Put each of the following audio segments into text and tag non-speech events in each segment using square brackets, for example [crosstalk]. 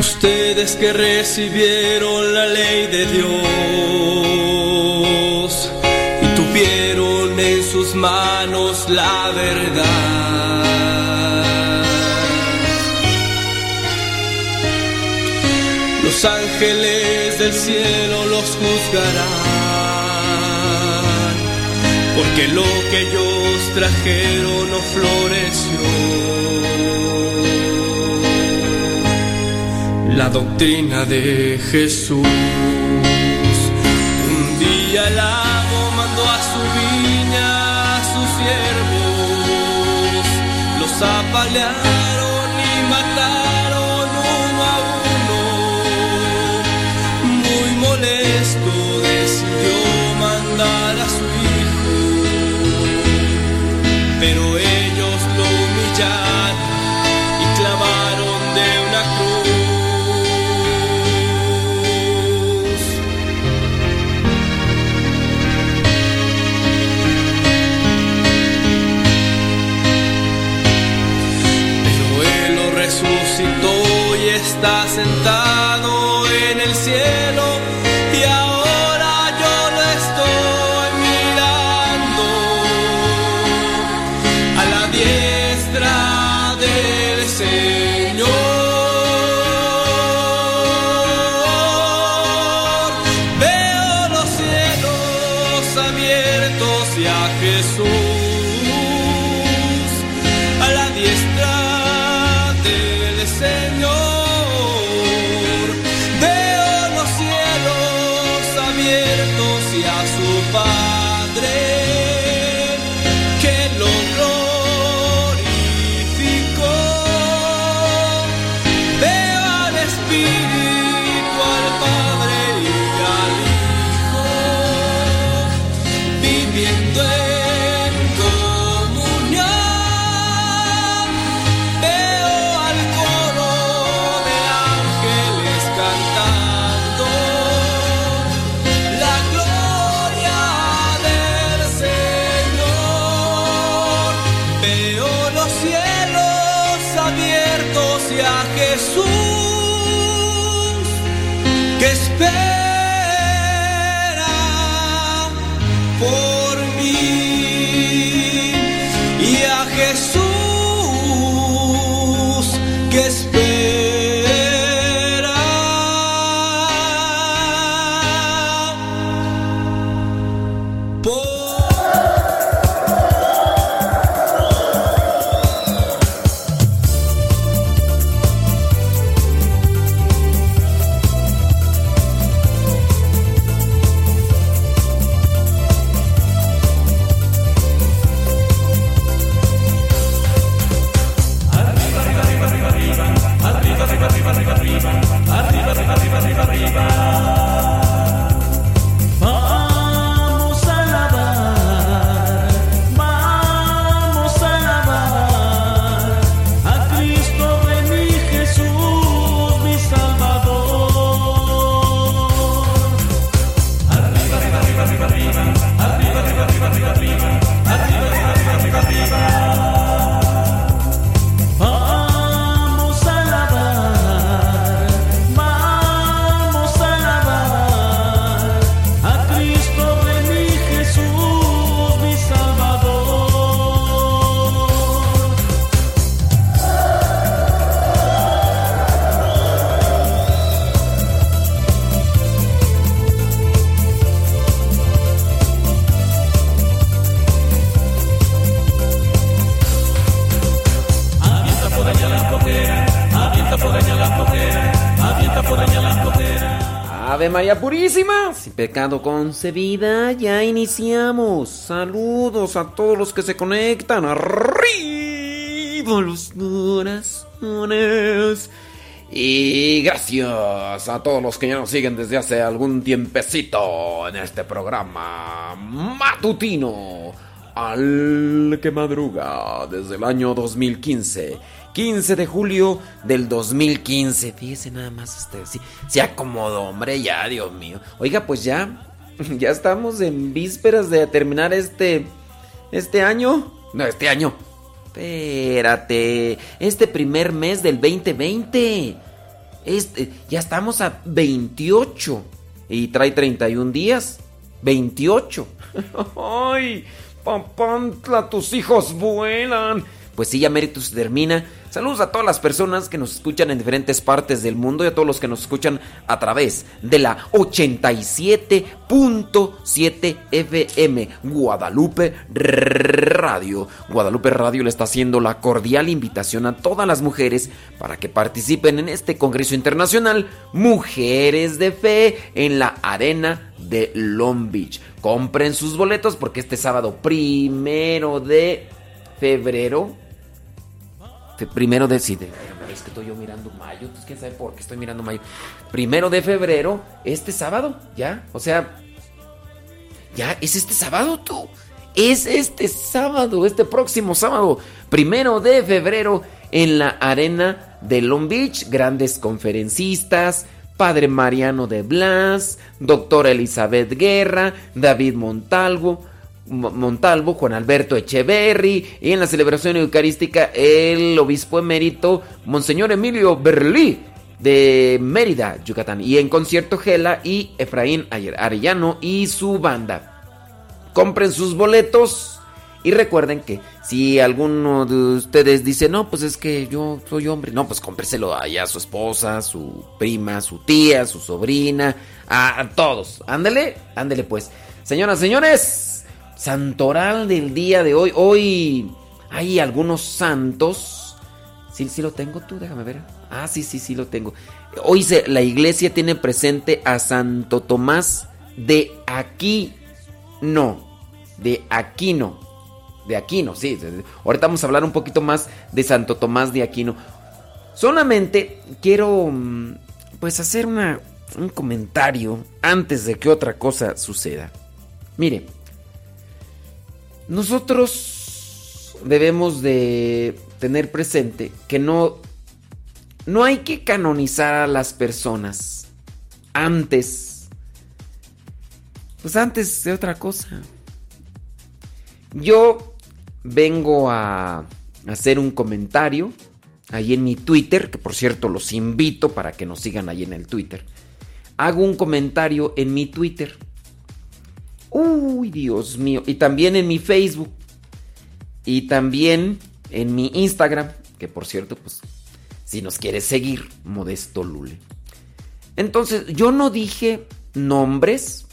Ustedes que recibieron la ley de Dios y tuvieron en sus manos la verdad. Los ángeles del cielo los juzgarán porque lo que ellos trajeron no floreció. La doctrina de Jesús. Un día el amo mandó a su viña a sus siervos, los apalearon está sentado Ave María Purísima, sin pecado concebida, ya iniciamos. Saludos a todos los que se conectan. Arriba los corazones. Y gracias a todos los que ya nos siguen desde hace algún tiempecito en este programa matutino. Al que madruga desde el año 2015. 15 de julio del 2015. Fíjese nada más usted. Se acomodó, hombre, ya, Dios mío. Oiga, pues ya. [laughs] Ya estamos en vísperas de terminar este. Este año. No, este año. Espérate. Este primer mes del 2020. Este, ya estamos a 28 y trae 31 días. 28. [laughs] ¡Ay! Papantla, tus hijos vuelan. Pues sí, ya mérito se termina. Saludos a todas las personas que nos escuchan en diferentes partes del mundo y a todos los que nos escuchan a través de la 87.7 FM Guadalupe Radio. Guadalupe Radio le está haciendo la cordial invitación a todas las mujeres para que participen en este Congreso Internacional Mujeres de Fe en la Arena de Long Beach. Compren sus boletos porque este sábado primero de febrero primero de, es que estoy yo mirando mayo, entonces quién sabe por qué estoy mirando mayo. Primero de febrero, este sábado, ya, o sea, ya es este sábado tú. Es este sábado, este próximo sábado, primero de febrero, en la arena de Long Beach, grandes conferencistas, Padre Mariano de Blas, Doctora Elizabeth Guerra, David Montalvo, Montalvo, Juan Alberto Echeverry y en la celebración eucarística el obispo emérito Monseñor Emilio Berlí de Mérida, Yucatán y en concierto Gela y Efraín Arellano y su banda. Compren sus boletos y recuerden que si alguno de ustedes dice, no, pues es que yo soy hombre, no, pues cómpreselo allá a su esposa, su prima, su tía, su sobrina, a, a todos. Ándele, ándele pues. Señoras, señores, Santoral del día de hoy. Hoy hay algunos santos. Sí, sí lo tengo tú, déjame ver. Ah, sí, sí, sí lo tengo. Hoy la iglesia tiene presente a Santo Tomás de Aquí. No, de Aquino. De Aquino, sí. Ahorita vamos a hablar un poquito más de Santo Tomás de Aquino. Solamente quiero mm, pues hacer una, un comentario antes de que otra cosa suceda. Mire, nosotros debemos de tener presente que no, no hay que canonizar a las personas antes. Pues antes de otra cosa. Yo vengo a hacer un comentario ahí en mi Twitter, que por cierto los invito para que nos sigan ahí en el Twitter. Hago un comentario en mi Twitter Uy, Dios mío. Y también en mi Facebook. Y también en mi Instagram. Que por cierto, pues, si nos quieres seguir, Modesto Lule. Entonces, yo no dije nombres.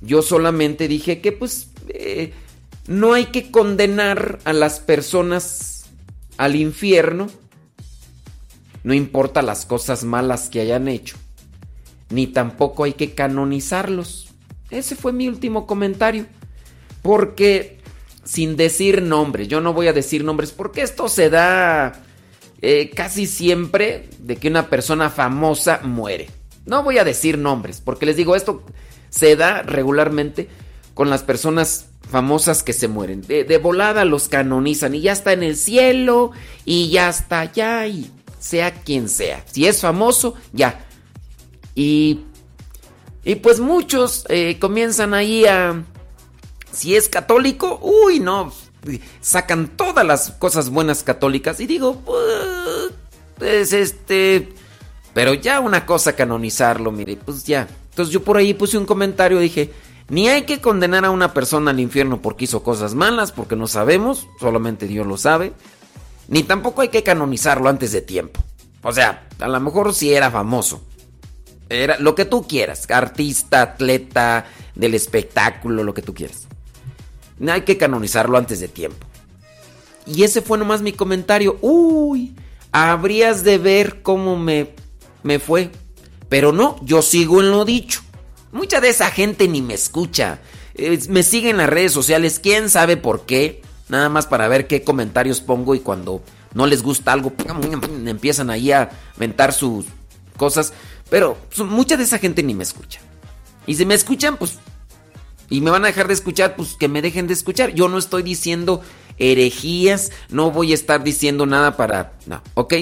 Yo solamente dije que, pues, eh, no hay que condenar a las personas al infierno. No importa las cosas malas que hayan hecho. Ni tampoco hay que canonizarlos. Ese fue mi último comentario. Porque, sin decir nombres, yo no voy a decir nombres, porque esto se da eh, casi siempre de que una persona famosa muere. No voy a decir nombres, porque les digo, esto se da regularmente con las personas famosas que se mueren. De, de, volada los canonizan y ya está en el cielo y ya está allá y sea quien sea. Si es famoso, ya. Y y pues muchos eh, comienzan ahí a... Si es católico, uy, no, sacan todas las cosas buenas católicas y digo, pues este... Pero ya una cosa canonizarlo, mire, pues ya. Entonces yo por ahí puse un comentario dije, ni hay que condenar a una persona al infierno porque hizo cosas malas, porque no sabemos, solamente Dios lo sabe. Ni tampoco hay que canonizarlo antes de tiempo. O sea, a lo mejor si era famoso. Era lo que tú quieras, artista, atleta, del espectáculo, lo que tú quieras. No hay que canonizarlo antes de tiempo. Y ese fue nomás mi comentario. Uy, habrías de ver cómo me, me fue. Pero no, yo sigo en lo dicho. Mucha de esa gente ni me escucha. me sigue en las redes sociales, quién sabe por qué. Nada más para ver qué comentarios pongo y cuando no les gusta algo, [laughs] empiezan ahí a mentar sus cosas. Pero mucha de esa gente ni me escucha. Y si me escuchan, pues... Y me van a dejar de escuchar, pues que me dejen de escuchar. Yo no estoy diciendo herejías, no voy a estar diciendo nada para... No, ¿ok?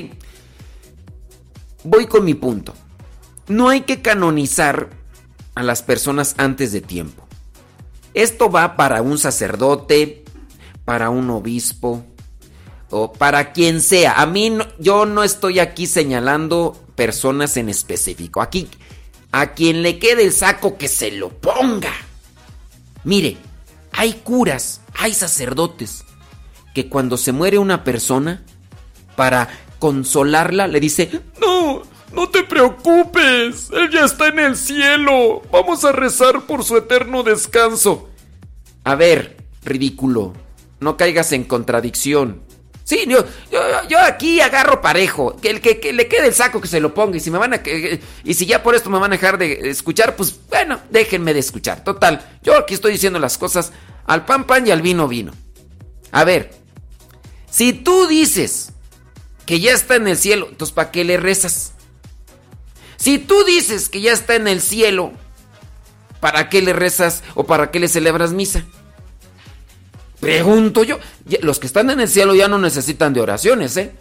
Voy con mi punto. No hay que canonizar a las personas antes de tiempo. Esto va para un sacerdote, para un obispo o para quien sea. A mí yo no estoy aquí señalando personas en específico. Aquí, a quien le quede el saco, que se lo ponga. Mire, hay curas, hay sacerdotes, que cuando se muere una persona, para consolarla, le dice, no, no te preocupes, él ya está en el cielo, vamos a rezar por su eterno descanso. A ver, ridículo, no caigas en contradicción. Sí, yo, yo, aquí agarro parejo. Que el que, le quede el saco que se lo ponga. Y si me van a. Y si ya por esto me van a dejar de escuchar, pues bueno, déjenme de escuchar. Total, yo aquí estoy diciendo las cosas al pan pan y al vino vino. A ver, si tú dices que ya está en el cielo, entonces ¿para qué le rezas? Si tú dices que ya está en el cielo, ¿para qué le rezas o para qué le celebras misa? Pregunto yo, los que están en el cielo ya no necesitan de oraciones, ¿eh?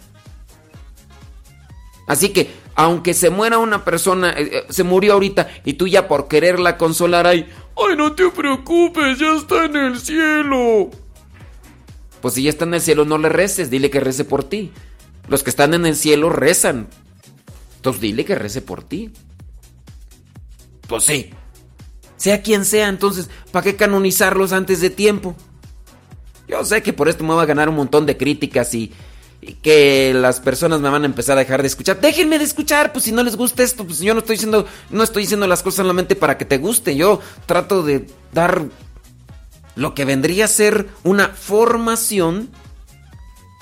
Así que, aunque se muera una persona, eh, eh, se murió ahorita y tú ya por quererla consolar ahí, ay, no te preocupes, ya está en el cielo. Pues si ya está en el cielo, no le reces, dile que rece por ti. Los que están en el cielo rezan. Entonces dile que rece por ti. Pues sí. Sea quien sea, entonces, ¿para qué canonizarlos antes de tiempo? Yo sé que por esto me voy a ganar un montón de críticas y, que las personas me van a empezar a dejar de escuchar. Déjenme de escuchar, pues si no les gusta esto, pues yo no estoy diciendo, no estoy diciendo las cosas solamente para que te guste. Yo trato de dar lo que vendría a ser una formación.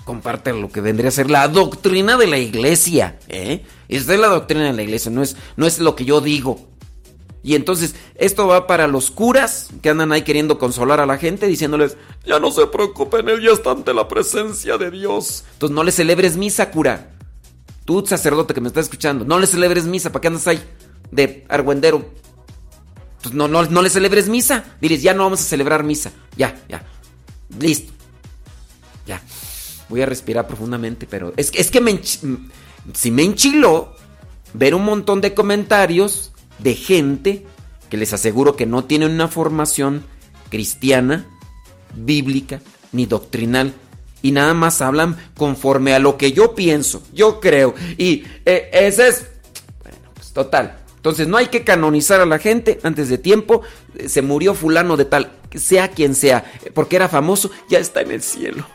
Comparte lo que vendría a ser la doctrina de la iglesia. ¿eh? Esta es la doctrina de la iglesia, no es, no es lo que yo digo. Y entonces esto va para los curas que andan ahí queriendo consolar a la gente diciéndoles, ya no se preocupen, él ya está ante la presencia de Dios. Entonces no le celebres misa, cura. Tú, sacerdote que me estás escuchando, no le celebres misa, ¿para qué andas ahí? De argüendero. Pues no, no, no le celebres misa. Diles, ya no vamos a celebrar misa. Ya, ya. Listo. Ya. Voy a respirar profundamente, pero es, es que me, si me enchiló ver un montón de comentarios de gente que les aseguro que no tienen una formación cristiana, bíblica, ni doctrinal. Y nada más hablan conforme a lo que yo pienso, yo creo. Y eh, ese es... Bueno, pues total. Entonces no hay que canonizar a la gente antes de tiempo. Se murió fulano de tal, sea quien sea, porque era famoso, ya está en el cielo.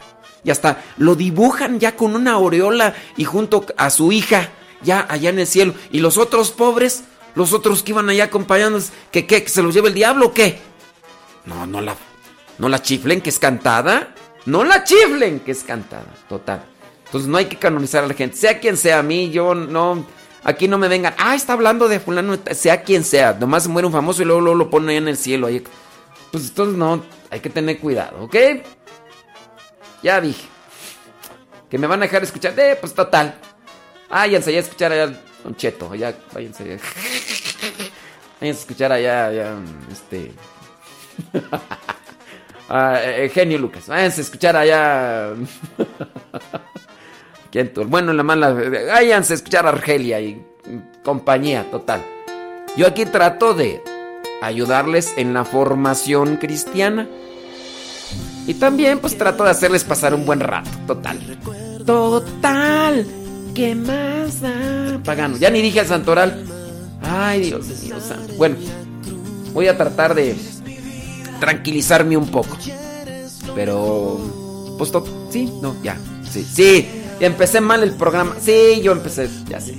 Ya está. Lo dibujan ya con una aureola y junto a su hija, ya allá en el cielo. Y los otros pobres los otros que iban allá acompañándonos, ¿que qué? ¿Que se los lleva el diablo o qué? No, no la, no la chiflen, que es cantada. No la chiflen, que es cantada. Total. Entonces no hay que canonizar a la gente. Sea quien sea, a mí, yo no. Aquí no me vengan. Ah, está hablando de fulano. Sea quien sea. Nomás muere un famoso y luego, lo ponen ahí en el cielo. Pues entonces no. Hay que tener cuidado, ¿ok? Ya dije. Que me van a dejar escuchar. Eh, pues total. Váyanse ya a escuchar allá un cheto, allá, váyanse. Váyanse a escuchar allá, allá, este. [laughs] eh, genio Lucas, váyanse a escuchar allá. [laughs] ¿Quién Bueno, en la mala. Váyanse a escuchar a Argelia y compañía, total. Yo aquí trato de ayudarles en la formación cristiana. Y también pues trato de hacerles pasar un buen rato, total. Total. ¿Qué más da? Pagano. Ya ni dije al santoral. Ay, Dios mío santo. Bueno, voy a tratar de tranquilizarme un poco. Pero. Pues sí, no, ya. Sí, sí. Ya empecé mal el programa. Sí, yo empecé. Ya sé.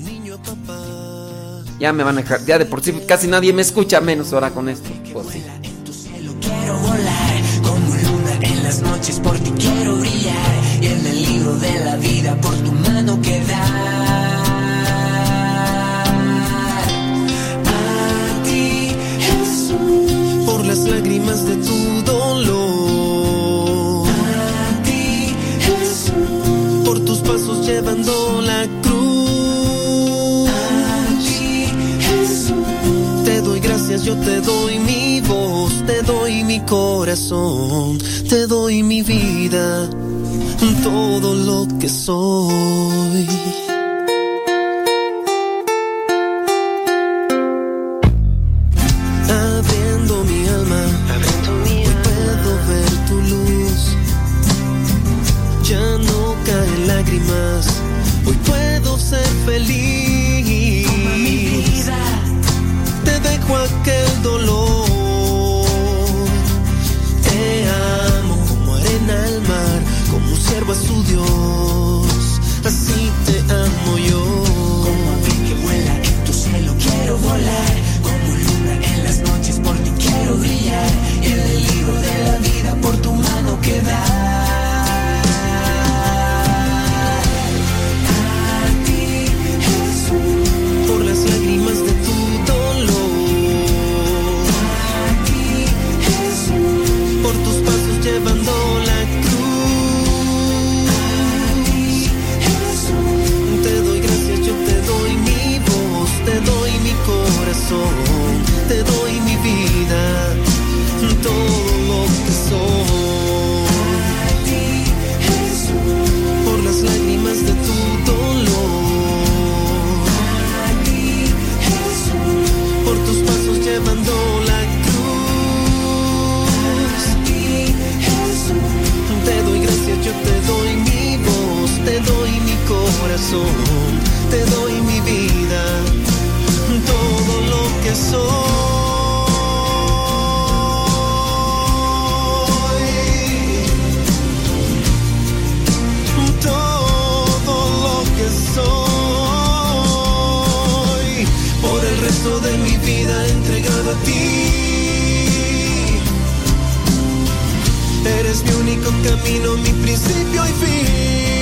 Ya me van a dejar. Ya de por sí casi nadie me escucha, menos ahora con esto. Pues sí. Quiero volar como luna en las noches porque quiero brillar y en el libro de la vida por tu mano quedar. Las lágrimas de tu dolor. A ti, Jesús, por tus pasos llevando la cruz. A ti, Jesús, te doy gracias, yo te doy mi voz, te doy mi corazón, te doy mi vida todo lo que soy. Quedar a ti, Jesús, por las lágrimas de tu dolor. A ti, Jesús, por tus pasos llevando la cruz. A ti, Jesús, te doy gracias, yo te doy mi voz, te doy mi corazón. Te doy mi vida, todo lo que soy. Mi único camino, mi principio y fin.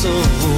Corazón,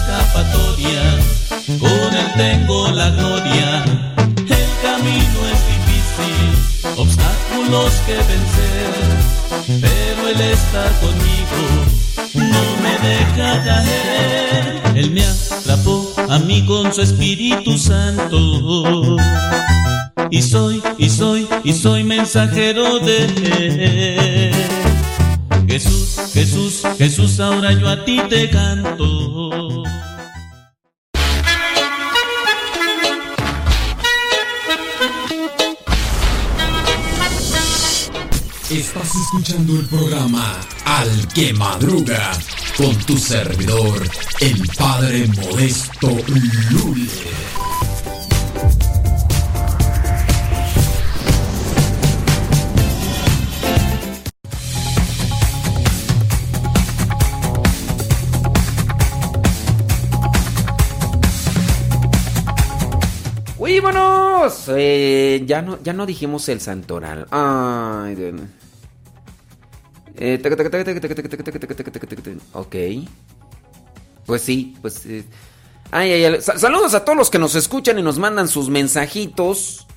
no me deja caer. Él me atrapó a mí con su Espíritu Santo. Y soy, y soy, y soy mensajero de él. Jesús, Jesús, Jesús, ahora yo a ti te canto. Escuchando el programa Al que Madruga con tu servidor, el Padre Modesto Lule. Eh, ya, no, ya no dijimos el santoral. Ok. Pues sí, pues. eh. Ay, ay, ay. Sa- Saludos a todos los que nos escuchan y nos mandan sus mensajitos.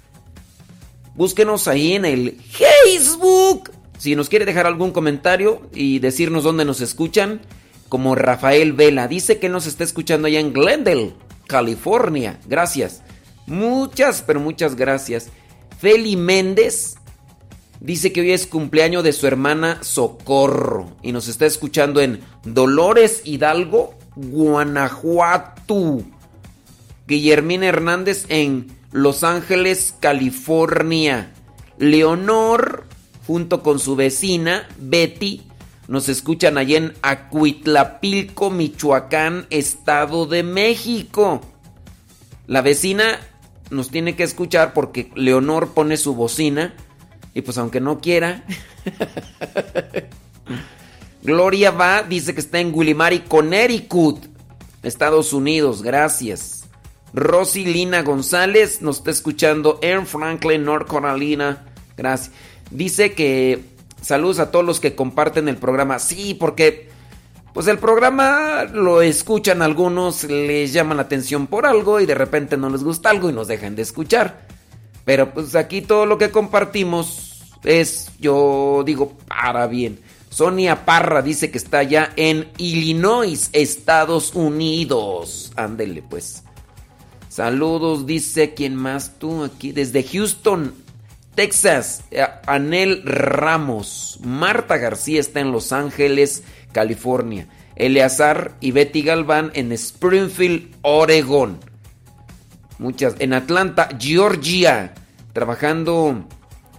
Búsquenos ahí en el Facebook. Si nos quiere dejar algún comentario y decirnos dónde nos escuchan, como Rafael Vela. Dice que nos está escuchando allá en Glendale, California. Gracias. Muchas, pero muchas gracias. Feli Méndez dice que hoy es cumpleaños de su hermana Socorro y nos está escuchando en Dolores Hidalgo, Guanajuato. Guillermina Hernández en Los Ángeles, California. Leonor, junto con su vecina Betty, nos escuchan allá en Acuitlapilco, Michoacán, Estado de México. La vecina nos tiene que escuchar porque Leonor pone su bocina y pues aunque no quiera. Gloria va, dice que está en Willimari, Connecticut, Estados Unidos. Gracias. Rosy Lina González nos está escuchando en Franklin, North Carolina. Gracias. Dice que saludos a todos los que comparten el programa. Sí, porque pues el programa lo escuchan algunos, les llama la atención por algo y de repente no les gusta algo y nos dejan de escuchar. Pero pues aquí todo lo que compartimos es, yo digo, para bien. Sonia Parra dice que está allá en Illinois, Estados Unidos. Ándele pues. Saludos, dice quién más tú aquí. Desde Houston, Texas, eh, Anel Ramos. Marta García está en Los Ángeles, California. Eleazar y Betty Galván en Springfield, Oregon. Muchas. En Atlanta, Georgia. Trabajando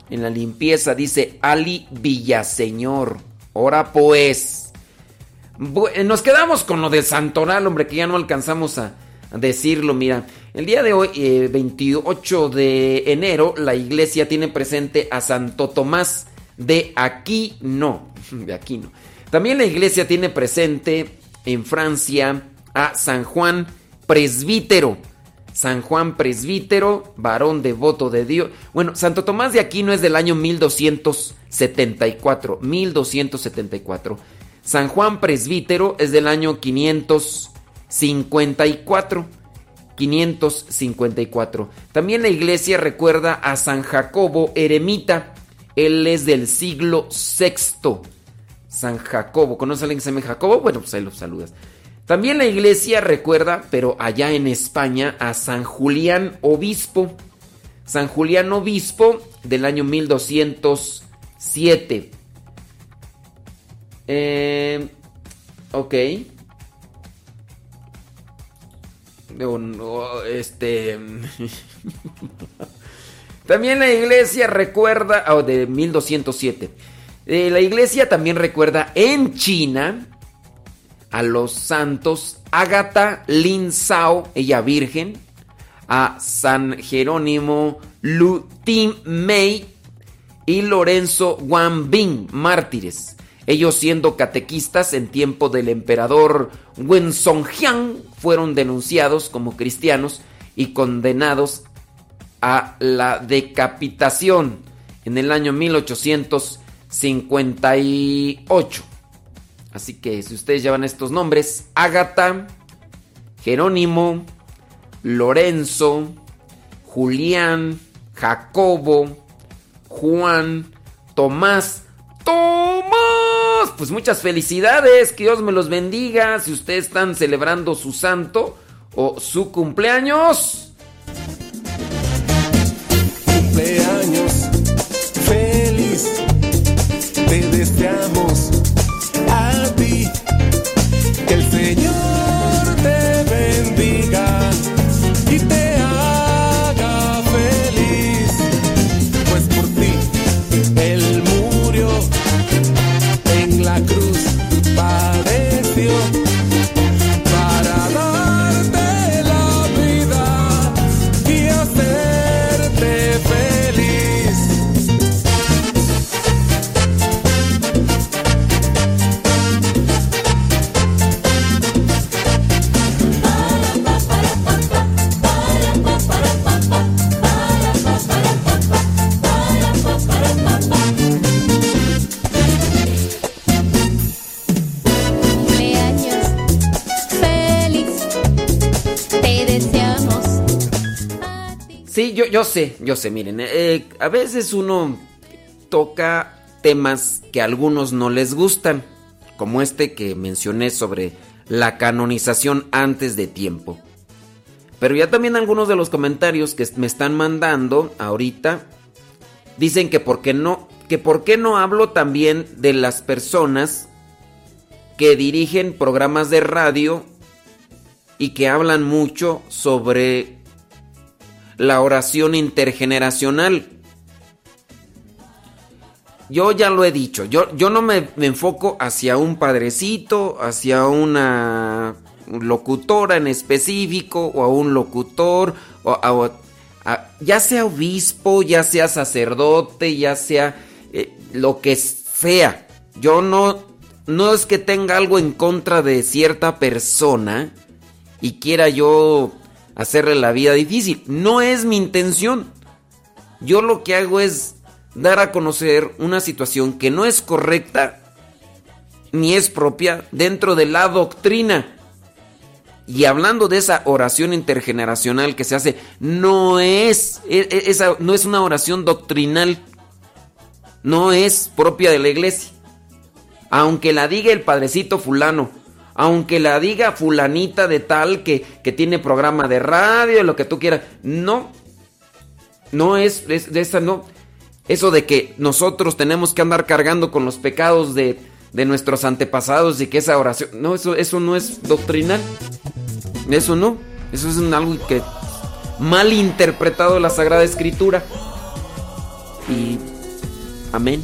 en la limpieza, dice Ali Villaseñor. Ahora pues. Eh, Nos quedamos con lo del Santoral, hombre, que ya no alcanzamos a, decirlo. Mira, el día de hoy, eh, 28 de enero, la iglesia tiene presente a Santo Tomás de Aquino. [laughs] De Aquino. También la iglesia tiene presente en Francia a San Juan Presbítero. San Juan Presbítero, varón devoto de Dios. Bueno, Santo Tomás de Aquino es del año 1274. 1274. San Juan Presbítero es del año 554. 554. También la iglesia recuerda a San Jacobo Eremita. Él es del siglo VI. San Jacobo. ¿Conoce a alguien que se llama Jacobo? Bueno, pues ahí los saludas. También la iglesia recuerda, pero allá en España, a San Julián Obispo. San Julián Obispo del año 1207. Eh, ok. Este. [laughs] también la iglesia recuerda. Oh, de 1207. Eh, la iglesia también recuerda en China a los santos Ágata Lin Sao, ella virgen, a San Jerónimo Lu Tin Mei y Lorenzo Wang Bing, mártires. Ellos siendo catequistas en tiempo del emperador Wen Songjiang fueron denunciados como cristianos y condenados a la decapitación en el año 1858. Así que si ustedes llevan estos nombres, Ágata, Jerónimo, Lorenzo, Julián, Jacobo, Juan, Tomás, Tomás. Pues muchas felicidades, que Dios me los bendiga. Si ustedes están celebrando su santo o su cumpleaños. Sí, yo, yo sé, yo sé, miren, eh, a veces uno toca temas que a algunos no les gustan, como este que mencioné sobre la canonización antes de tiempo. Pero ya también algunos de los comentarios que me están mandando ahorita dicen que por qué no, que por qué no hablo también de las personas que dirigen programas de radio y que hablan mucho sobre la oración intergeneracional. Yo ya lo he dicho, yo, yo no me, enfoco hacia un padrecito, hacia una locutora en específico, o a un locutor, o ya sea obispo, ya sea sacerdote, ya sea eh, lo que sea. Yo no, no es que tenga algo en contra de cierta persona y quiera yo hacerle la vida difícil. No es mi intención. Yo lo que hago es dar a conocer una situación que no es correcta ni es propia dentro de la doctrina. Y hablando de esa oración intergeneracional que se hace, no es, e, e, esa, no es una oración doctrinal, no es propia de la iglesia. Aunque la diga el padrecito fulano, aunque la diga fulanita de tal que, que tiene programa de radio, lo que tú quieras, no, no es, de esa no. Eso de que nosotros tenemos que andar cargando con los pecados de, de nuestros antepasados y que esa oración, no, eso, eso no es doctrinal. Eso no, eso es algo que mal interpretado la Sagrada Escritura. Y amén.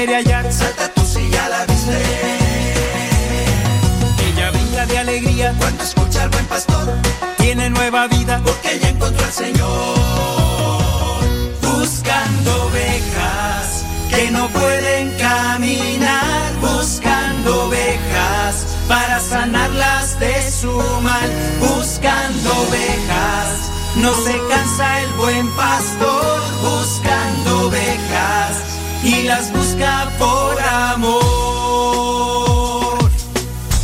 Quiere hallar. Salta tú si ya la viste. Ella brinda de alegría cuando escucha al buen pastor. Tiene nueva vida porque ella encontró al Señor. Buscando ovejas que no pueden caminar. Buscando ovejas para sanarlas de su mal. Buscando ovejas. No se cansa el buen pastor buscando ovejas y las busca por amor.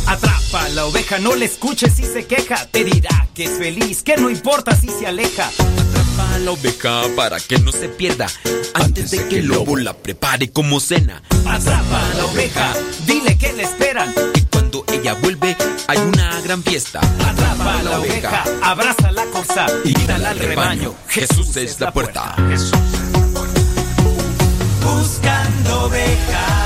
Atrapa la oveja, no le escuches si se queja. Te dirá que es feliz, que no importa si se aleja. Atrapa a la oveja para que no se pierda antes de que el lobo la prepare como cena. Atrapa a la oveja, dile que le esperan. Y cuando ella vuelve hay una gran fiesta. Atrapa a la oveja, abraza la cosa y quítala al rebaño. Jesús es la puerta. Buscando ovejas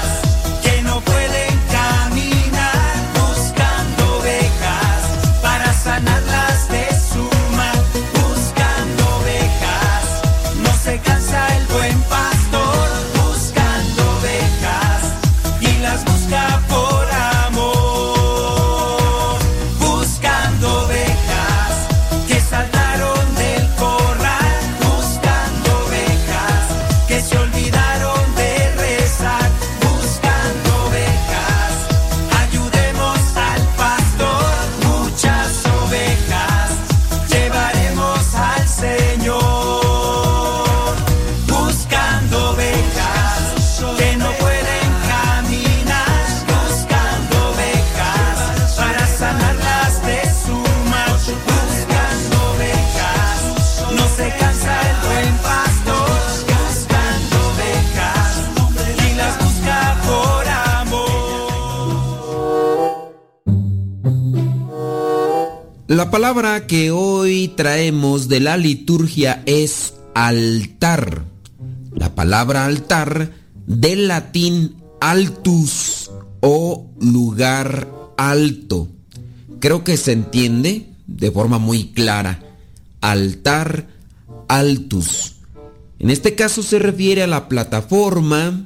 La palabra que hoy traemos de la liturgia es altar. La palabra altar del latín altus o lugar alto. Creo que se entiende de forma muy clara. Altar altus. En este caso se refiere a la plataforma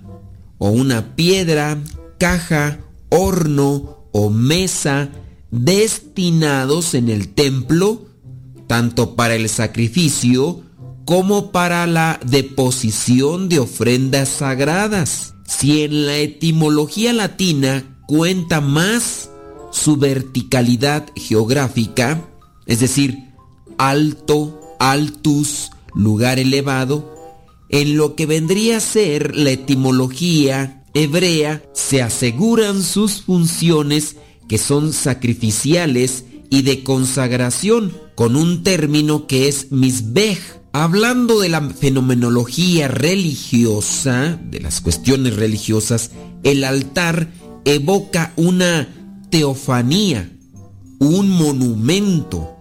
o una piedra, caja, horno o mesa destinados en el templo tanto para el sacrificio como para la deposición de ofrendas sagradas. Si en la etimología latina cuenta más su verticalidad geográfica, es decir, alto, altus, lugar elevado, en lo que vendría a ser la etimología hebrea, se aseguran sus funciones que son sacrificiales y de consagración, con un término que es misbej. Hablando de la fenomenología religiosa, de las cuestiones religiosas, el altar evoca una teofanía, un monumento,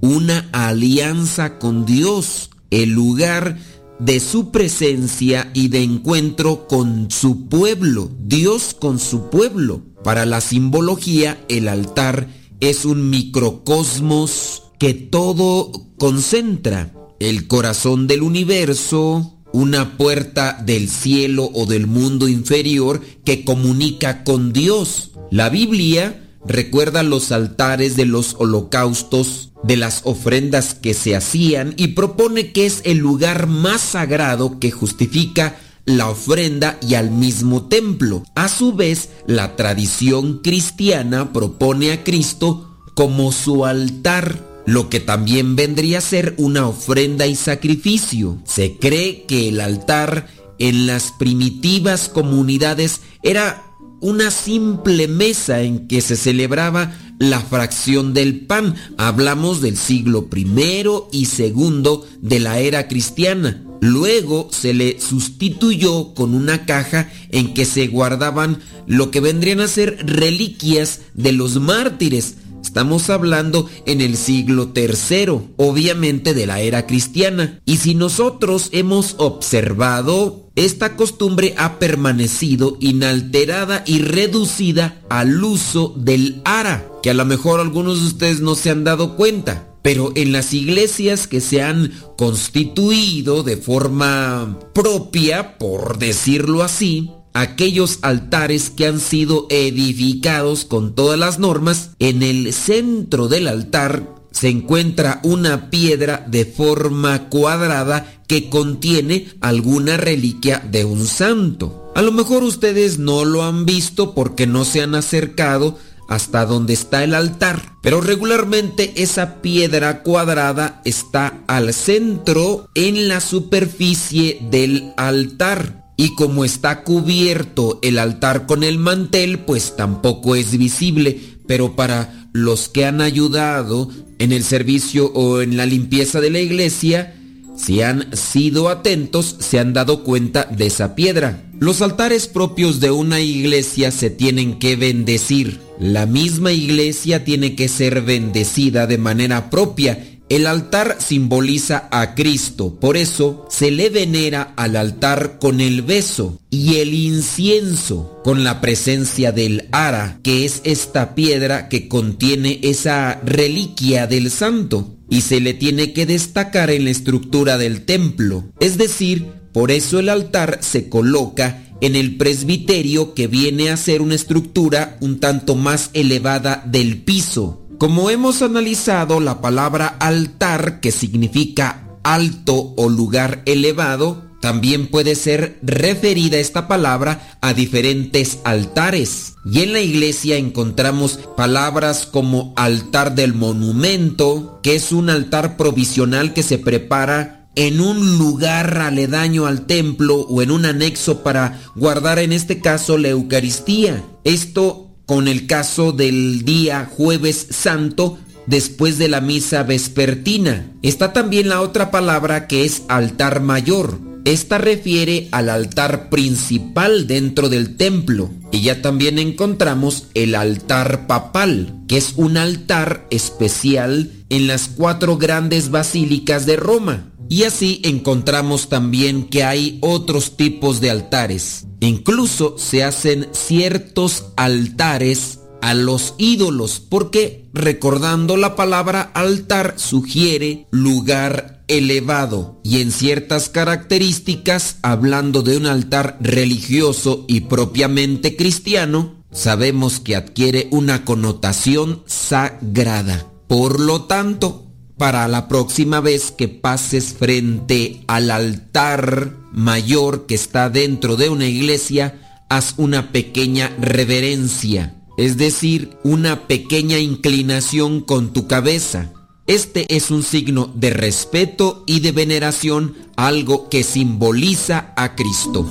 una alianza con Dios, el lugar de su presencia y de encuentro con su pueblo, Dios con su pueblo. Para la simbología, el altar es un microcosmos que todo concentra, el corazón del universo, una puerta del cielo o del mundo inferior que comunica con Dios. La Biblia recuerda los altares de los holocaustos, de las ofrendas que se hacían y propone que es el lugar más sagrado que justifica la ofrenda y al mismo templo. A su vez, la tradición cristiana propone a Cristo como su altar, lo que también vendría a ser una ofrenda y sacrificio. Se cree que el altar en las primitivas comunidades era una simple mesa en que se celebraba la fracción del pan. Hablamos del siglo primero y segundo de la era cristiana. Luego se le sustituyó con una caja en que se guardaban lo que vendrían a ser reliquias de los mártires. Estamos hablando en el siglo III, obviamente de la era cristiana. Y si nosotros hemos observado, esta costumbre ha permanecido inalterada y reducida al uso del ara, que a lo mejor algunos de ustedes no se han dado cuenta. Pero en las iglesias que se han constituido de forma propia, por decirlo así, aquellos altares que han sido edificados con todas las normas, en el centro del altar se encuentra una piedra de forma cuadrada que contiene alguna reliquia de un santo. A lo mejor ustedes no lo han visto porque no se han acercado hasta donde está el altar, pero regularmente esa piedra cuadrada está al centro en la superficie del altar y como está cubierto el altar con el mantel, pues tampoco es visible, pero para los que han ayudado en el servicio o en la limpieza de la iglesia, si han sido atentos, se han dado cuenta de esa piedra. Los altares propios de una iglesia se tienen que bendecir. La misma iglesia tiene que ser bendecida de manera propia el altar simboliza a Cristo, por eso se le venera al altar con el beso y el incienso con la presencia del ara, que es esta piedra que contiene esa reliquia del santo y se le tiene que destacar en la estructura del templo. Es decir, por eso el altar se coloca en el presbiterio que viene a ser una estructura un tanto más elevada del piso. Como hemos analizado la palabra altar, que significa alto o lugar elevado, también puede ser referida esta palabra a diferentes altares. Y en la iglesia encontramos palabras como altar del monumento, que es un altar provisional que se prepara en un lugar aledaño al templo o en un anexo para guardar en este caso la Eucaristía. Esto con el caso del día jueves santo después de la misa vespertina. Está también la otra palabra que es altar mayor. Esta refiere al altar principal dentro del templo y ya también encontramos el altar papal, que es un altar especial en las cuatro grandes basílicas de Roma. Y así encontramos también que hay otros tipos de altares. Incluso se hacen ciertos altares a los ídolos, porque recordando la palabra altar sugiere lugar elevado y en ciertas características, hablando de un altar religioso y propiamente cristiano, sabemos que adquiere una connotación sagrada. Por lo tanto, para la próxima vez que pases frente al altar mayor que está dentro de una iglesia, haz una pequeña reverencia, es decir, una pequeña inclinación con tu cabeza. Este es un signo de respeto y de veneración, algo que simboliza a Cristo.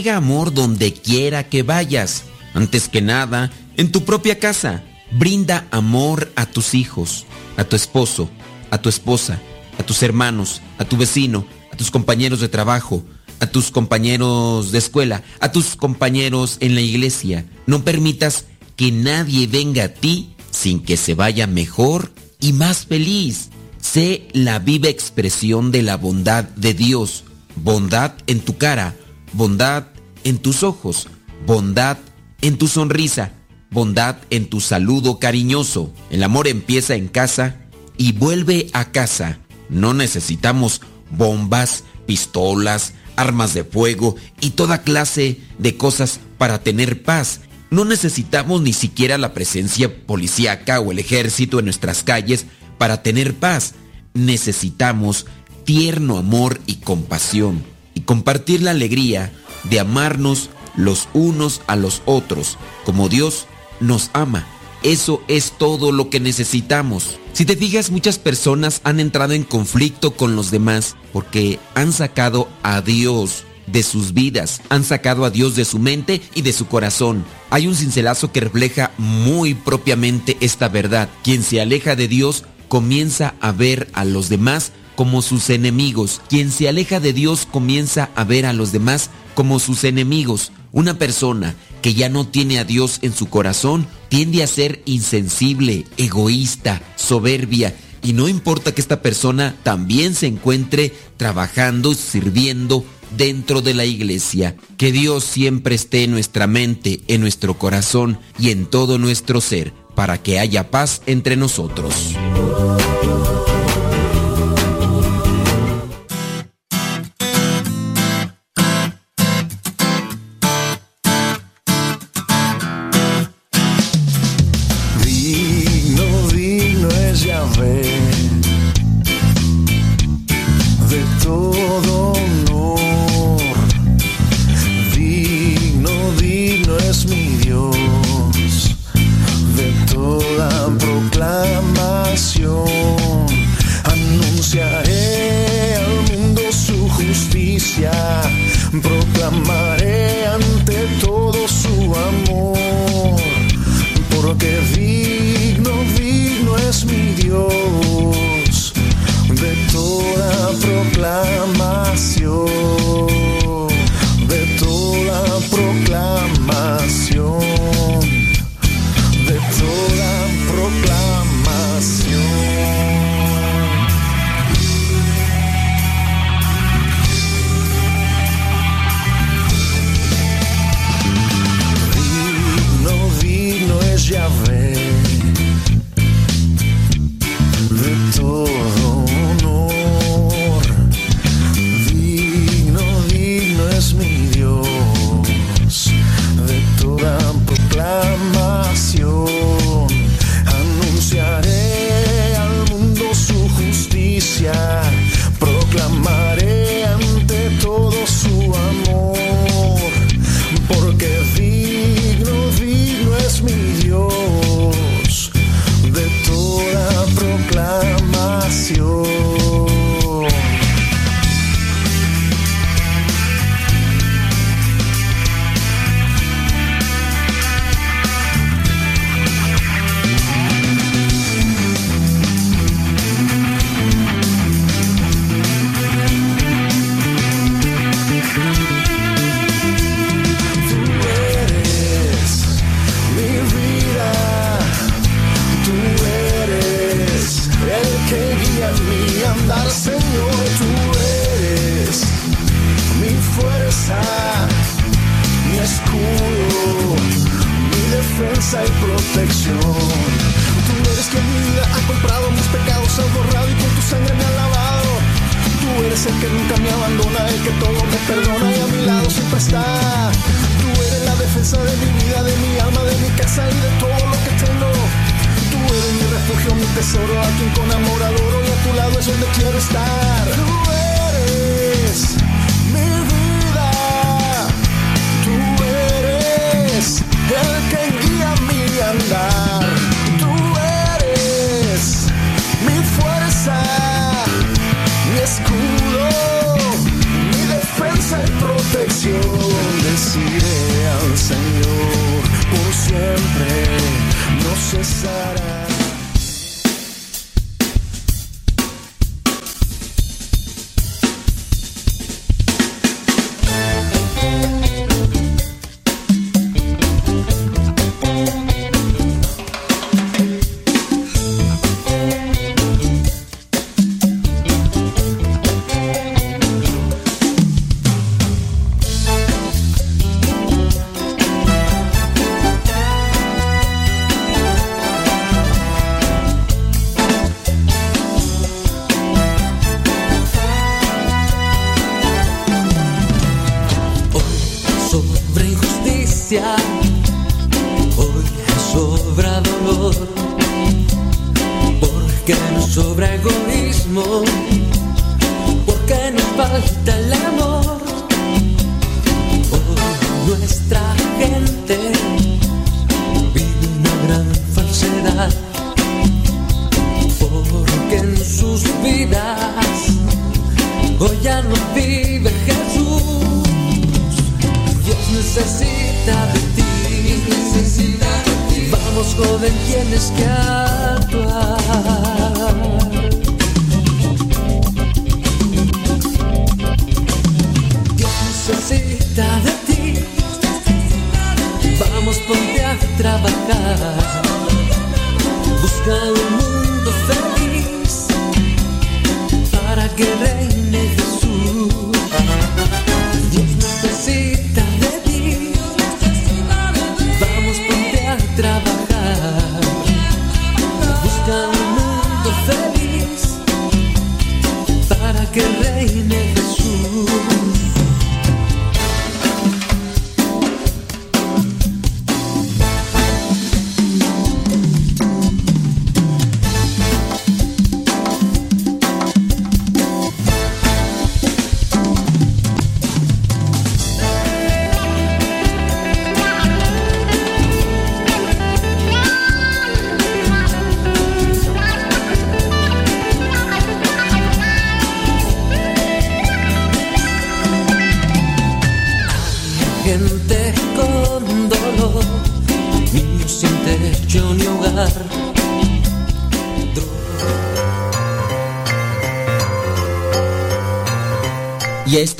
Despliega amor donde quiera que vayas. Antes que nada, en tu propia casa. Brinda amor a tus hijos, a tu esposo, a tu esposa, a tus hermanos, a tu vecino, a tus compañeros de trabajo, a tus compañeros de escuela, a tus compañeros en la iglesia. No permitas que nadie venga a ti sin que se vaya mejor y más feliz. Sé la viva expresión de la bondad de Dios. Bondad en tu cara, bondad en tus ojos, bondad en tu sonrisa. bondad en tu saludo cariñoso. El amor empieza en casa y vuelve a casa. No necesitamos bombas, pistolas, armas de fuego y toda clase de cosas para tener paz. No necesitamos ni siquiera la presencia policíaca o el ejército en nuestras calles para tener paz. Necesitamos tierno amor y compasión y compartir la alegría de amarnos los unos a los otros como Dios nos ama. Eso es todo lo que necesitamos. Si te fijas, muchas personas han entrado en conflicto con los demás porque han sacado a Dios de sus vidas, han sacado a Dios de su mente y de su corazón. Hay un cincelazo que refleja muy propiamente esta verdad. Quien se aleja de Dios comienza a ver a los demás como sus enemigos. Quien se aleja de Dios comienza a ver a los demás como sus enemigos. Una persona que ya no tiene a Dios en su corazón tiende a ser insensible, egoísta, soberbia. Y no importa que esta persona también se encuentre trabajando, sirviendo dentro de la iglesia. Que Dios siempre esté en nuestra mente, en nuestro corazón y en todo nuestro ser, para que haya paz entre nosotros.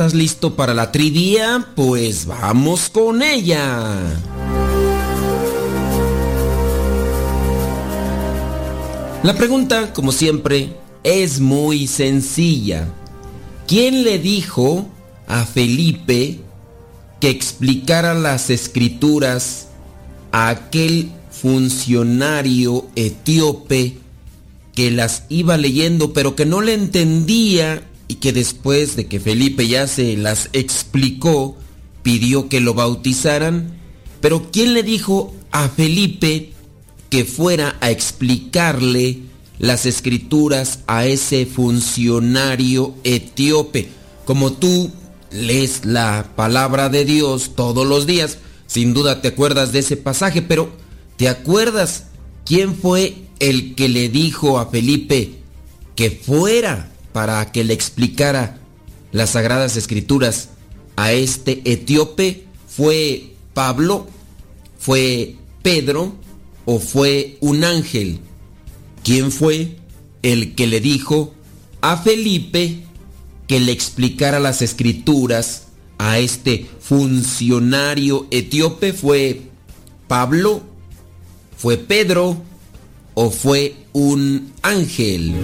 Estás listo para la trivia? Pues vamos con ella. La pregunta, como siempre, es muy sencilla. ¿Quién le dijo a Felipe que explicara las escrituras a aquel funcionario etíope que las iba leyendo pero que no le entendía que después de que Felipe ya se las explicó, pidió que lo bautizaran? Pero ¿quién le dijo a Felipe que fuera a explicarle las escrituras a ese funcionario etíope? Como tú lees la palabra de Dios todos los días, sin duda te acuerdas de ese pasaje, pero ¿te acuerdas quién fue el que le dijo a Felipe que fuera para que le explicara las sagradas escrituras a este etíope? ¿Fue Pablo? ¿Fue Pedro? ¿O fue un ángel? ¿Quién fue el que le dijo a Felipe que le explicara las escrituras a este funcionario etíope? ¿Fue Pablo? ¿Fue Pedro? ¿O fue un ángel?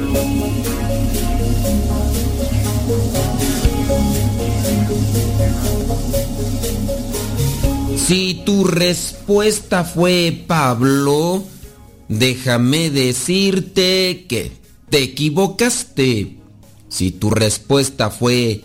Si tu respuesta fue Pablo, déjame decirte que te equivocaste. Si tu respuesta fue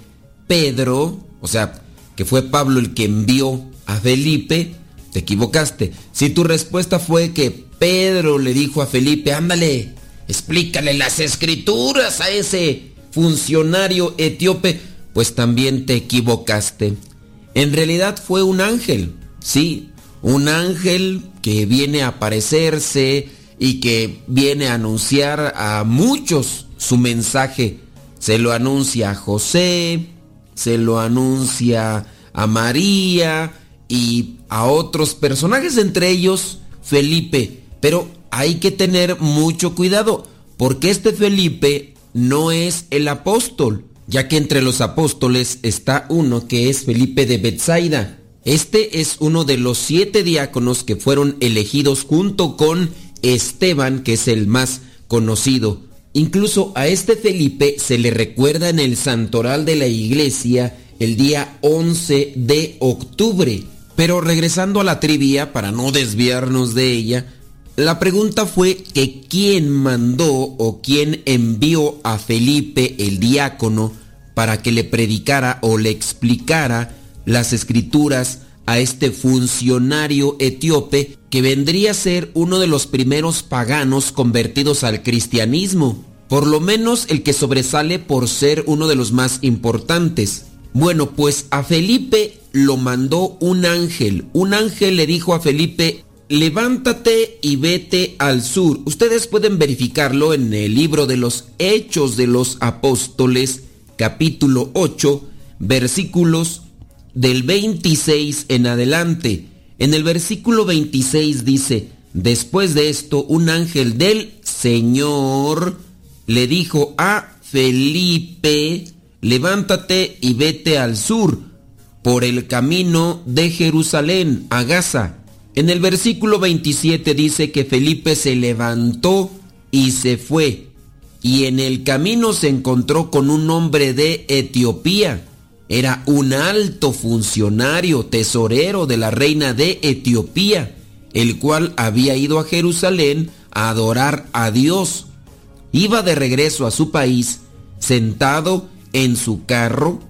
Pedro, o sea, que fue Pablo el que envió a Felipe, te equivocaste. Si tu respuesta fue que Pedro le dijo a Felipe, ándale, explícale las escrituras a ese funcionario etíope, pues también te equivocaste. En realidad fue un ángel, sí, un ángel que viene a aparecerse y que viene a anunciar a muchos su mensaje. Se lo anuncia a José, se lo anuncia a María y a otros personajes, entre ellos Felipe. Pero hay que tener mucho cuidado, porque este Felipe no es el apóstol, ya que entre los apóstoles está uno que es Felipe de Bethsaida. Este es uno de los siete diáconos que fueron elegidos junto con Esteban, que es el más conocido. Incluso a este Felipe se le recuerda en el santoral de la iglesia el día 11 de octubre. Pero regresando a la trivia, para no desviarnos de ella, la pregunta fue que quién mandó o quién envió a Felipe el diácono para que le predicara o le explicara las escrituras a este funcionario etíope que vendría a ser uno de los primeros paganos convertidos al cristianismo, por lo menos el que sobresale por ser uno de los más importantes. Bueno, pues a Felipe lo mandó un ángel. Un ángel le dijo a Felipe, levántate y vete al sur. Ustedes pueden verificarlo en el libro de los Hechos de los Apóstoles, capítulo 8, versículos del 26 en adelante. En el versículo 26 dice, después de esto, un ángel del Señor le dijo a Felipe, levántate y vete al sur, por el camino de Jerusalén a Gaza. En el versículo 27 dice que Felipe se levantó y se fue, y en el camino se encontró con un hombre de Etiopía. Era un alto funcionario, tesorero de la reina de Etiopía, el cual había ido a Jerusalén a adorar a Dios. Iba de regreso a su país, sentado en su carro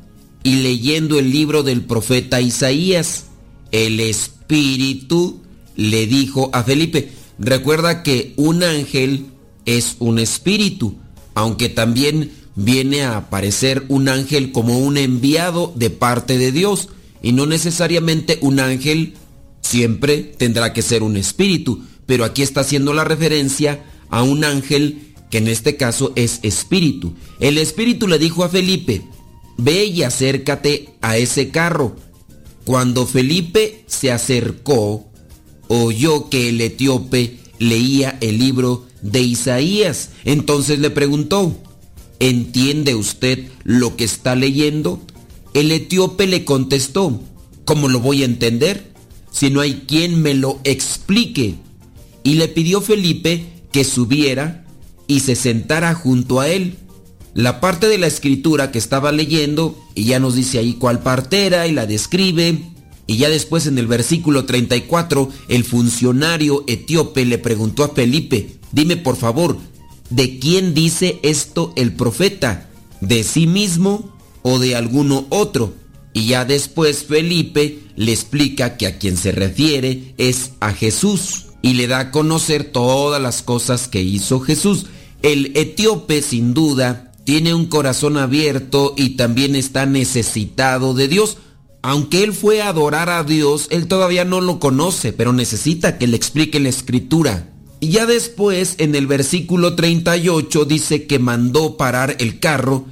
y leyendo el libro del profeta Isaías. El Espíritu le dijo a Felipe, recuerda que un ángel es un espíritu, aunque también viene a aparecer un ángel como un enviado de parte de Dios, y no necesariamente un ángel siempre tendrá que ser un espíritu, pero aquí está haciendo la referencia a un ángel que en este caso es espíritu. El espíritu le dijo a Felipe, ve y acércate a ese carro. Cuando Felipe se acercó, oyó que el etíope leía el libro de Isaías. Entonces le preguntó, ¿entiende usted lo que está leyendo? El etíope le contestó, ¿cómo lo voy a entender? Si no hay quien me lo explique. Y le pidió Felipe que subiera y se sentara junto a él. La parte de la escritura que estaba leyendo, y ya nos dice ahí cuál parte era y la describe, y ya después en el versículo 34, el funcionario etíope le preguntó a Felipe, dime por favor, ¿de quién dice esto el profeta? ¿De sí mismo o de alguno otro? Y ya después Felipe le explica que a quien se refiere es a Jesús y le da a conocer todas las cosas que hizo Jesús. El etíope sin duda tiene un corazón abierto y también está necesitado de Dios. Aunque él fue a adorar a Dios, él todavía no lo conoce, pero necesita que le explique la escritura. Y ya después, en el versículo 38, dice que mandó parar el carro.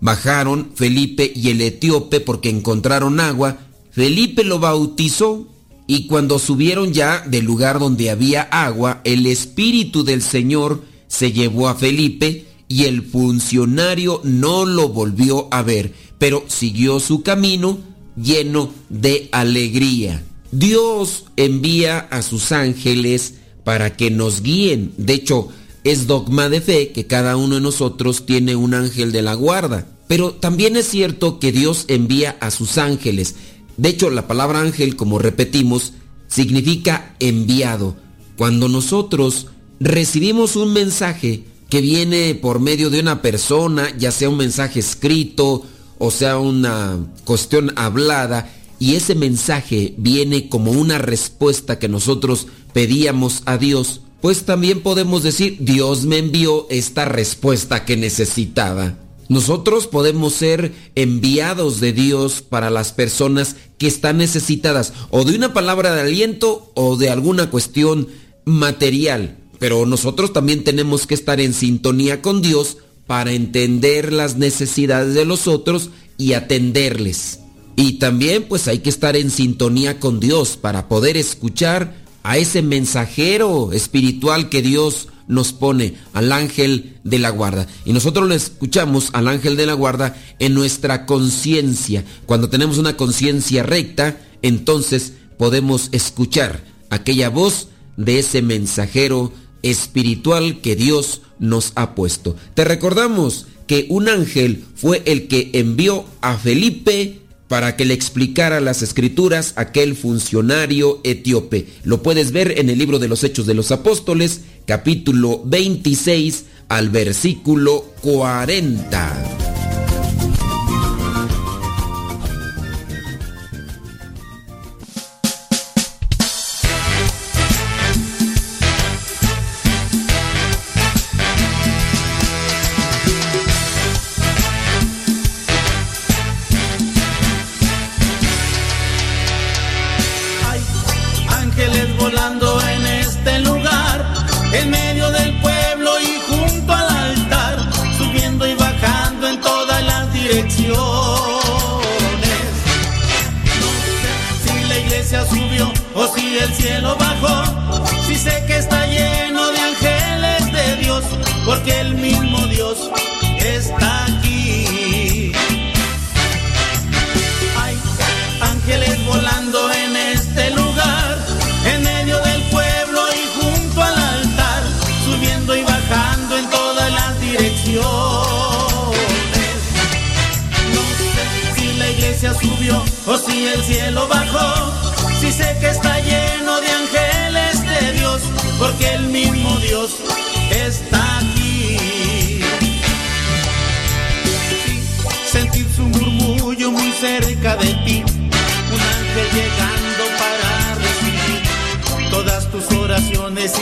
Bajaron Felipe y el etíope porque encontraron agua. Felipe lo bautizó y cuando subieron ya del lugar donde había agua, el Espíritu del Señor se llevó a Felipe y el funcionario no lo volvió a ver, pero siguió su camino lleno de alegría. Dios envía a sus ángeles para que nos guíen. De hecho, es dogma de fe que cada uno de nosotros tiene un ángel de la guarda. Pero también es cierto que Dios envía a sus ángeles. De hecho, la palabra ángel, como repetimos, significa enviado. Cuando nosotros recibimos un mensaje que viene por medio de una persona, ya sea un mensaje escrito o sea una cuestión hablada, y ese mensaje viene como una respuesta que nosotros pedíamos a Dios, pues también podemos decir, Dios me envió esta respuesta que necesitaba. Nosotros podemos ser enviados de Dios para las personas que están necesitadas o de una palabra de aliento o de alguna cuestión material. Pero nosotros también tenemos que estar en sintonía con Dios para entender las necesidades de los otros y atenderles. Y también pues hay que estar en sintonía con Dios para poder escuchar a ese mensajero espiritual que Dios nos pone, al ángel de la guarda. Y nosotros lo escuchamos al ángel de la guarda en nuestra conciencia. Cuando tenemos una conciencia recta, entonces podemos escuchar aquella voz de ese mensajero espiritual que Dios nos ha puesto. Te recordamos que un ángel fue el que envió a Felipe para que le explicara las escrituras aquel funcionario etíope. Lo puedes ver en el libro de los Hechos de los Apóstoles, capítulo 26 al versículo 40.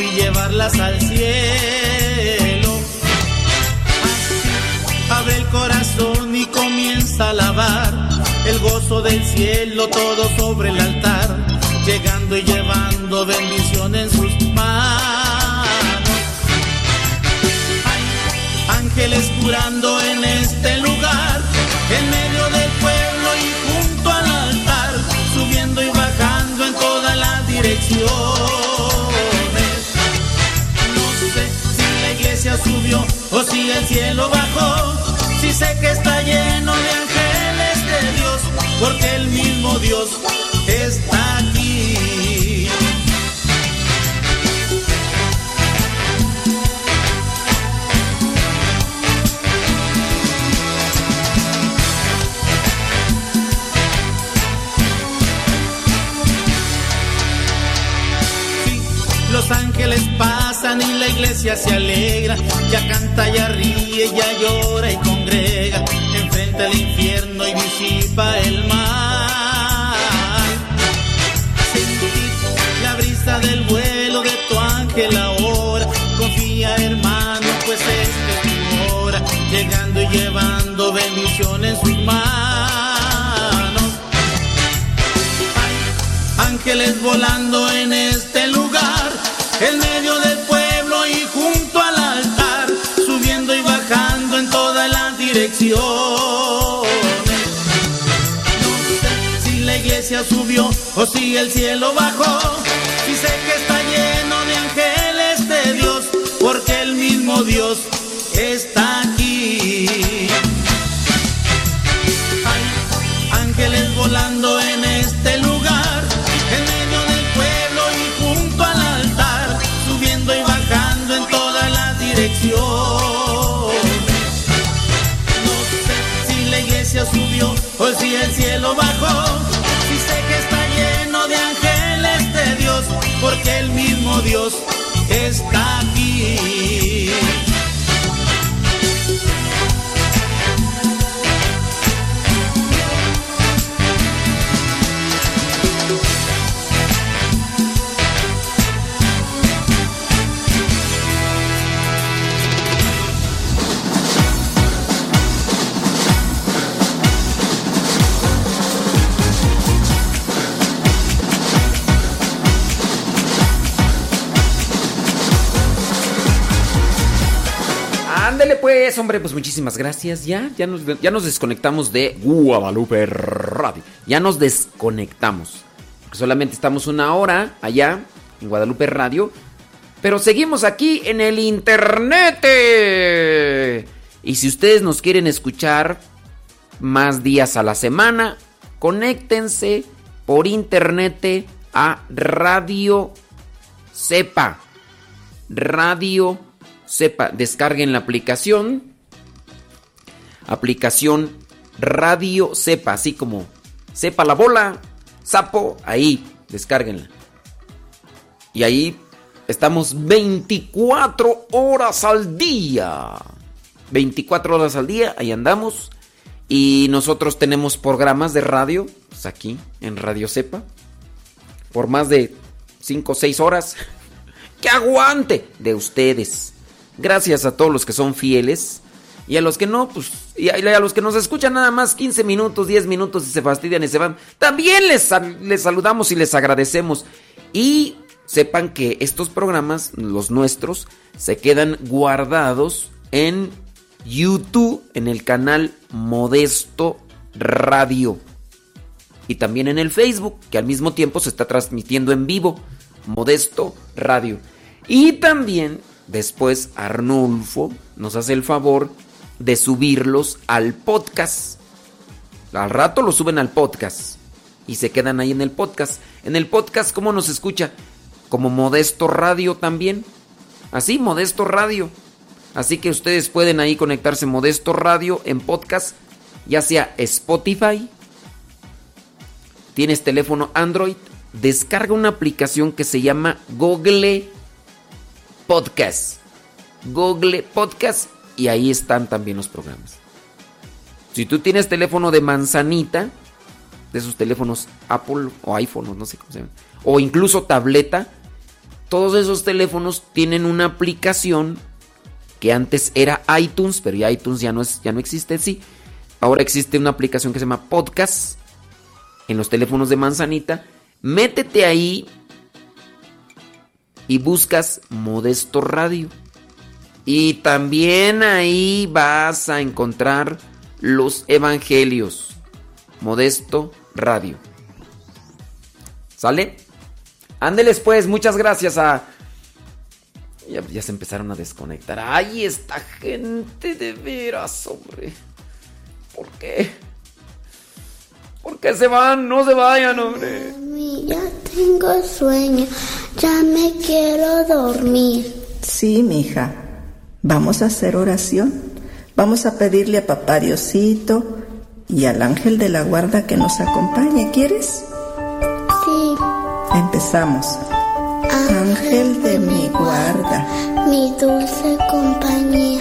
Y llevarlas al cielo. Abre el corazón y comienza a alabar el gozo del cielo todo sobre el altar, llegando y llevando bendición en sus manos. Ángeles curando en este lugar, en medio del pueblo y junto al altar, subiendo y bajando en todas las direcciones. Subió o si el cielo bajó, si sé que está lleno de ángeles de Dios, porque el mismo Dios está aquí. Los ángeles pasan y la iglesia se alegra, ya canta, ya ríe, ya llora y congrega, enfrenta el infierno y disipa el mal. Sentir la brisa del vuelo de tu ángel ahora, confía hermano, pues esta es tu hora, llegando y llevando bendición en sus manos. Ángeles volando en este lugar, en medio del si la iglesia subió o si el cielo bajó, si sé que está lleno de ángeles de Dios, porque el mismo Dios está subió o si el cielo bajó, si sé que está lleno de ángeles de Dios, porque el mismo Dios está Hombre, pues muchísimas gracias. Ya, ya nos, ya nos desconectamos de Guadalupe Radio. Ya nos desconectamos. Solamente estamos una hora allá en Guadalupe Radio. Pero seguimos aquí en el internet. Y si ustedes nos quieren escuchar más días a la semana, conéctense por internet a Radio Sepa. Radio Sepa, descarguen la aplicación. Aplicación Radio Sepa, así como Sepa la bola, sapo, ahí, descárguenla. Y ahí estamos 24 horas al día. 24 horas al día, ahí andamos. Y nosotros tenemos programas de radio, pues aquí en Radio Sepa, por más de 5 o 6 horas. [laughs] ¡Que aguante! De ustedes. Gracias a todos los que son fieles. Y a los que no, pues. Y a, los que nos escuchan nada más 15 minutos, 10 minutos y se fastidian y se van. También les, les saludamos y les agradecemos. Y sepan que estos programas, los nuestros, se quedan guardados en YouTube, en el canal Modesto Radio. Y también en el Facebook, que al mismo tiempo se está transmitiendo en vivo, Modesto Radio. Y también después Arnulfo nos hace el favor de subirlos al podcast. Al rato lo suben al podcast. Y se quedan ahí en el podcast. En el podcast, ¿cómo nos escucha? Como Modesto Radio también. Así, Modesto Radio. Así que ustedes pueden ahí conectarse Modesto Radio en podcast, ya sea Spotify. Tienes teléfono Android, descarga una aplicación que se llama Google Podcast. Google Podcast y ahí están también los programas. Si tú tienes teléfono de manzanita, de esos teléfonos Apple o iPhone, no sé cómo se llama, o incluso tableta, todos esos teléfonos tienen una aplicación que antes era iTunes, pero iTunes ya no, es, ya no existe, sí. Ahora existe una aplicación que se llama Podcast en los teléfonos de manzanita. Métete ahí y buscas Modesto Radio. Y también ahí vas a encontrar los evangelios. Modesto Radio. ¿Sale? Ándeles pues, muchas gracias a... Ya, se empezaron a desconectar. ¡Ay, esta gente de veras, hombre! ¿Por qué? ¿Por qué se van? No se vayan, hombre. ya tengo sueño. Ya me quiero dormir. Sí, mija. Vamos a hacer oración. Vamos a pedirle a papá Diosito y al ángel de la guarda que nos acompañe. ¿Quieres? Sí. Empezamos. Ángel de mi guarda, mi dulce compañía,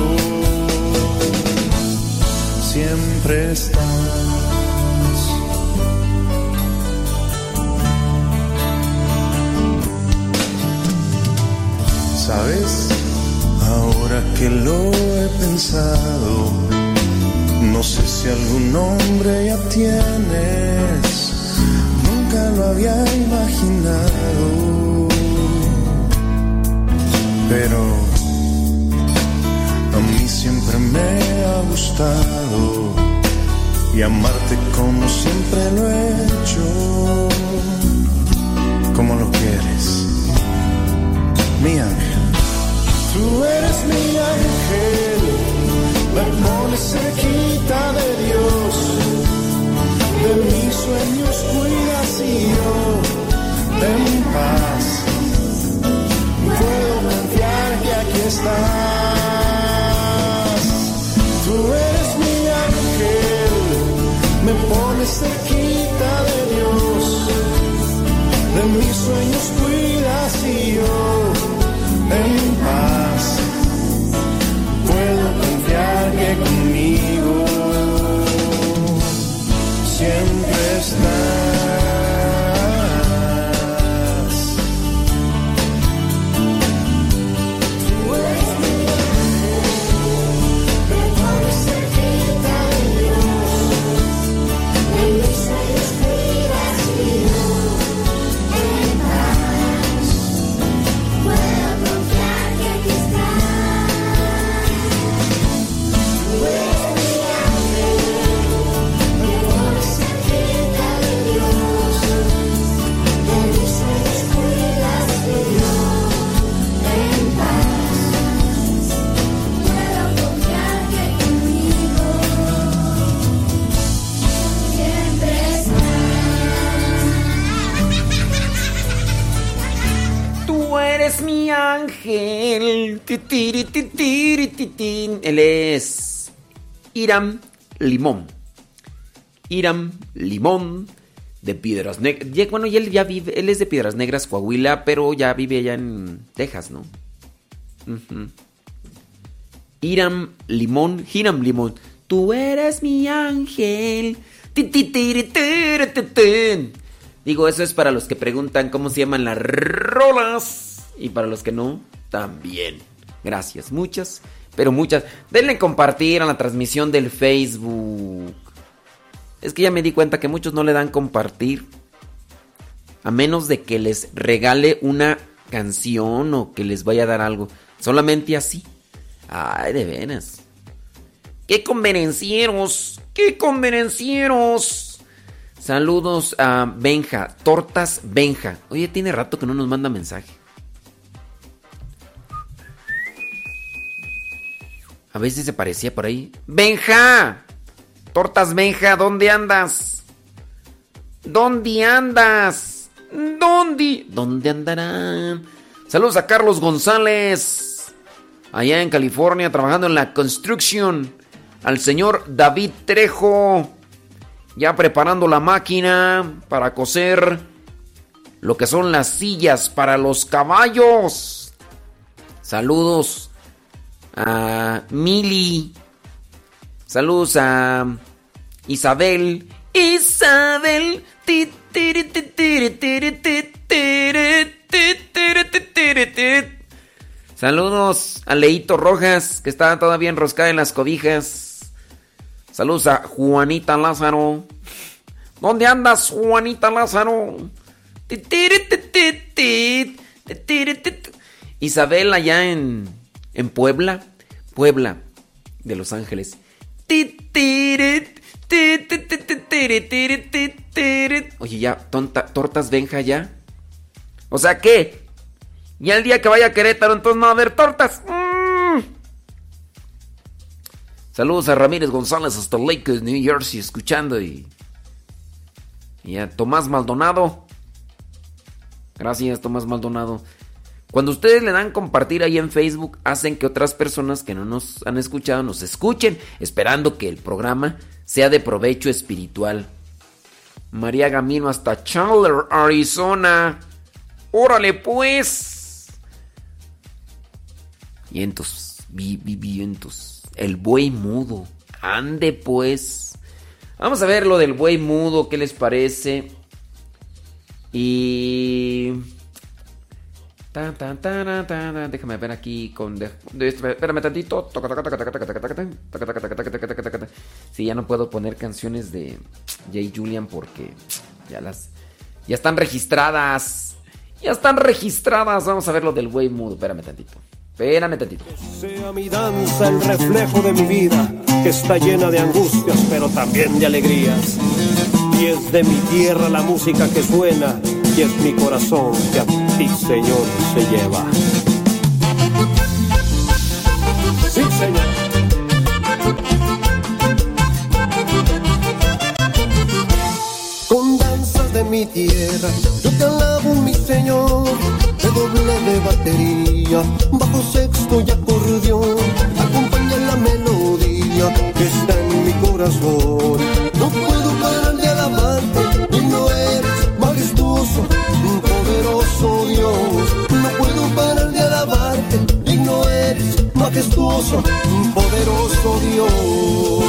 siempre estás. Sabes, ahora que lo he pensado, no sé si algún nombre ya tienes, nunca lo había imaginado, pero siempre me ha gustado y amarte como siempre lo he hecho, como lo quieres, mi ángel. Tú eres mi ángel, me pones cerquita de Dios, de mis sueños cuidas y yo en paz puedo confiar que aquí estás. Tú eres mi ángel, me pones cerquita de Dios, de mis sueños cuidas y yo en Él es Iram Limón. Iram Limón de Piedras Negras. Bueno, y él ya vive, él es de Piedras Negras, Coahuila, pero ya vive allá en Texas, ¿no? Ujú. Iram Limón, Hiram Limón. Tú eres mi ángel. Digo, eso es para los que preguntan cómo se llaman las rolas. Y para los que no, también. Gracias, muchas, pero muchas. Denle compartir a la transmisión del Facebook. Es que ya me di cuenta que muchos no le dan compartir. A menos de que les regale una canción o que les vaya a dar algo. Solamente así. Ay, de veras. ¡Qué convenencieros! ¡Qué convenencieros! Saludos a Benja, Tortas Benja. Oye, tiene rato que no nos manda mensaje. A si se parecía por ahí. ¡Benja! Tortas Benja, ¿dónde andas? ¿Dónde andas? ¿Dónde? ¿Dónde andarán? Saludos a Carlos González, allá en California, trabajando en la construction. Al señor David Trejo, ya preparando la máquina para coser lo que son las sillas para los caballos. Saludos a Mili. Saludos a Isabel. Isabel. Saludos a Leito Rojas, que está todavía enroscada en las cobijas. Saludos a Juanita Lázaro. ¿Dónde andas, Juanita Lázaro? Isabel allá en en Puebla. Puebla de Los Ángeles. Oye, ya, tonta, tortas Benja ya. O sea, ¿qué? Ya el día que vaya a Querétaro, entonces no va a haber tortas. Mm. Saludos a Ramírez González hasta Lake, New Jersey, escuchando y. Y a Tomás Maldonado. Gracias, Tomás Maldonado. Cuando ustedes le dan compartir ahí en Facebook, hacen que otras personas que no nos han escuchado nos escuchen, esperando que el programa sea de provecho espiritual. María Gamino hasta Chandler, Arizona. Órale pues. Vientos, vi, vi- vientos. El buey mudo. Ande pues. Vamos a ver lo del buey mudo, ¿qué les parece? Y... Tan, tan, tan, tan, Déjame ver aquí con. Espérame tantito. Sí, ya no puedo poner canciones de J. Julian porque ya las. Ya están registradas. Ya están registradas. Vamos a ver lo del Way Mood. Espérame tantito. Espérame tantito. Que sea mi danza el reflejo de mi vida, que está llena de angustias, pero también de alegrías. Y es de mi tierra la música que suena y es mi corazón que a ti, Señor, se lleva. Sí, Señor. Con danzas de mi tierra, yo te alabo, mi Señor. De doble de batería, bajo sexto y acordeón. Acompaña la melodía que está en mi corazón. No puedo parar de eres majestuoso, poderoso Dios. No puedo parar de alabarte, y no eres majestuoso, poderoso Dios.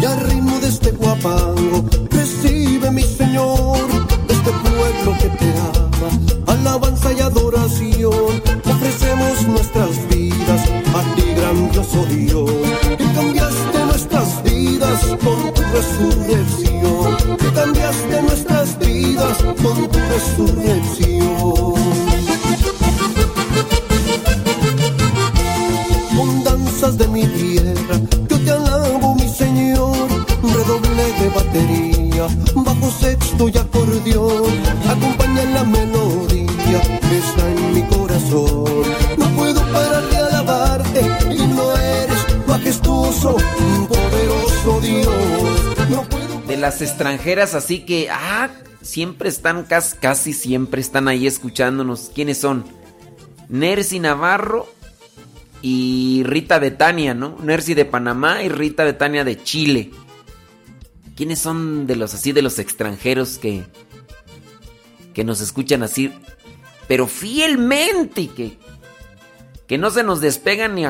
Y al ritmo de este guapango, recibe mi Señor, de este pueblo que te ama, alabanza y adoración. Ofrecemos nuestras vidas a ti, grandioso Dios, que cambiaste nuestras vidas con tu resurrección, que cambiaste nuestras vidas con tu resurrección. con danzas de mi tierra. Yo te alabo, mi Señor, redoble de batería, bajo sexto y acordeón, acompaña la melodía que está en mi corazón. No puedo parar de alabarte y no eres majestuoso, puedo De las extranjeras, así que. ¡Ah! siempre están, casi, casi siempre están ahí escuchándonos. ¿Quiénes son? Nercy Navarro y Rita Betania, ¿no? Nercy de Panamá y Rita Betania de Chile. ¿Quiénes son de los así de los extranjeros que que nos escuchan así pero fielmente que que no se nos despegan ni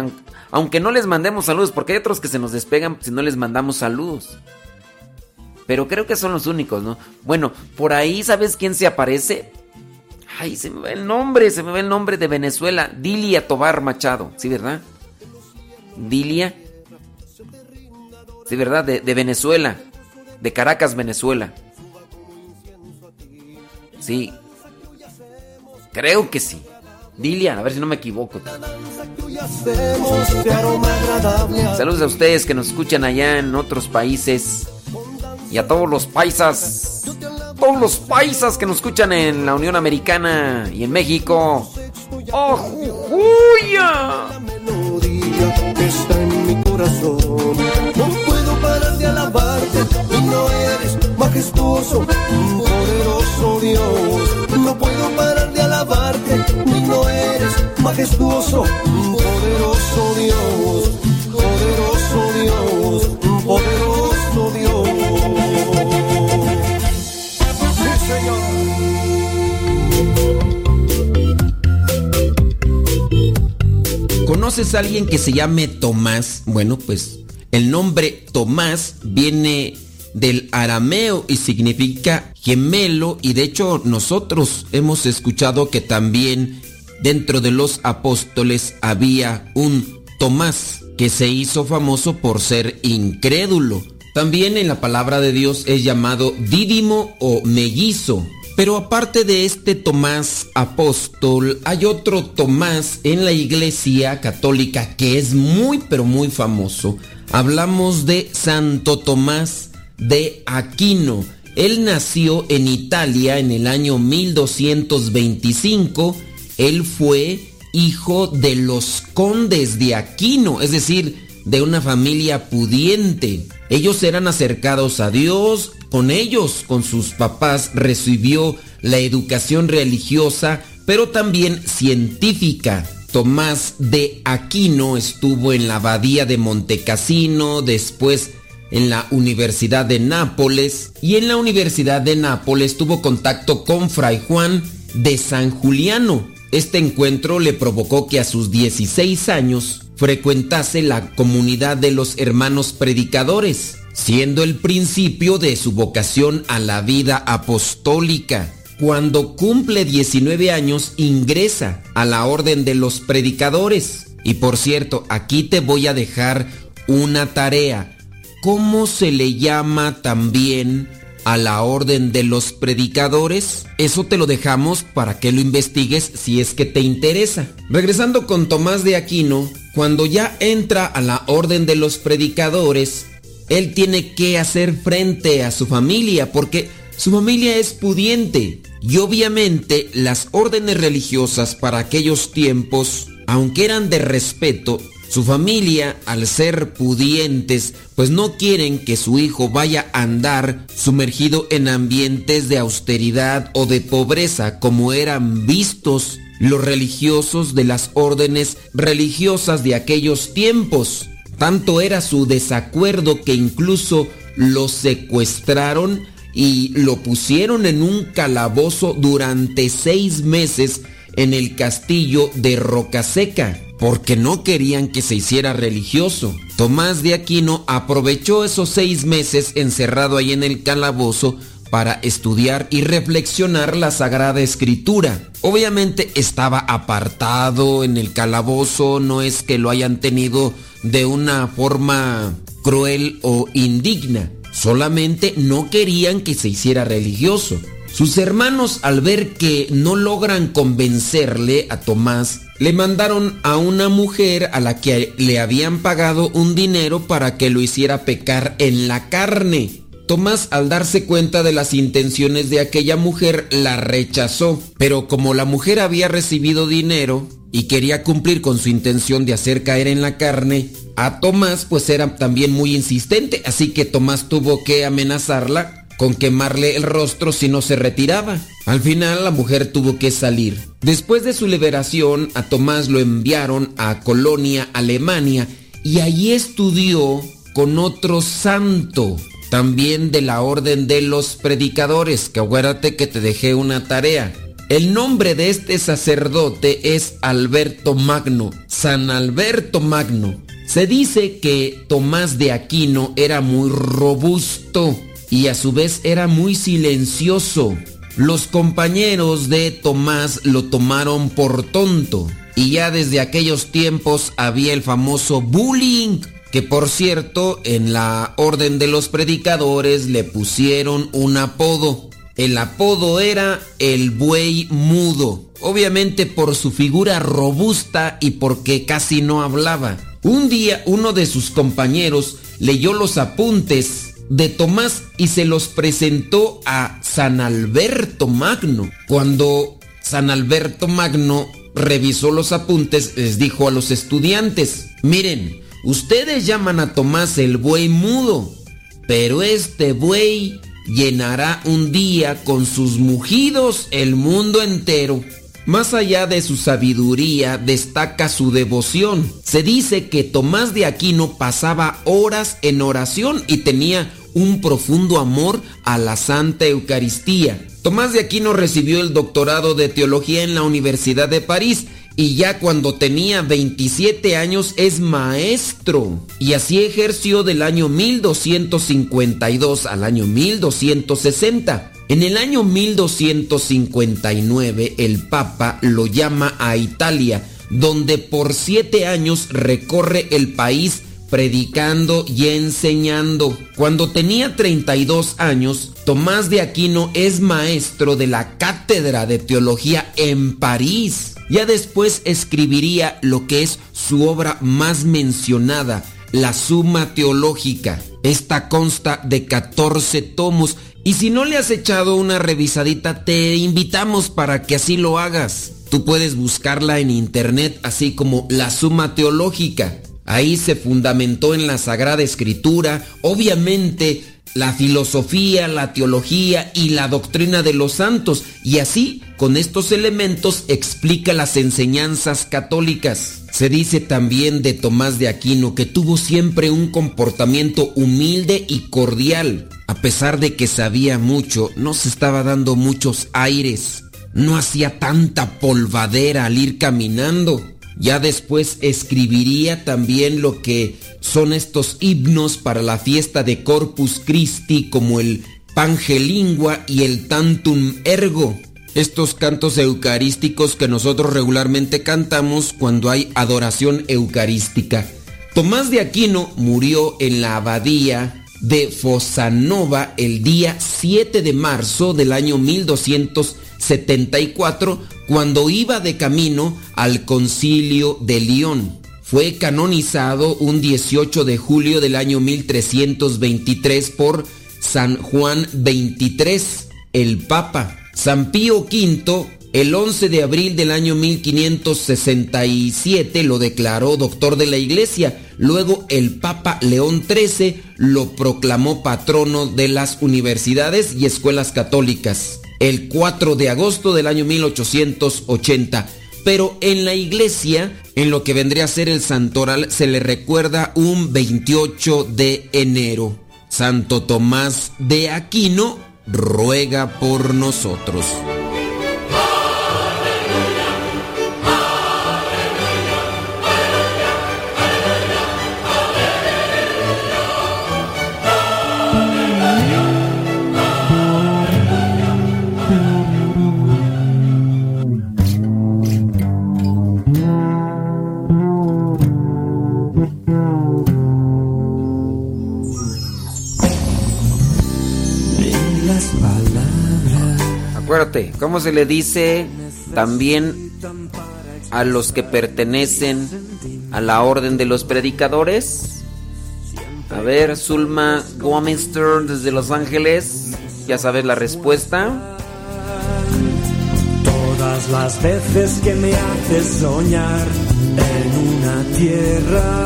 aunque no les mandemos saludos, porque hay otros que se nos despegan si no les mandamos saludos. Pero creo que son los únicos, ¿no? Bueno, por ahí ¿sabes quién se aparece? Ay, se me va el nombre, se me va el nombre de Venezuela. Dilia Tobar Machado, ¿sí, verdad? Dilia. Sí, ¿verdad? De, de Venezuela. De Caracas, Venezuela. Sí. Creo que sí. Dilia, a ver si no me equivoco. Saludos a ustedes que nos escuchan allá en otros países. Y a todos los paisas. Todos los paisas que nos escuchan en la Unión Americana y en México. ¡Oh, Jujuya! que está en mi corazón. No puedo parar de alabarte, tú no eres majestuoso, poderoso Dios. No puedo parar de alabarte, majestuoso, poderoso Dios, poderoso Dios, poderoso Dios. ¿Conoces a alguien que se llame Tomás? Bueno, pues el nombre Tomás viene del arameo y significa gemelo y de hecho nosotros hemos escuchado que también dentro de los apóstoles había un Tomás que se hizo famoso por ser incrédulo. También en la palabra de Dios es llamado dídimo o mellizo. Pero aparte de este Tomás apóstol, hay otro Tomás en la iglesia católica que es muy pero muy famoso. Hablamos de Santo Tomás de Aquino. Él nació en Italia en el año 1225. Él fue hijo de los condes de Aquino, es decir, de una familia pudiente. Ellos eran acercados a Dios, con ellos, con sus papás, recibió la educación religiosa, pero también científica. Tomás de Aquino estuvo en la abadía de Montecassino, después en la Universidad de Nápoles y en la Universidad de Nápoles tuvo contacto con Fray Juan de San Juliano. Este encuentro le provocó que a sus 16 años frecuentase la comunidad de los hermanos predicadores, siendo el principio de su vocación a la vida apostólica. Cuando cumple 19 años ingresa a la orden de los predicadores. Y por cierto, aquí te voy a dejar una tarea. ¿Cómo se le llama también a la orden de los predicadores? Eso te lo dejamos para que lo investigues si es que te interesa. Regresando con Tomás de Aquino, cuando ya entra a la orden de los predicadores, él tiene que hacer frente a su familia porque su familia es pudiente. Y obviamente las órdenes religiosas para aquellos tiempos, aunque eran de respeto, su familia, al ser pudientes, pues no quieren que su hijo vaya a andar sumergido en ambientes de austeridad o de pobreza como eran vistos los religiosos de las órdenes religiosas de aquellos tiempos. Tanto era su desacuerdo que incluso lo secuestraron y lo pusieron en un calabozo durante seis meses en el castillo de Rocaseca, porque no querían que se hiciera religioso. Tomás de Aquino aprovechó esos seis meses encerrado ahí en el calabozo para estudiar y reflexionar la Sagrada Escritura. Obviamente estaba apartado en el calabozo, no es que lo hayan tenido de una forma cruel o indigna, solamente no querían que se hiciera religioso. Sus hermanos al ver que no logran convencerle a Tomás, le mandaron a una mujer a la que le habían pagado un dinero para que lo hiciera pecar en la carne. Tomás al darse cuenta de las intenciones de aquella mujer la rechazó, pero como la mujer había recibido dinero y quería cumplir con su intención de hacer caer en la carne, a Tomás pues era también muy insistente, así que Tomás tuvo que amenazarla con quemarle el rostro si no se retiraba. Al final la mujer tuvo que salir. Después de su liberación, a Tomás lo enviaron a Colonia, Alemania, y allí estudió con otro santo, también de la orden de los predicadores, que acuérdate que te dejé una tarea. El nombre de este sacerdote es Alberto Magno, San Alberto Magno. Se dice que Tomás de Aquino era muy robusto y a su vez era muy silencioso. Los compañeros de Tomás lo tomaron por tonto y ya desde aquellos tiempos había el famoso bullying, que por cierto en la orden de los predicadores le pusieron un apodo. El apodo era el buey mudo, obviamente por su figura robusta y porque casi no hablaba. Un día uno de sus compañeros leyó los apuntes de Tomás y se los presentó a San Alberto Magno. Cuando San Alberto Magno revisó los apuntes, les dijo a los estudiantes, miren, ustedes llaman a Tomás el buey mudo, pero este buey llenará un día con sus mugidos el mundo entero. Más allá de su sabiduría destaca su devoción. Se dice que Tomás de Aquino pasaba horas en oración y tenía un profundo amor a la Santa Eucaristía. Tomás de Aquino recibió el doctorado de teología en la Universidad de París y ya cuando tenía 27 años es maestro. Y así ejerció del año 1252 al año 1260. En el año 1259 el Papa lo llama a Italia, donde por siete años recorre el país predicando y enseñando. Cuando tenía 32 años, Tomás de Aquino es maestro de la Cátedra de Teología en París. Ya después escribiría lo que es su obra más mencionada, la Suma Teológica. Esta consta de 14 tomos y si no le has echado una revisadita, te invitamos para que así lo hagas. Tú puedes buscarla en internet así como la Suma Teológica. Ahí se fundamentó en la Sagrada Escritura, obviamente la filosofía, la teología y la doctrina de los santos, y así, con estos elementos, explica las enseñanzas católicas. Se dice también de Tomás de Aquino que tuvo siempre un comportamiento humilde y cordial. A pesar de que sabía mucho, no se estaba dando muchos aires. No hacía tanta polvadera al ir caminando. Ya después escribiría también lo que son estos himnos para la fiesta de Corpus Christi como el Pangelingua y el Tantum Ergo. Estos cantos eucarísticos que nosotros regularmente cantamos cuando hay adoración eucarística. Tomás de Aquino murió en la abadía de Fosanova el día 7 de marzo del año 1274 cuando iba de camino al concilio de León. Fue canonizado un 18 de julio del año 1323 por San Juan XXIII, el Papa. San Pío V, el 11 de abril del año 1567, lo declaró doctor de la Iglesia. Luego el Papa León XIII lo proclamó patrono de las universidades y escuelas católicas el 4 de agosto del año 1880. Pero en la iglesia, en lo que vendría a ser el santoral, se le recuerda un 28 de enero. Santo Tomás de Aquino ruega por nosotros. ¿Cómo se le dice también a los que pertenecen a la orden de los predicadores? A ver, Zulma Gominster desde Los Ángeles, ya sabes la respuesta. Todas las veces que me haces soñar en una tierra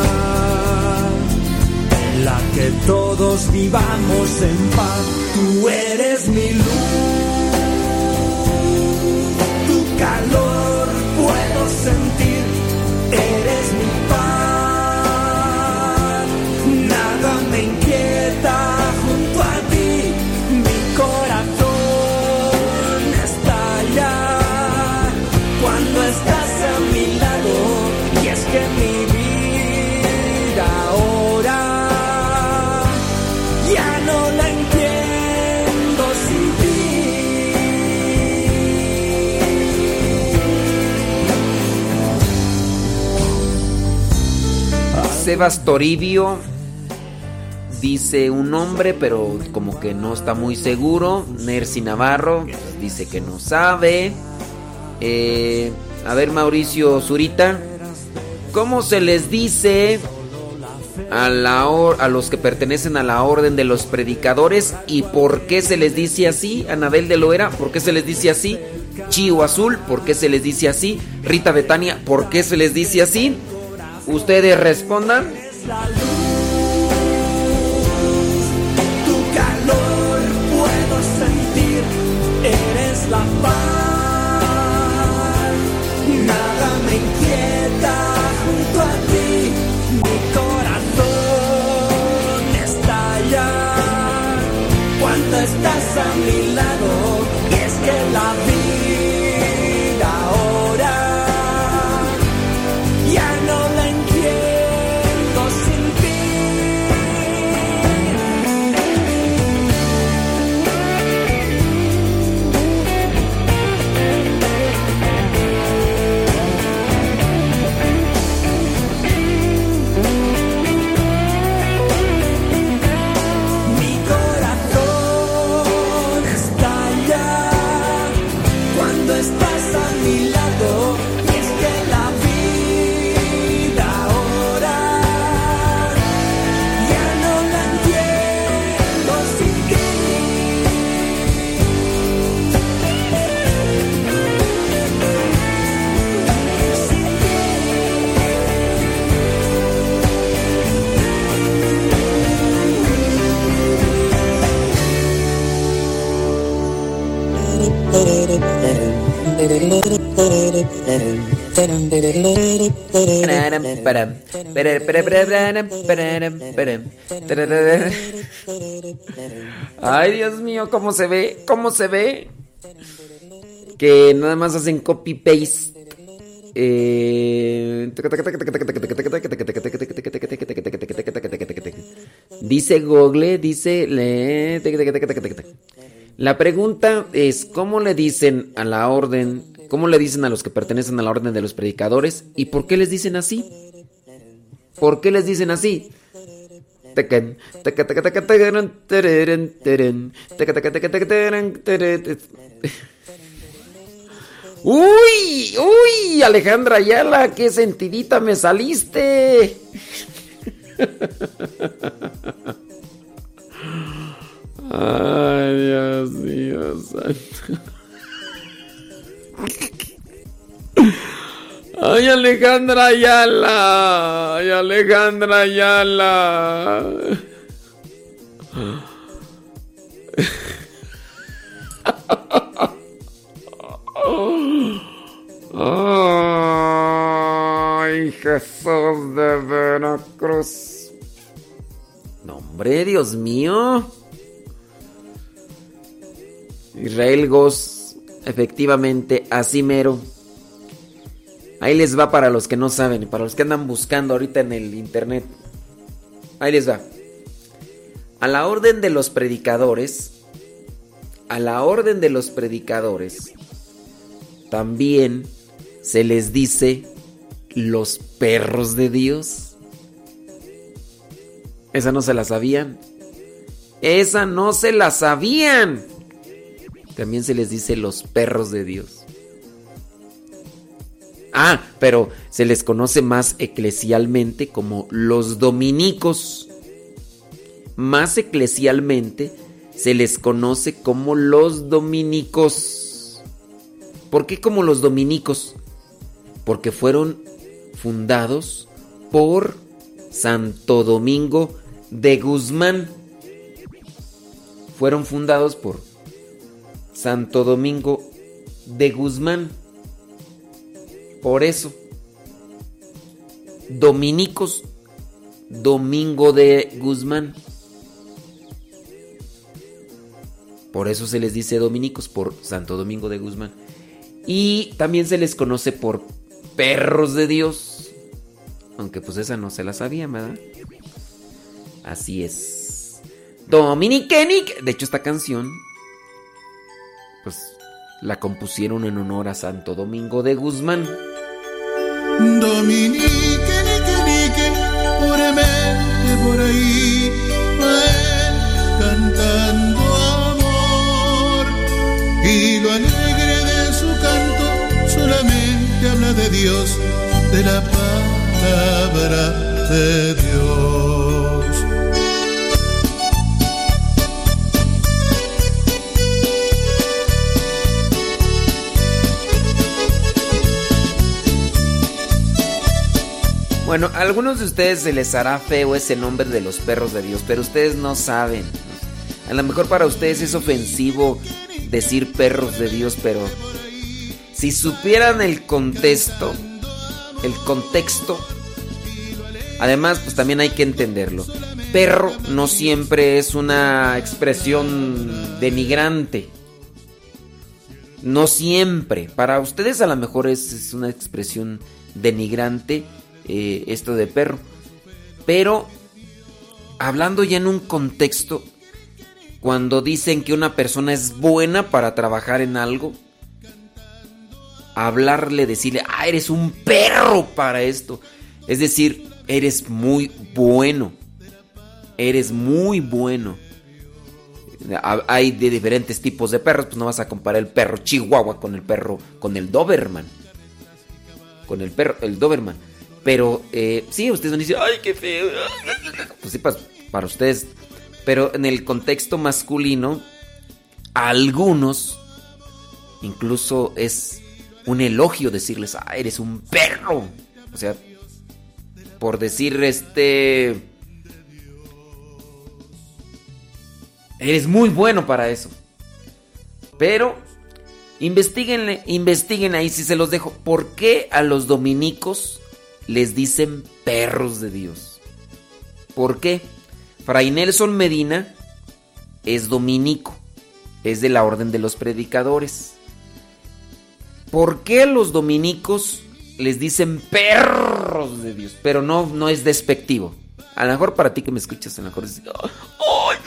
para que todos vivamos en paz. Tú eres mi luz, calor puedo sentir, Sebas Toribio dice un nombre, pero como que no está muy seguro. Nercy Navarro dice que no sabe. Eh, a ver, Mauricio Zurita, ¿cómo se les dice a, a los que pertenecen a la orden de los predicadores y por qué se les dice así? Anabel de Loera, ¿por qué se les dice así? Chío Azul, ¿por qué se les dice así? Rita Betania, ¿por qué se les dice así? Ustedes respondan. Ay, Dios mío, ¿cómo se ve? ¿Cómo se ve? Que nada más hacen copy paste. Eh, Dice Google, dice le- La pregunta es ¿cómo le dicen a la orden, cómo le dicen a los que pertenecen a la orden de los predicadores y por qué les dicen así? ¿Por qué les dicen así? Uy, uy, Alejandra Ayala, qué sentidita me saliste. [laughs] Ay, Dios mío, santo. Ay, Alejandra Ayala. Ay, Alejandra Ayala. Ay, Jesús de Veracruz. No, hombre, Dios mío. Israel Goss, efectivamente, así mero. Ahí les va para los que no saben, para los que andan buscando ahorita en el internet. Ahí les va. A la orden de los predicadores, a la orden de los predicadores, también se les dice los perros de Dios. Esa no se la sabían. Esa no se la sabían. También se les dice los perros de Dios. Ah, pero se les conoce más eclesialmente como los dominicos. Más eclesialmente se les conoce como los dominicos. ¿Por qué como los dominicos? Porque fueron fundados por Santo Domingo de Guzmán fueron fundados por Santo Domingo de Guzmán. Por eso, dominicos Domingo de Guzmán. Por eso se les dice dominicos, por Santo Domingo de Guzmán. Y también se les conoce por perros de Dios. Aunque pues esa no se la sabía, ¿verdad? Así es. Dominiquenic. De hecho, esta canción, pues la compusieron en honor a Santo Domingo de Guzmán. Dominique, nique, nique, puramente por ahí, él cantando amor. Y lo alegre de su canto solamente habla de Dios, de la palabra de Dios. Bueno, a algunos de ustedes se les hará feo ese nombre de los perros de Dios, pero ustedes no saben. A lo mejor para ustedes es ofensivo decir perros de Dios, pero si supieran el contexto, el contexto, además pues también hay que entenderlo. Perro no siempre es una expresión denigrante. No siempre. Para ustedes a lo mejor es, es una expresión denigrante eh, esto de perro. Pero hablando ya en un contexto, cuando dicen que una persona es buena para trabajar en algo, hablarle, decirle, ah, eres un perro para esto. Es decir, eres muy bueno. Eres muy bueno. Hay de diferentes tipos de perros, pues no vas a comparar el perro chihuahua con el perro, con el Doberman. Con el perro, el Doberman. Pero eh, sí, ustedes van a decir, ay, qué feo. Pues sí, para, ustedes. Pero en el contexto masculino, a algunos, incluso es un elogio decirles, ah, eres un perro. O sea, por decir este... Eres muy bueno para eso. Pero investiguenle, investiguen ahí si se los dejo. ¿Por qué a los dominicos les dicen perros de Dios? ¿Por qué? Fray Nelson Medina es dominico, es de la orden de los predicadores. ¿Por qué los dominicos les dicen perros de Dios? Pero no, no es despectivo. A lo mejor para ti que me escuchas, a lo mejor ¡ay!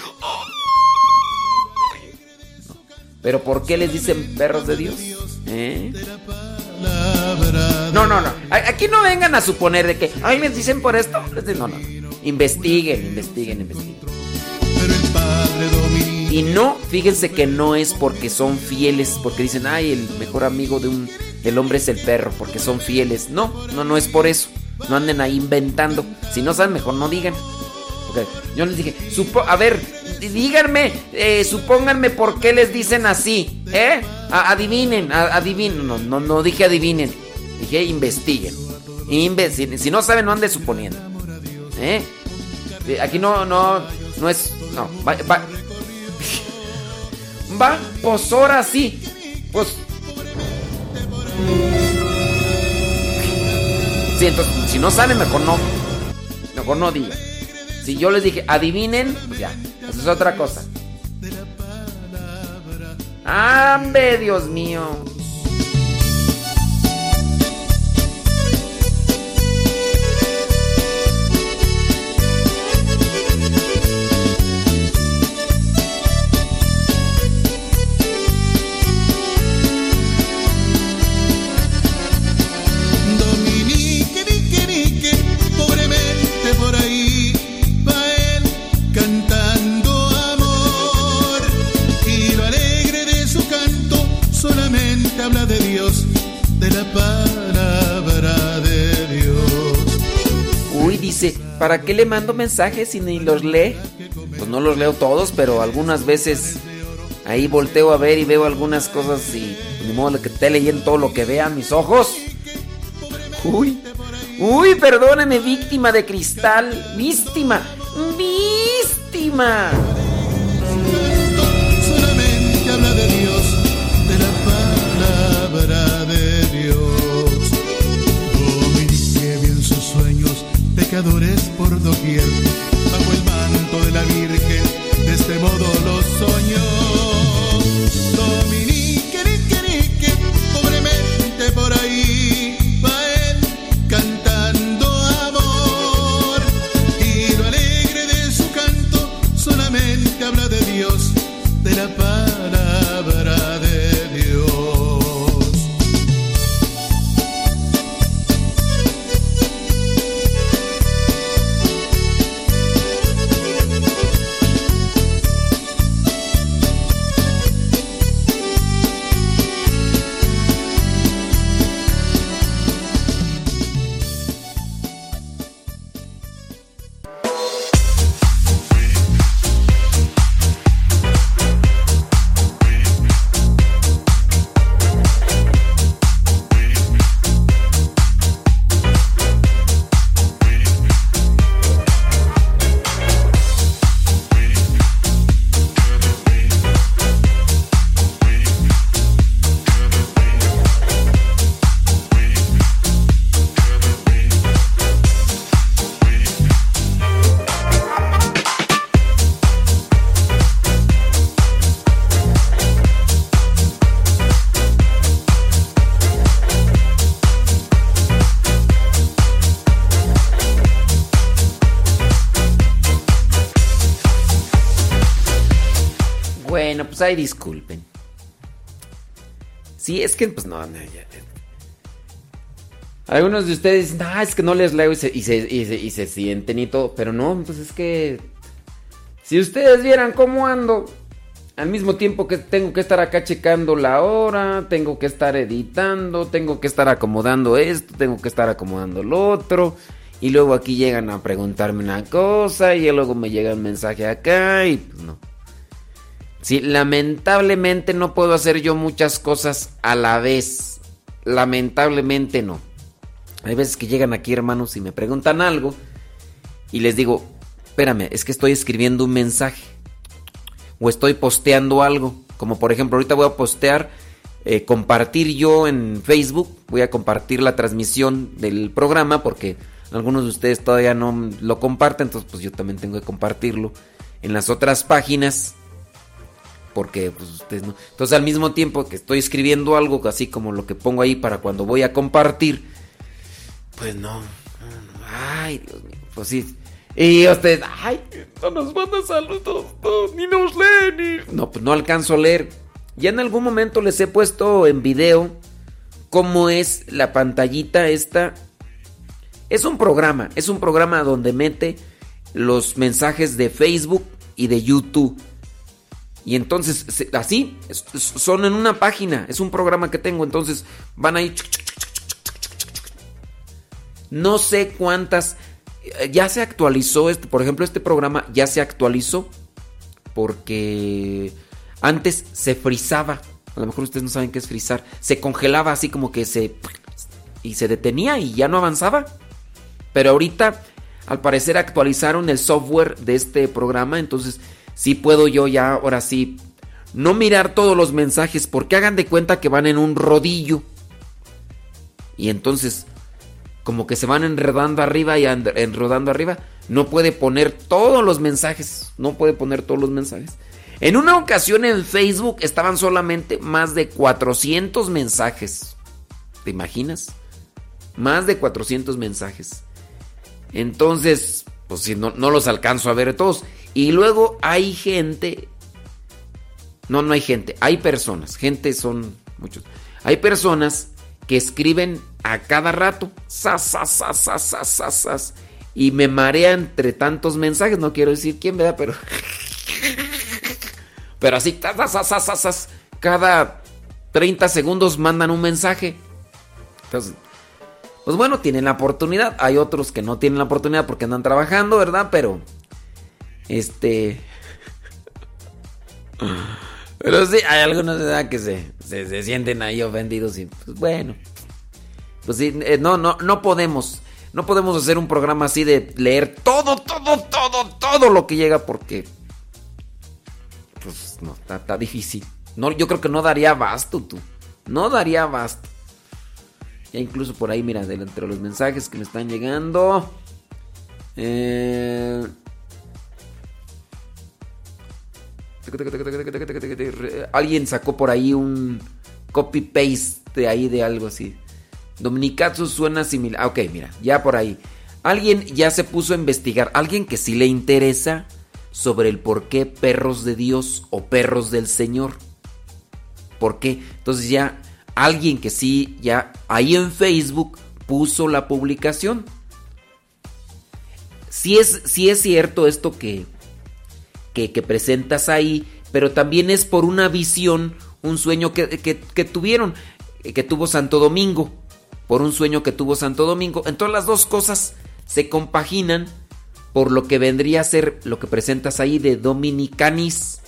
Pero ¿por qué les dicen perros de Dios? ¿Eh? No, no, no. Aquí no vengan a suponer de que, ay, les dicen por esto. No, no. Investiguen, investiguen, investiguen. Y no, fíjense que no es porque son fieles, porque dicen, ay, el mejor amigo de un, del hombre es el perro, porque son fieles. No, no, no es por eso. No anden ahí inventando. Si no saben, mejor no digan. Yo les dije, supo a ver, díganme, eh, supónganme por qué les dicen así, ¿eh? Adivinen, adivinen. No, no, no dije adivinen, dije investiguen. Inve si, no saben, no anden suponiendo. ¿Eh? Aquí no, no, no es. No, va. Va, [laughs] va pues ahora sí. Pues. Sí, entonces, si no saben, mejor no. Mejor no digan. Si yo les dije, adivinen, pues ya, eso es otra cosa. ¡Ambe, Dios mío! ¿Para qué le mando mensajes si ni los lee? Pues no los leo todos, pero algunas veces ahí volteo a ver y veo algunas cosas y ni modo que esté leyendo todo lo que vean mis ojos. Uy, uy, perdóneme, víctima de cristal, víctima. víctima. Sueños pecadores por doquier, ahí disculpen. Sí, es que, pues no, no, ya- Algunos de ustedes dicen, ah, es que no les leo y se, y se, y se- y se sienten y todo. Pero no, pues es que. Si ustedes vieran cómo ando, al mismo tiempo que tengo que estar acá checando la hora, tengo que estar editando, tengo que estar acomodando esto, tengo que estar acomodando lo otro. Y luego aquí llegan a preguntarme una cosa y luego me llega un mensaje acá y pues no. Sí, lamentablemente no puedo hacer yo muchas cosas a la vez. Lamentablemente no. Hay veces que llegan aquí hermanos y me preguntan algo y les digo, espérame, es que estoy escribiendo un mensaje o estoy posteando algo. Como por ejemplo, ahorita voy a postear, eh, compartir yo en Facebook, voy a compartir la transmisión del programa porque algunos de ustedes todavía no lo comparten, entonces pues yo también tengo que compartirlo en las otras páginas porque pues ustedes no. Entonces al mismo tiempo que estoy escribiendo algo así como lo que pongo ahí para cuando voy a compartir, pues no. Ay, Dios mío, pues sí. Y ustedes, ay, no nos manda saludos, no, ni nos leen. No, pues no alcanzo a leer. Ya en algún momento les he puesto en video cómo es la pantallita esta. Es un programa, es un programa donde mete los mensajes de Facebook y de YouTube. Y entonces, así, son en una página, es un programa que tengo, entonces van ahí. No sé cuántas, eh, ya se actualizó, este, por ejemplo, este programa ya se actualizó porque antes se frizaba. A lo mejor ustedes no saben qué es frizar. Se congelaba así como que se... y se detenía y ya no avanzaba. Pero ahorita, al parecer, actualizaron el software de este programa. Entonces, sí puedo yo ya, ahora sí, no mirar todos los mensajes. Porque hagan de cuenta que van en un rodillo. Y entonces, como que se van enredando arriba y and- enredando arriba. No puede poner todos los mensajes. No puede poner todos los mensajes. En una ocasión en Facebook estaban solamente más de 400 mensajes. ¿Te imaginas? Más de 400 mensajes. Entonces, pues si no, no los alcanzo a ver todos. Y luego hay gente. No, no hay gente. Hay personas. Gente son muchos. Hay personas que escriben a cada rato. Sas, sas, sas, y me marea entre tantos mensajes. No quiero decir quién, ¿verdad? Pero. [laughs] Pero así. cada 30 segundos mandan un mensaje. Entonces. Pues bueno, tienen la oportunidad. Hay otros que no tienen la oportunidad porque andan trabajando, ¿verdad? Pero. Este. Pero sí, hay algunos que se, se, sienten ahí ofendidos y pues bueno. Pues sí, no, no, no podemos. No podemos hacer un programa así de leer todo, todo, todo, todo lo que llega porque pues no, está, difícil. No, yo creo que no daría abasto tú. No daría abasto. Ya incluso por ahí, mira, entre los mensajes que me están llegando. Eh, Alguien sacó por ahí un copy paste de ahí de algo así. Dominicatsu suena similar. Ah, ok, mira, ya por ahí. Alguien ya se puso a investigar. Alguien que sí le interesa sobre el por qué perros de Dios o perros del Señor. ¿Por qué? Entonces ya alguien que sí, ya ahí en Facebook puso la publicación. Si es, sí es cierto esto que, que, presentas ahí, pero también es por una visión, un sueño que, que, que tuvieron, que tuvo Santo Domingo, por un sueño que tuvo Santo Domingo. Entonces las dos cosas se compaginan por lo que vendría a ser lo que presentas ahí de Dominicanis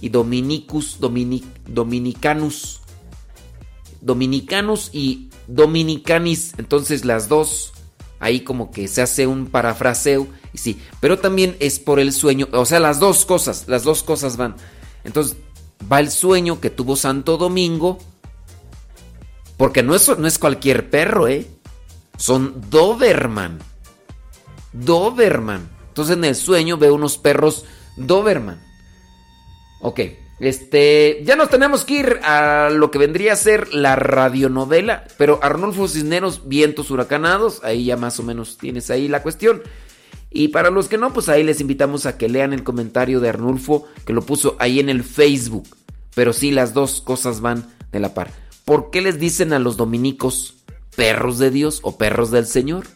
y Dominicus, Dominic, Dominicanus. Dominicanus y Dominicanis. Entonces las dos, ahí como que se hace un parafraseo. Sí, pero también es por el sueño. O sea, las dos cosas, las dos cosas van. Entonces va el sueño que tuvo Santo Domingo. Porque no es, no es cualquier perro, ¿eh? Son Doberman. Doberman. Entonces en el sueño veo unos perros Doberman. Ok, este, ya nos tenemos que ir a lo que vendría a ser la radionovela, pero Arnulfo Cisneros, Vientos Huracanados, ahí ya más o menos tienes ahí la cuestión. Y para los que no, pues ahí les invitamos a que lean el comentario de Arnulfo, que lo puso ahí en el Facebook. Pero sí, las dos cosas van de la par. ¿Por qué les dicen a los dominicos perros de Dios o perros del Señor?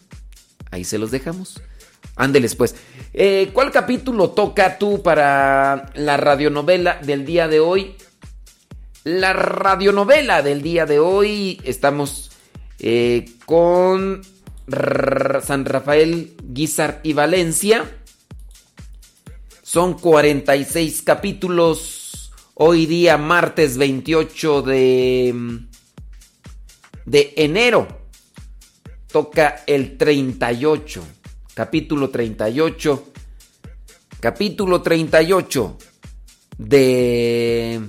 Ahí se los dejamos. Ándeles pues. Eh, ¿Cuál capítulo toca tú para la radionovela del día de hoy? La radionovela del día de hoy estamos eh, con San Rafael, Guizar y Valencia. Son 46 capítulos. Hoy día martes 28 de, de enero. Toca el 38 capítulo 38. Capítulo 38 de...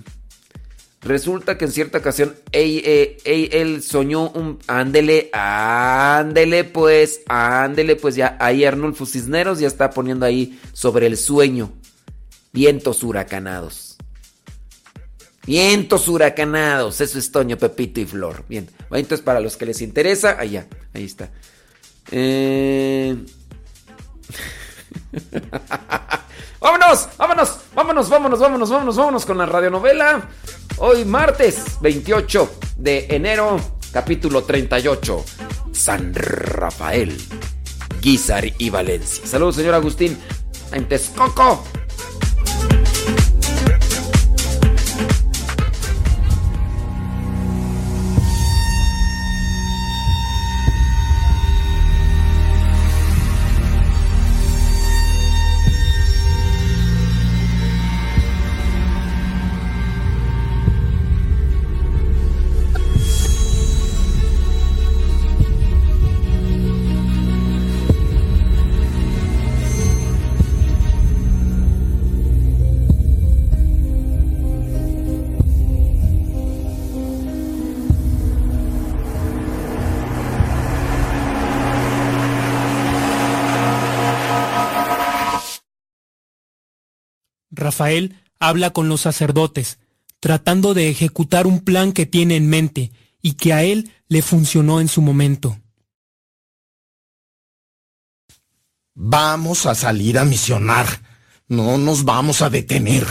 Resulta que en cierta ocasión él, eh, él- él soñó un... Ándele, ándele pues, ándele pues ya. Ahí Arnulfo Cisneros ya está poniendo ahí sobre el sueño. Vientos huracanados. Vientos huracanados. Eso es Toño, Pepito y Flor. Bien. Entonces para los que les interesa, allá, ahí está. Eh... vámonos, [laughs] vámonos, vámonos, vámonos, vámonos, vámonos, vámonos con la radionovela. Hoy martes 28 de enero, capítulo 38. San Rafael, Guizar y Valencia. Saludos, señor Agustín. En Texcoco. Rafael habla con los sacerdotes, tratando de ejecutar un plan que tiene en mente y que a él le funcionó en su momento. Vamos a salir a misionar. No nos vamos a detener.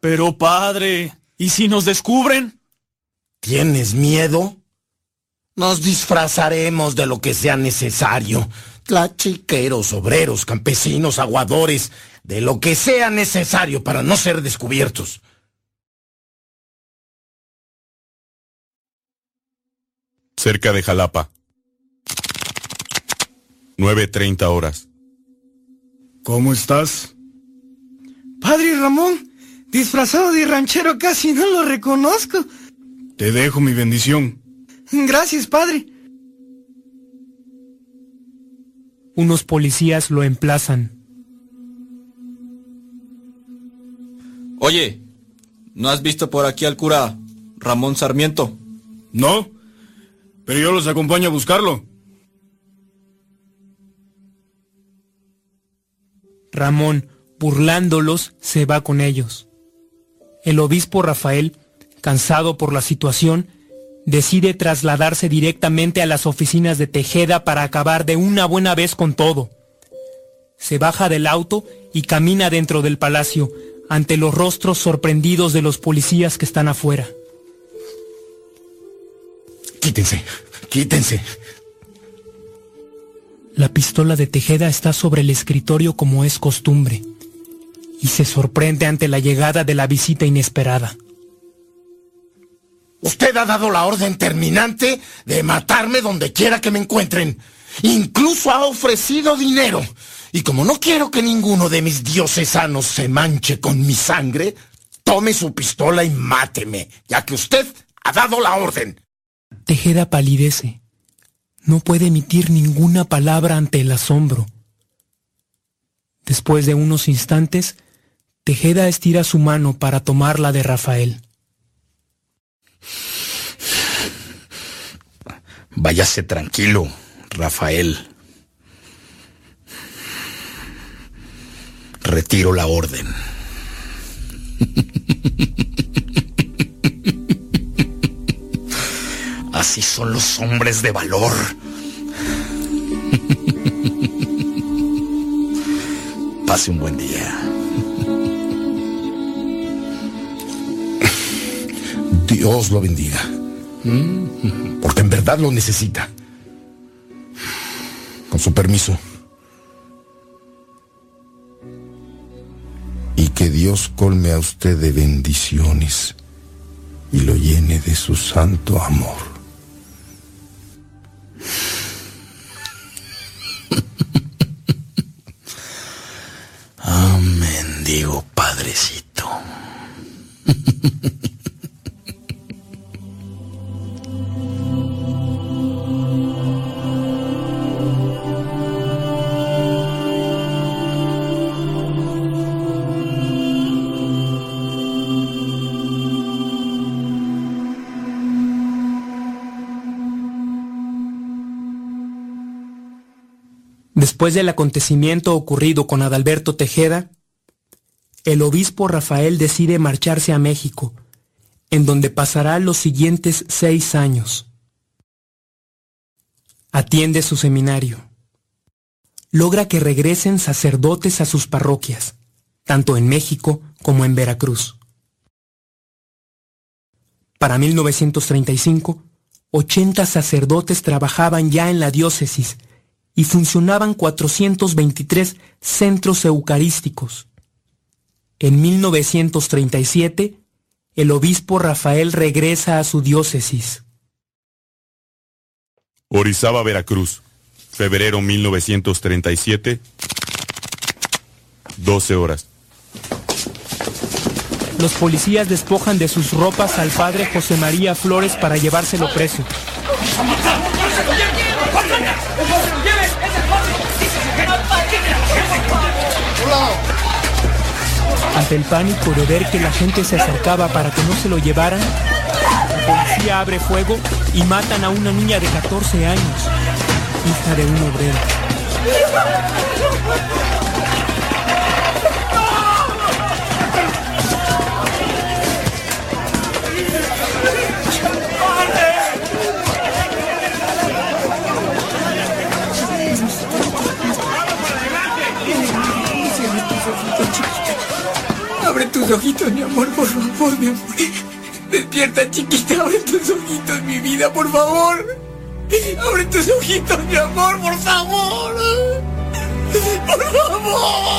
Pero padre, ¿y si nos descubren? ¿Tienes miedo? Nos disfrazaremos de lo que sea necesario. Tlachiqueros, obreros, campesinos, aguadores, de lo que sea necesario para no ser descubiertos. cerca de Jalapa. 9.30 horas. ¿Cómo estás? Padre Ramón, disfrazado de ranchero casi no lo reconozco. Te dejo mi bendición. Gracias, padre. Unos policías lo emplazan. Oye, ¿no has visto por aquí al cura Ramón Sarmiento? No, pero yo los acompaño a buscarlo. Ramón, burlándolos, se va con ellos. El obispo Rafael, cansado por la situación, decide trasladarse directamente a las oficinas de Tejeda para acabar de una buena vez con todo. Se baja del auto y camina dentro del palacio, ante los rostros sorprendidos de los policías que están afuera. Quítense, quítense. La pistola de Tejeda está sobre el escritorio como es costumbre, y se sorprende ante la llegada de la visita inesperada. Usted ha dado la orden terminante de matarme donde quiera que me encuentren. Incluso ha ofrecido dinero. Y como no quiero que ninguno de mis dioses sanos se manche con mi sangre, tome su pistola y máteme, ya que usted ha dado la orden. Tejeda palidece. No puede emitir ninguna palabra ante el asombro. Después de unos instantes, Tejeda estira su mano para tomar la de Rafael. Váyase tranquilo, Rafael. Retiro la orden. Así son los hombres de valor. Pase un buen día. Dios lo bendiga. Porque en verdad lo necesita. Con su permiso. Que Dios colme a usted de bendiciones y lo llene de su santo amor. [laughs] Amén, digo Padrecito. [laughs] Después del acontecimiento ocurrido con Adalberto Tejeda, el obispo Rafael decide marcharse a México, en donde pasará los siguientes seis años. Atiende su seminario. Logra que regresen sacerdotes a sus parroquias, tanto en México como en Veracruz. Para 1935, 80 sacerdotes trabajaban ya en la diócesis y funcionaban 423 centros eucarísticos. En 1937, el obispo Rafael regresa a su diócesis. Orizaba, Veracruz, febrero 1937, 12 horas. Los policías despojan de sus ropas al padre José María Flores para llevárselo preso. Ante el pánico de ver que la gente se acercaba para que no se lo llevaran, la policía abre fuego y matan a una niña de 14 años, hija de un obrero. Abre tus ojitos, mi amor, por favor, mi amor. Despierta, chiquita, abre tus ojitos, mi vida, por favor. Abre tus ojitos, mi amor, por favor. Por favor.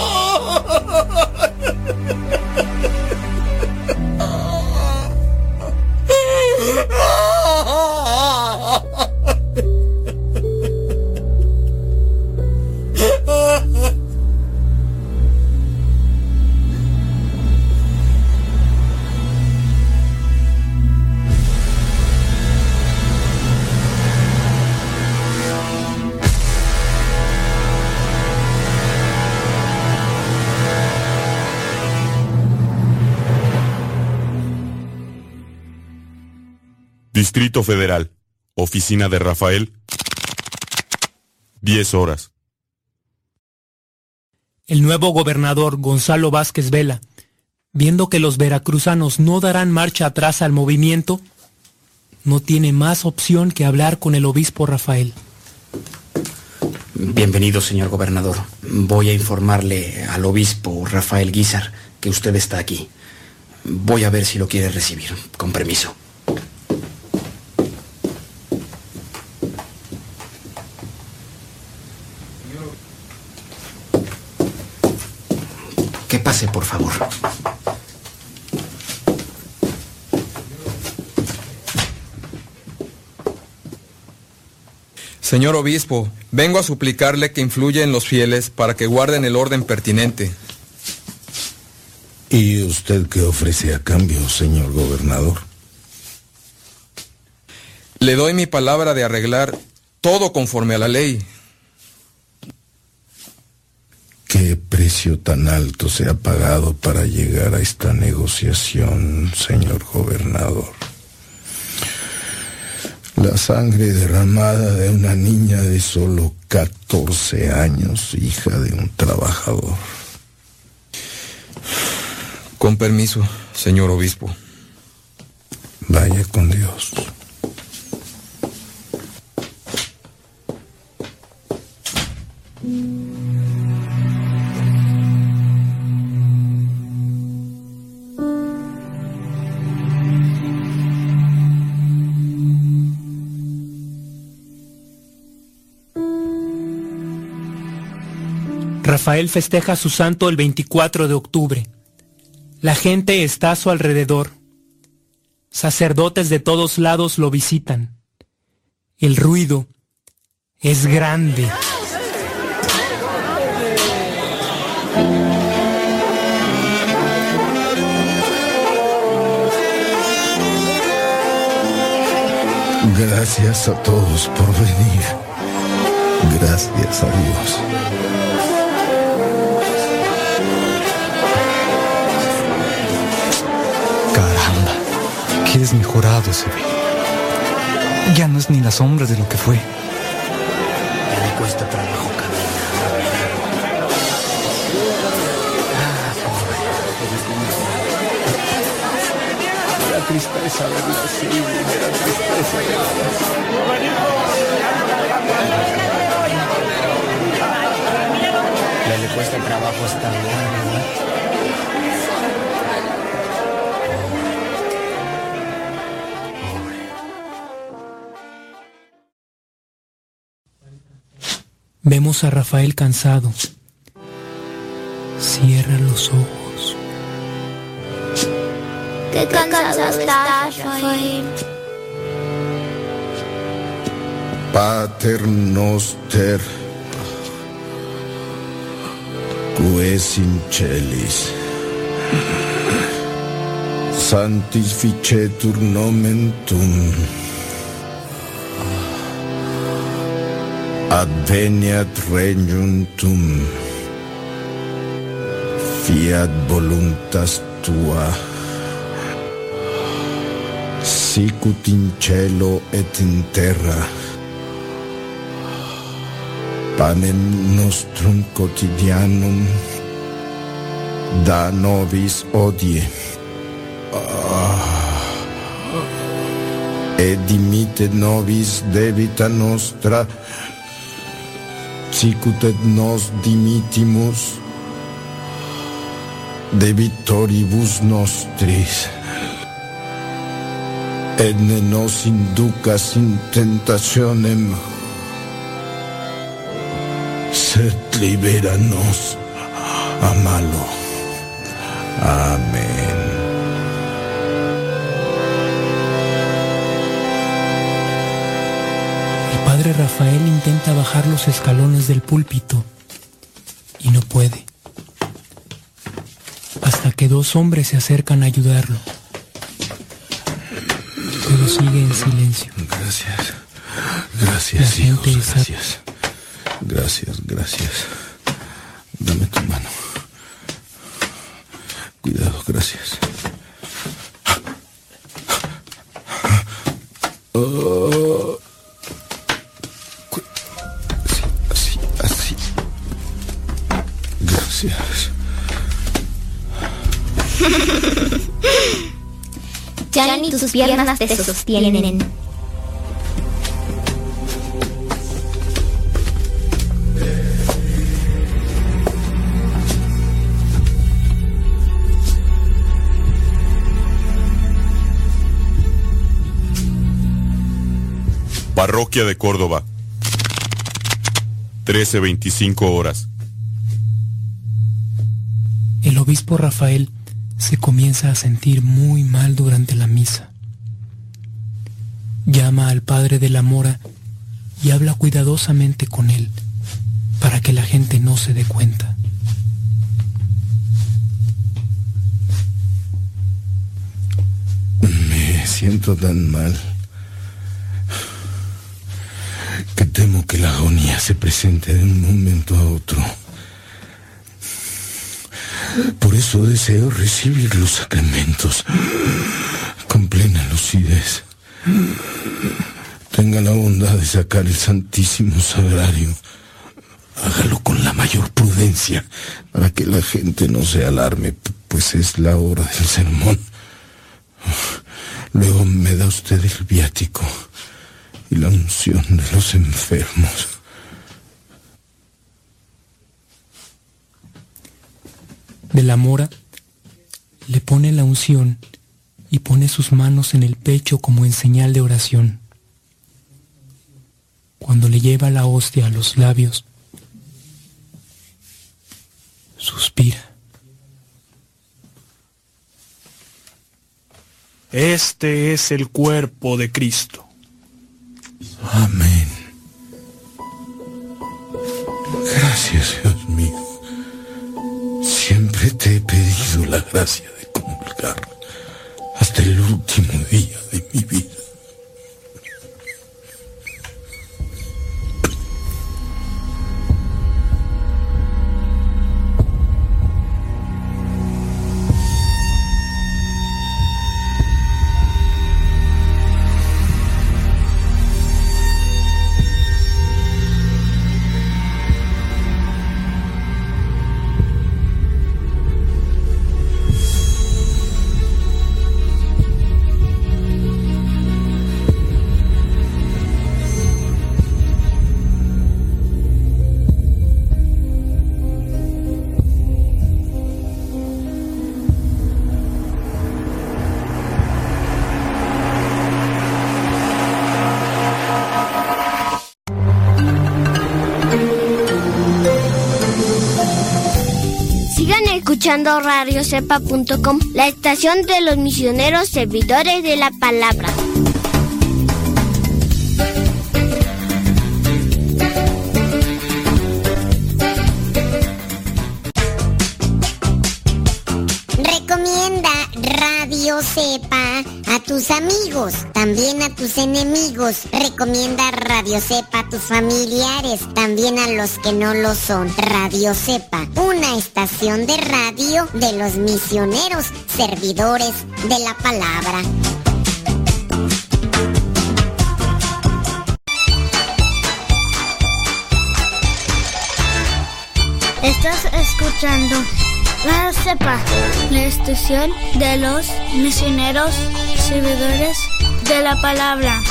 Distrito Federal, Oficina de Rafael, 10 horas. El nuevo gobernador Gonzalo Vázquez Vela, viendo que los veracruzanos no darán marcha atrás al movimiento, no tiene más opción que hablar con el obispo Rafael. Bienvenido, señor gobernador. Voy a informarle al obispo Rafael Guizar que usted está aquí. Voy a ver si lo quiere recibir. Con permiso. Pase, por favor. Señor obispo, vengo a suplicarle que influya en los fieles para que guarden el orden pertinente. ¿Y usted qué ofrece a cambio, señor gobernador? Le doy mi palabra de arreglar todo conforme a la ley. ¿Qué precio tan alto se ha pagado para llegar a esta negociación, señor gobernador? La sangre derramada de una niña de solo 14 años, hija de un trabajador. Con permiso, señor obispo. Vaya con Dios. Rafael festeja su santo el 24 de octubre. La gente está a su alrededor. Sacerdotes de todos lados lo visitan. El ruido es grande. Gracias a todos por venir. Gracias a Dios. Qué desmejorado se ve. Ya no es ni la sombra de lo que fue. Ya le cuesta trabajo La tristeza verla así, la tristeza Ya le cuesta trabajo estar bien, ¿verdad? Vemos a Rafael cansado. Cierra los ojos. Qué cansado estás, Rafael. Pater noster, ques in celis, sanctificetur nomen tuum, adveniat regnum tuum, fiat voluntas tua, sicut in cielo et in terra, panem nostrum quotidianum. Da nobis odie. Et dimitte nobis debita nostra sicut et nos dimittimus debitoribus nostris et ne nos inducas in tentationem sed liberanos a malo. Amén. Padre Rafael intenta bajar los escalones del púlpito y no puede. Hasta que dos hombres se acercan a ayudarlo. Pero sigue en silencio. Gracias. Gracias, hijos, gracias. Gracias, gracias. Tus piernas te sostienen. Parroquia de Córdoba. 13.25 horas. El obispo Rafael se comienza a sentir muy mal durante la misa. Llama al padre de la mora y habla cuidadosamente con él para que la gente no se dé cuenta. Me siento tan mal que temo que la agonía se presente de un momento a otro. Por eso deseo recibir los sacramentos con plena lucidez. Tenga la bondad de sacar el Santísimo Sagrario. Hágalo con la mayor prudencia para que la gente no se alarme, pues es la hora del sermón. Luego me da usted el viático y la unción de los enfermos. De la mora le pone la unción y pone sus manos en el pecho como en señal de oración. Cuando le lleva la hostia a los labios, suspira. Este es el cuerpo de Cristo. Amén. Gracias, Dios mío. Siempre te he pedido la gracia de comulgar hasta el último día de mi vida. Escuchando radiocepa.com, la estación de los misioneros servidores de la palabra. Recomienda Radio Cepa a tus amigos, también a tus enemigos. Recomienda Radio Cepa tus familiares, también a los que no lo son. Radio Cepa, una estación de radio de los misioneros, servidores de la palabra. Estás escuchando La Cepa, la estación de los misioneros servidores de la palabra.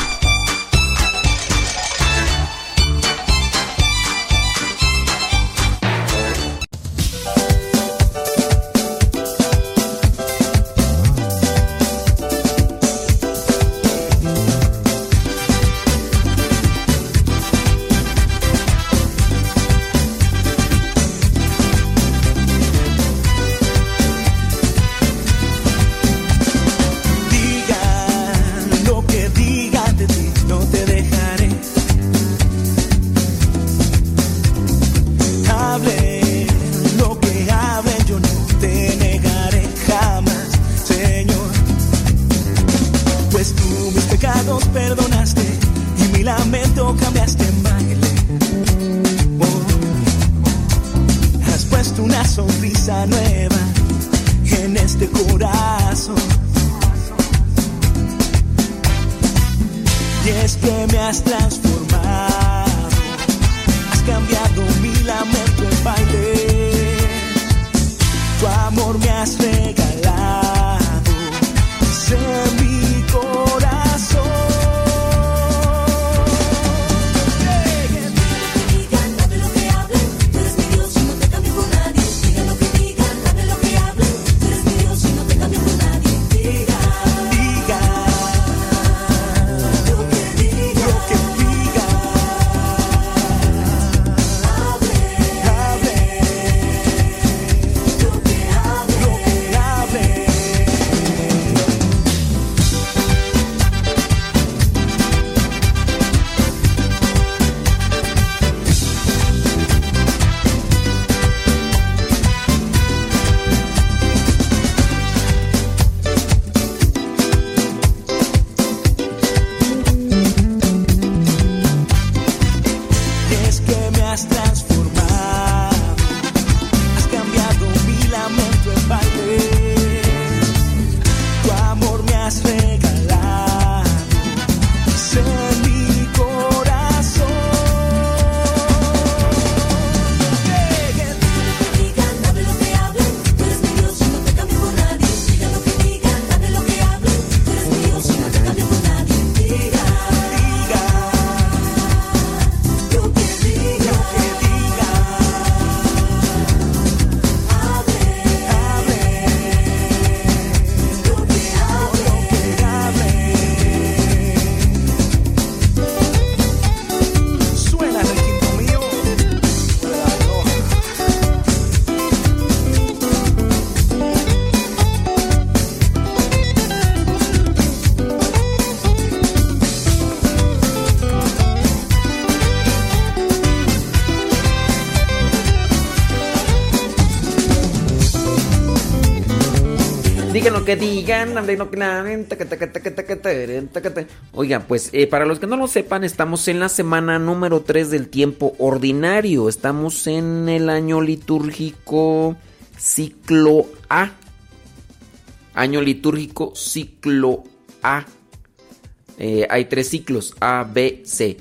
Que digan. Oigan, pues eh, para los que no lo sepan, estamos en la semana número 3 del tiempo ordinario. Estamos en el año litúrgico ciclo A. Año litúrgico ciclo A. Eh, hay tres ciclos, A, B, C.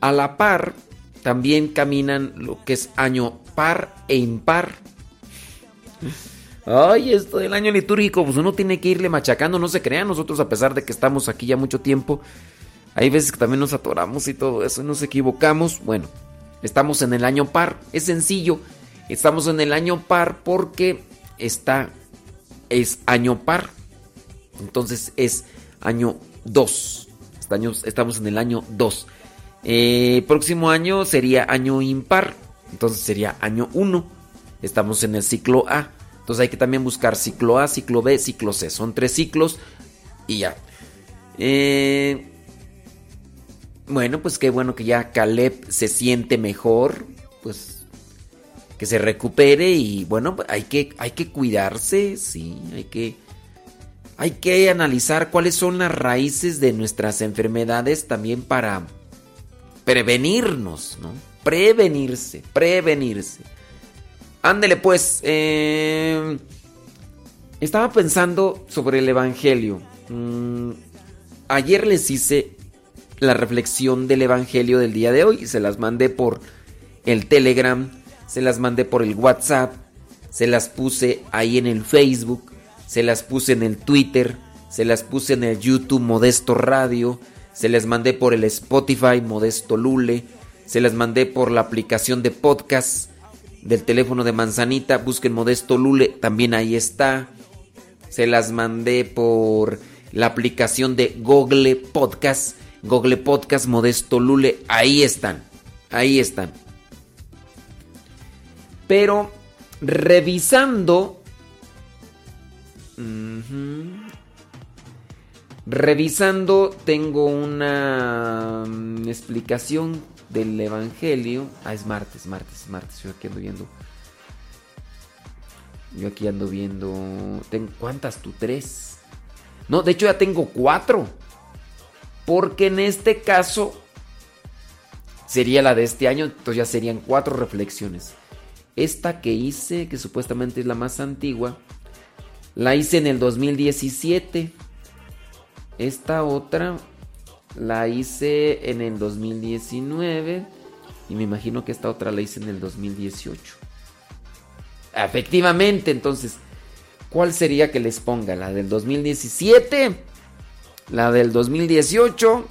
A la par, también caminan lo que es año par e impar. Ay, esto del año litúrgico, pues uno tiene que irle machacando, no se crean. Nosotros, a pesar de que estamos aquí ya mucho tiempo, hay veces que también nos atoramos y todo eso, nos equivocamos. Bueno, estamos en el año par, es sencillo. Estamos en el año par porque está, es año par. Entonces es año 2. Estamos en el año 2. Eh, próximo año sería año impar. Entonces sería año 1. Estamos en el ciclo A. Entonces hay que también buscar ciclo A, ciclo B, ciclo C. Son tres ciclos y ya. Eh, bueno, pues qué bueno que ya Caleb se siente mejor. Pues que se recupere y bueno, hay que, hay que cuidarse, sí, hay que, hay que analizar cuáles son las raíces de nuestras enfermedades también para prevenirnos, ¿no? Prevenirse, prevenirse. Ándele pues. Eh, estaba pensando sobre el Evangelio. Mm, ayer les hice la reflexión del Evangelio del día de hoy. Se las mandé por el Telegram. Se las mandé por el WhatsApp. Se las puse ahí en el Facebook. Se las puse en el Twitter. Se las puse en el YouTube Modesto Radio. Se les mandé por el Spotify Modesto Lule. Se las mandé por la aplicación de podcast del teléfono de Manzanita. Busquen Modesto Lule, también ahí está. Se las mandé por la aplicación de Google Podcast. Google Podcast Modesto Lule, ahí están. Ahí están. Pero revisando... Revisando tengo una mm, explicación del Evangelio. Ah, es martes, martes, martes. Yo aquí ando viendo. Yo aquí ando viendo. Tengo, ¿Cuántas tú? Tres. No, de hecho ya tengo cuatro. Porque en este caso sería la de este año. Entonces ya serían cuatro reflexiones. Esta que hice, que supuestamente es la más antigua, la hice en el 2017. Esta otra la hice en el 2019 y me imagino que esta otra la hice en el 2018. Efectivamente, entonces, ¿cuál sería que les ponga? ¿La del 2017? ¿La del 2018?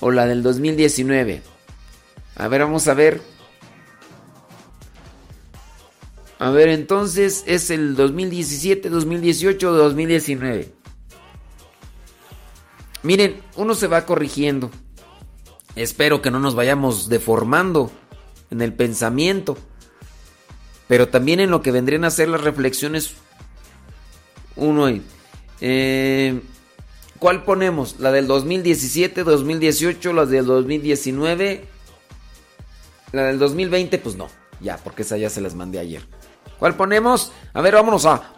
¿O la del 2019? A ver, vamos a ver. A ver, entonces es el 2017, 2018 o 2019. Miren, uno se va corrigiendo. Espero que no nos vayamos deformando en el pensamiento. Pero también en lo que vendrían a ser las reflexiones. Uno. Eh, ¿Cuál ponemos? ¿La del 2017, 2018, la del 2019? La del 2020, pues no. Ya, porque esa ya se las mandé ayer. ¿Cuál ponemos? A ver, vámonos a...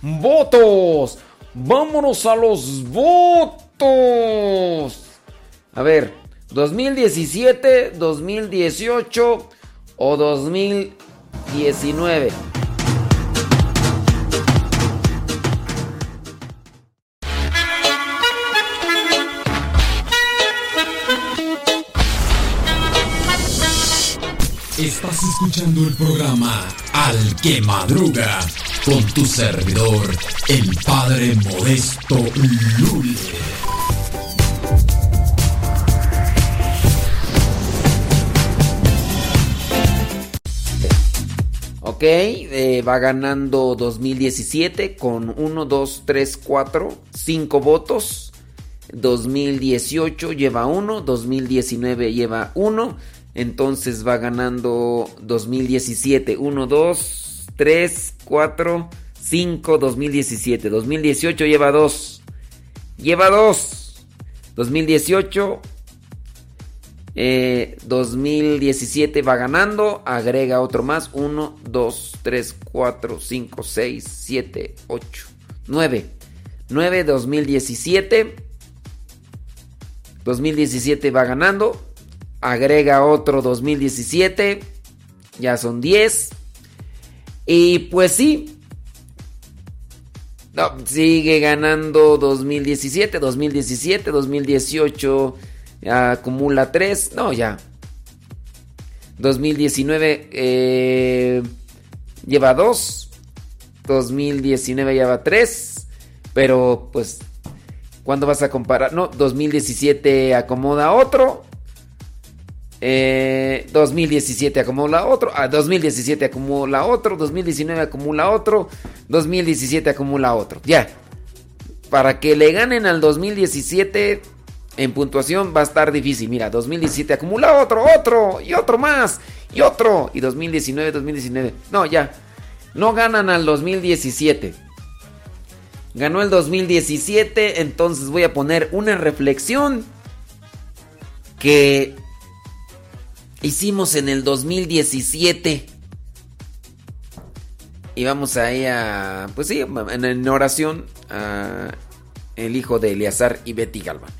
¡Votos! ¡Vámonos a los votos! A ver, 2017, 2018 o 2019. Estás escuchando el programa Al que Madruga con tu servidor, el Padre Modesto Lule. Ok, eh, va ganando 2017 con 1, 2, 3, 4, 5 votos. 2018 lleva 1, 2019 lleva 1. Entonces va ganando 2017 1, 2, 3, 4, 5, 2017. 2018 lleva 2. Lleva 2. 2018 eh, 2017 va ganando, agrega otro más, 1, 2, 3, 4, 5, 6, 7, 8, 9. 9, 2017. 2017 va ganando. Agrega otro 2017. Ya son 10. Y pues sí. No, sigue ganando 2017, 2017, 2018. Acumula 3. No, ya. 2019 eh, lleva 2. 2019 lleva 3. Pero pues, ¿cuándo vas a comparar? No, 2017 acomoda otro. Eh, 2017 acumula otro. Ah, 2017 acumula otro. 2019 acumula otro. 2017 acumula otro. Ya. Para que le ganen al 2017 en puntuación va a estar difícil. Mira, 2017 acumula otro, otro, y otro más, y otro. Y 2019, 2019. No, ya. No ganan al 2017. Ganó el 2017, entonces voy a poner una reflexión que hicimos en el 2017. Y vamos ahí a, pues sí, en oración a el hijo de Eleazar y Betty Galván.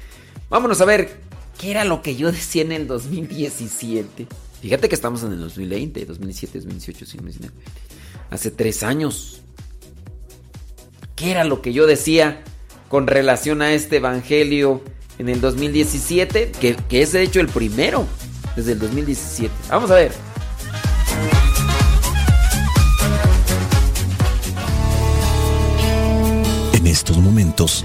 Vámonos a ver qué era lo que yo decía en el 2017. Fíjate que estamos en el 2020, 2017, 2018, 2019. Hace tres años. ¿Qué era lo que yo decía con relación a este evangelio en el 2017? Que, que es de hecho el primero desde el 2017. Vamos a ver. En estos momentos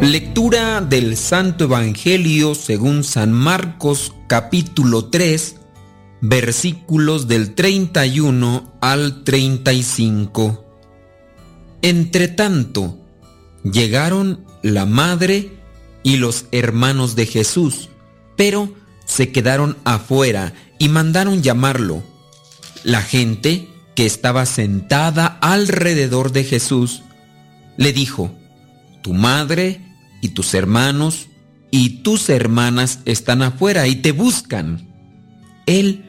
Lectura del Santo Evangelio según San Marcos capítulo 3 versículos del 31 al 35. Entre tanto, llegaron la madre y los hermanos de Jesús, pero se quedaron afuera y mandaron llamarlo. La gente que estaba sentada alrededor de Jesús le dijo, tu madre y tus hermanos y tus hermanas están afuera y te buscan. Él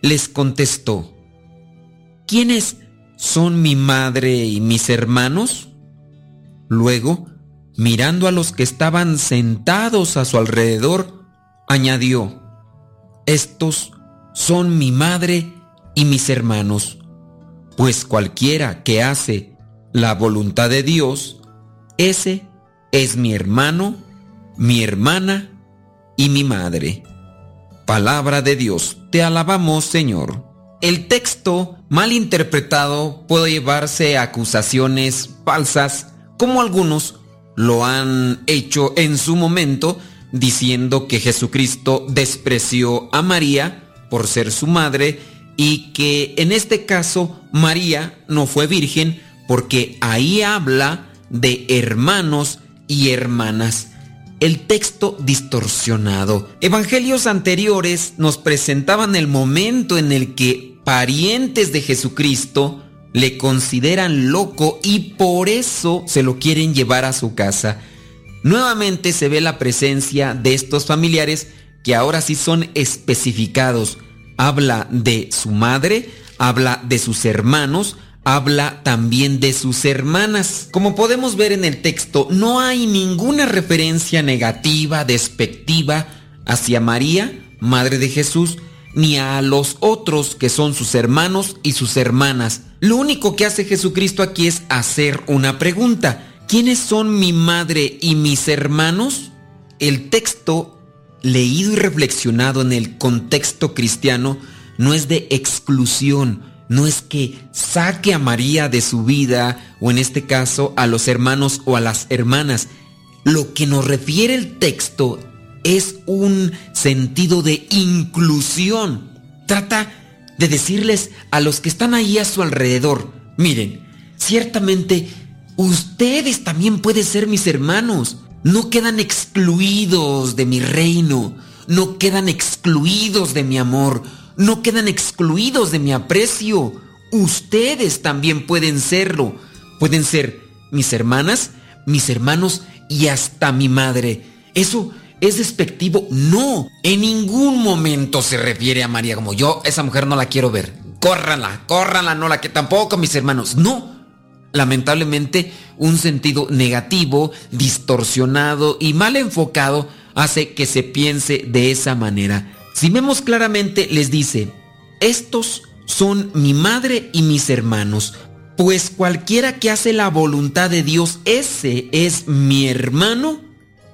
les contestó, ¿quiénes son mi madre y mis hermanos? Luego, mirando a los que estaban sentados a su alrededor, añadió, estos son mi madre y mis hermanos, pues cualquiera que hace la voluntad de Dios, ese es mi hermano, mi hermana y mi madre. Palabra de Dios, te alabamos Señor. El texto mal interpretado puede llevarse a acusaciones falsas, como algunos lo han hecho en su momento, diciendo que Jesucristo despreció a María por ser su madre y que en este caso María no fue virgen porque ahí habla de hermanos y hermanas. El texto distorsionado. Evangelios anteriores nos presentaban el momento en el que parientes de Jesucristo le consideran loco y por eso se lo quieren llevar a su casa. Nuevamente se ve la presencia de estos familiares que ahora sí son especificados. Habla de su madre, habla de sus hermanos, habla también de sus hermanas. Como podemos ver en el texto, no hay ninguna referencia negativa, despectiva hacia María, Madre de Jesús, ni a los otros que son sus hermanos y sus hermanas. Lo único que hace Jesucristo aquí es hacer una pregunta. ¿Quiénes son mi madre y mis hermanos? El texto, leído y reflexionado en el contexto cristiano, no es de exclusión, no es que saque a María de su vida, o en este caso a los hermanos o a las hermanas. Lo que nos refiere el texto es un sentido de inclusión. Trata de decirles a los que están ahí a su alrededor, miren, ciertamente ustedes también pueden ser mis hermanos. No quedan excluidos de mi reino, no quedan excluidos de mi amor, no quedan excluidos de mi aprecio. Ustedes también pueden serlo. Pueden ser mis hermanas, mis hermanos y hasta mi madre. Eso es despectivo. No, en ningún momento se refiere a María como yo, esa mujer no la quiero ver. Córrala, córrala, no la que tampoco mis hermanos. No. Lamentablemente, un sentido negativo, distorsionado y mal enfocado hace que se piense de esa manera. Si vemos claramente, les dice, estos son mi madre y mis hermanos, pues cualquiera que hace la voluntad de Dios, ese es mi hermano,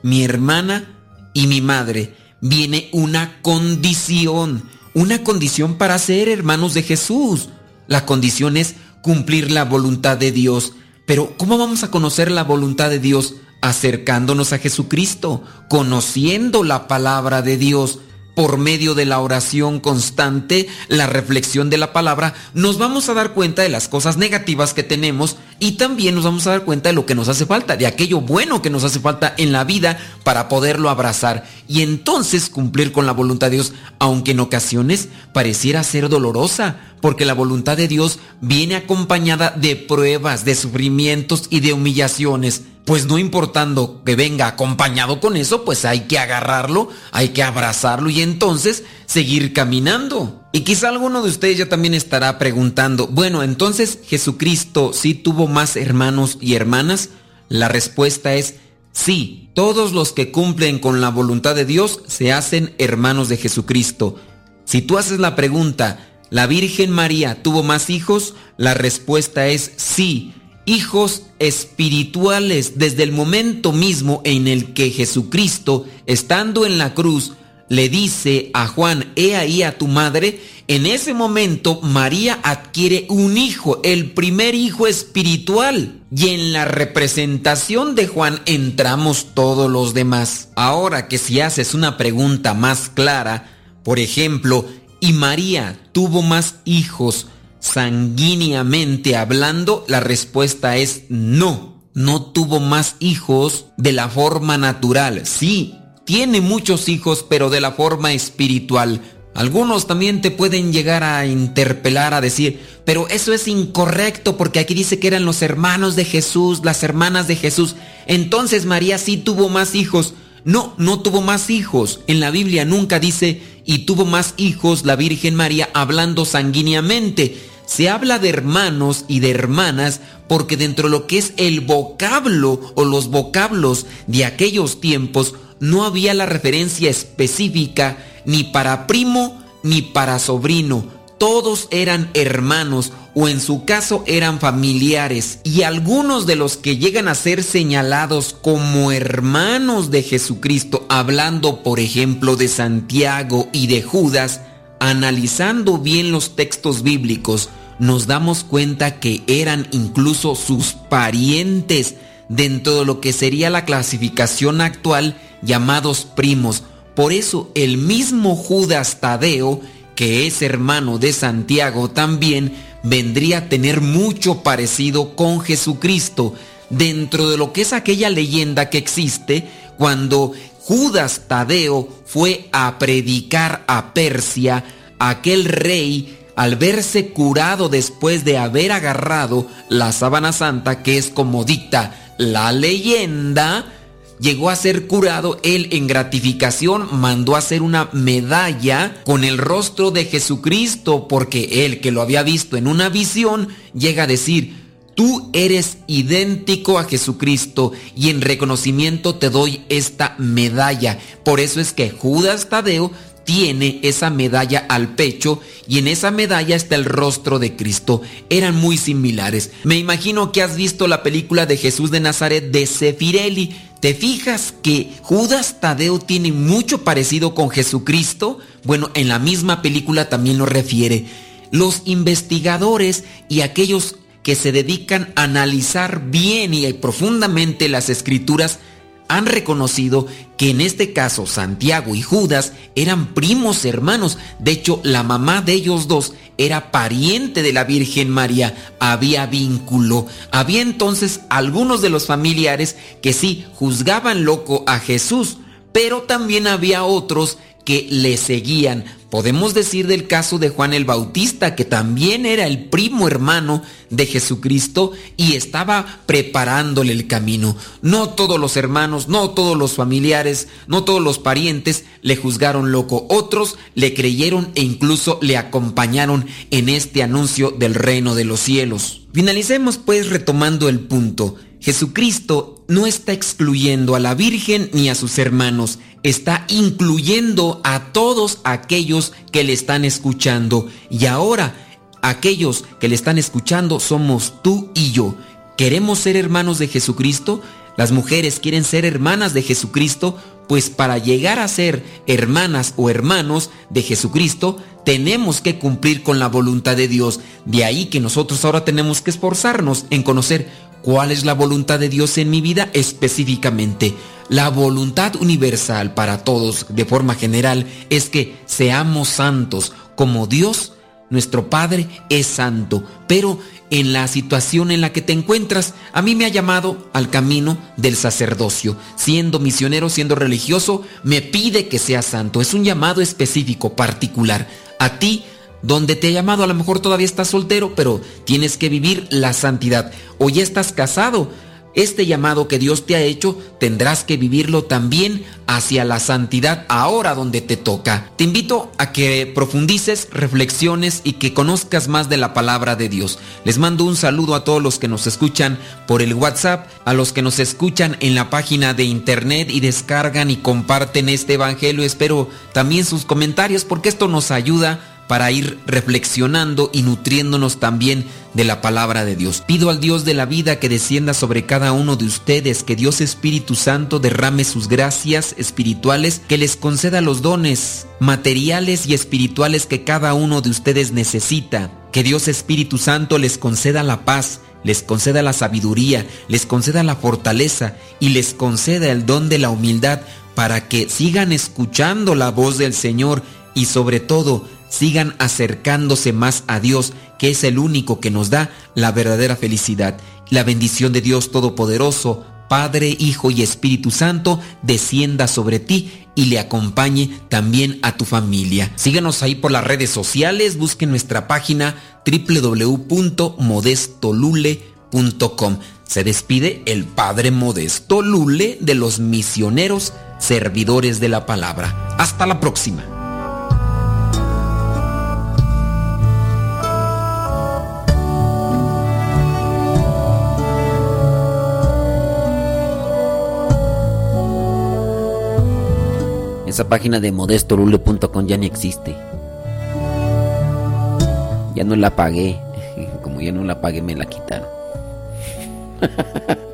mi hermana y mi madre. Viene una condición, una condición para ser hermanos de Jesús. La condición es cumplir la voluntad de Dios. Pero ¿cómo vamos a conocer la voluntad de Dios? Acercándonos a Jesucristo, conociendo la palabra de Dios por medio de la oración constante, la reflexión de la palabra, nos vamos a dar cuenta de las cosas negativas que tenemos y también nos vamos a dar cuenta de lo que nos hace falta, de aquello bueno que nos hace falta en la vida para poderlo abrazar y entonces cumplir con la voluntad de Dios, aunque en ocasiones pareciera ser dolorosa, porque la voluntad de Dios viene acompañada de pruebas, de sufrimientos y de humillaciones pues no importando que venga acompañado con eso, pues hay que agarrarlo, hay que abrazarlo y entonces seguir caminando. Y quizá alguno de ustedes ya también estará preguntando, bueno, entonces Jesucristo sí tuvo más hermanos y hermanas? La respuesta es sí, todos los que cumplen con la voluntad de Dios se hacen hermanos de Jesucristo. Si tú haces la pregunta, ¿la Virgen María tuvo más hijos? La respuesta es sí hijos espirituales desde el momento mismo en el que Jesucristo, estando en la cruz, le dice a Juan, he ahí a tu madre, en ese momento María adquiere un hijo, el primer hijo espiritual. Y en la representación de Juan entramos todos los demás. Ahora que si haces una pregunta más clara, por ejemplo, ¿y María tuvo más hijos sanguíneamente hablando, la respuesta es no. No tuvo más hijos de la forma natural. Sí, tiene muchos hijos, pero de la forma espiritual. Algunos también te pueden llegar a interpelar, a decir, pero eso es incorrecto porque aquí dice que eran los hermanos de Jesús, las hermanas de Jesús. Entonces María sí tuvo más hijos. No, no tuvo más hijos. En la Biblia nunca dice, y tuvo más hijos la Virgen María hablando sanguíneamente se habla de hermanos y de hermanas porque dentro de lo que es el vocablo o los vocablos de aquellos tiempos no había la referencia específica ni para primo ni para sobrino. Todos eran hermanos o en su caso eran familiares y algunos de los que llegan a ser señalados como hermanos de Jesucristo, hablando por ejemplo de Santiago y de Judas, analizando bien los textos bíblicos, nos damos cuenta que eran incluso sus parientes dentro de lo que sería la clasificación actual llamados primos. Por eso el mismo Judas Tadeo, que es hermano de Santiago también, vendría a tener mucho parecido con Jesucristo dentro de lo que es aquella leyenda que existe cuando Judas Tadeo fue a predicar a Persia, aquel rey al verse curado después de haber agarrado la sábana santa, que es como dicta la leyenda, llegó a ser curado, él en gratificación mandó hacer una medalla con el rostro de Jesucristo, porque él que lo había visto en una visión, llega a decir, Tú eres idéntico a Jesucristo y en reconocimiento te doy esta medalla. Por eso es que Judas Tadeo tiene esa medalla al pecho y en esa medalla está el rostro de Cristo. Eran muy similares. Me imagino que has visto la película de Jesús de Nazaret de Sefirelli. ¿Te fijas que Judas Tadeo tiene mucho parecido con Jesucristo? Bueno, en la misma película también lo refiere. los investigadores y aquellos que se dedican a analizar bien y profundamente las escrituras han reconocido que en este caso Santiago y Judas eran primos hermanos. De hecho, la mamá de ellos dos era pariente de la Virgen María. Había vínculo. Había entonces algunos de los familiares que sí juzgaban loco a Jesús, pero también había otros que le seguían. Podemos decir del caso de Juan el Bautista, que también era el primo hermano de Jesucristo y estaba preparándole el camino. No todos los hermanos, no todos los familiares, no todos los parientes le juzgaron loco. Otros le creyeron e incluso le acompañaron en este anuncio del reino de los cielos. Finalicemos pues retomando el punto. Jesucristo no está excluyendo a la Virgen ni a sus hermanos, está incluyendo a todos aquellos que le están escuchando. Y ahora, aquellos que le están escuchando somos tú y yo. ¿Queremos ser hermanos de Jesucristo? Las mujeres quieren ser hermanas de Jesucristo, pues para llegar a ser hermanas o hermanos de Jesucristo, tenemos que cumplir con la voluntad de Dios. De ahí que nosotros ahora tenemos que esforzarnos en conocer ¿Cuál es la voluntad de Dios en mi vida específicamente? La voluntad universal para todos de forma general es que seamos santos como Dios, nuestro Padre, es santo. Pero en la situación en la que te encuentras, a mí me ha llamado al camino del sacerdocio. Siendo misionero, siendo religioso, me pide que sea santo. Es un llamado específico, particular. A ti donde te ha llamado, a lo mejor todavía estás soltero, pero tienes que vivir la santidad. O ya estás casado. Este llamado que Dios te ha hecho tendrás que vivirlo también hacia la santidad ahora donde te toca. Te invito a que profundices, reflexiones y que conozcas más de la palabra de Dios. Les mando un saludo a todos los que nos escuchan por el WhatsApp, a los que nos escuchan en la página de internet y descargan y comparten este evangelio. Espero también sus comentarios porque esto nos ayuda para ir reflexionando y nutriéndonos también de la palabra de Dios. Pido al Dios de la vida que descienda sobre cada uno de ustedes, que Dios Espíritu Santo derrame sus gracias espirituales, que les conceda los dones materiales y espirituales que cada uno de ustedes necesita, que Dios Espíritu Santo les conceda la paz, les conceda la sabiduría, les conceda la fortaleza y les conceda el don de la humildad para que sigan escuchando la voz del Señor y sobre todo sigan acercándose más a Dios, que es el único que nos da la verdadera felicidad. La bendición de Dios Todopoderoso, Padre, Hijo y Espíritu Santo, descienda sobre ti y le acompañe también a tu familia. Síguenos ahí por las redes sociales, busquen nuestra página www.modestolule.com. Se despide el Padre Modesto Lule de los misioneros servidores de la palabra. Hasta la próxima. Esa página de modestolule.com ya ni existe. Ya no la pagué. [laughs] Como ya no la pagué, me la quitaron. [laughs]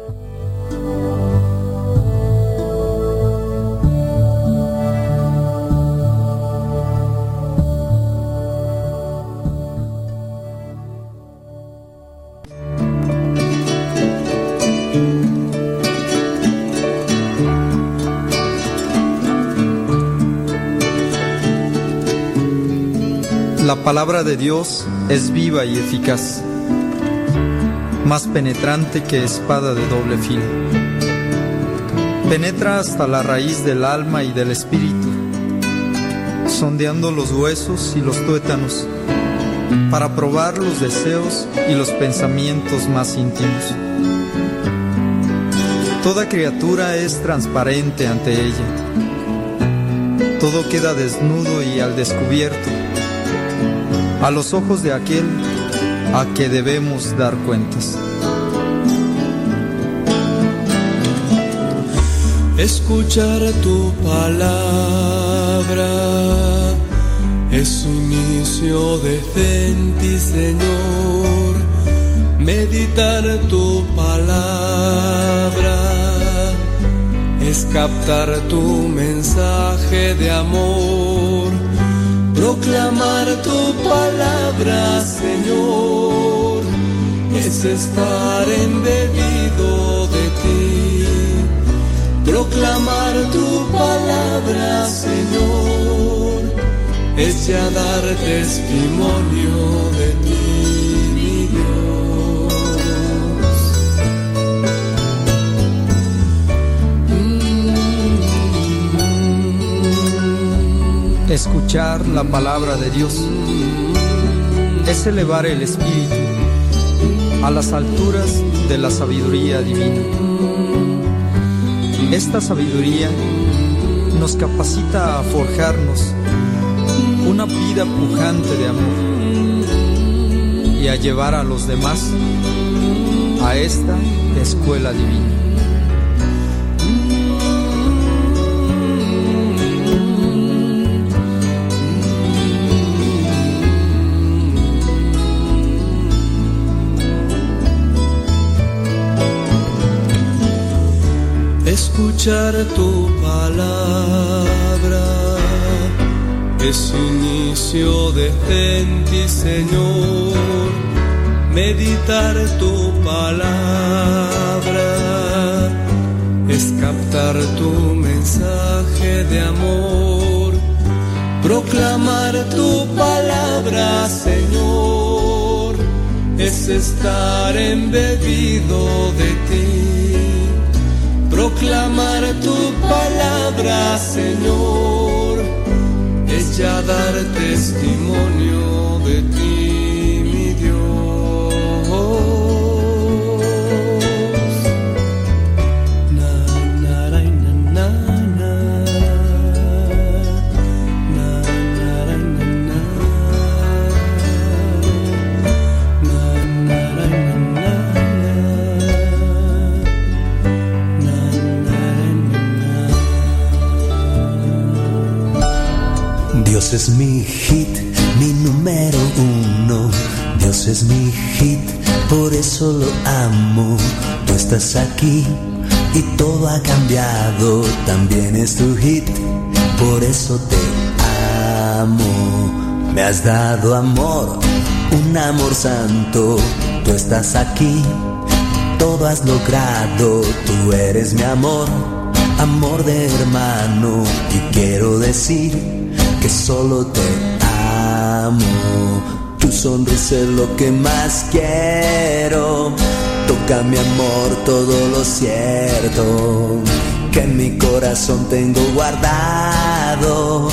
La palabra de Dios es viva y eficaz, más penetrante que espada de doble filo. Penetra hasta la raíz del alma y del espíritu, sondeando los huesos y los tuétanos, para probar los deseos y los pensamientos más íntimos. Toda criatura es transparente ante ella. Todo queda desnudo y al descubierto a los ojos de aquel a que debemos dar cuentas. Escuchar tu palabra es un inicio decente, Señor. Meditar tu palabra es captar tu mensaje de amor Proclamar tu palabra, Señor, es estar embebido de ti. Proclamar tu palabra, Señor, es ya dar testimonio de ti, mi Dios. Escuchar la palabra de Dios es elevar el espíritu a las alturas de la sabiduría divina. Esta sabiduría nos capacita a forjarnos una vida pujante de amor y a llevar a los demás a esta escuela divina. Escuchar tu palabra es inicio de en ti, Señor. Meditar tu palabra es captar tu mensaje de amor. Proclamar tu palabra, Señor, es estar embebido de ti. Proclamar tu palabra, Señor, es ya dar testimonio de ti, Dios es mi hit, mi número uno. Dios es mi hit, por eso lo amo. Tú estás aquí y todo ha cambiado. También es tu hit, por eso te amo. Me has dado amor, un amor santo. Tú estás aquí, todo has logrado. Tú eres mi amor, amor de hermano. Y quiero decir que solo te amo. Tu sonrisa es lo que más quiero. Toca mi amor todo lo cierto que en mi corazón tengo guardado.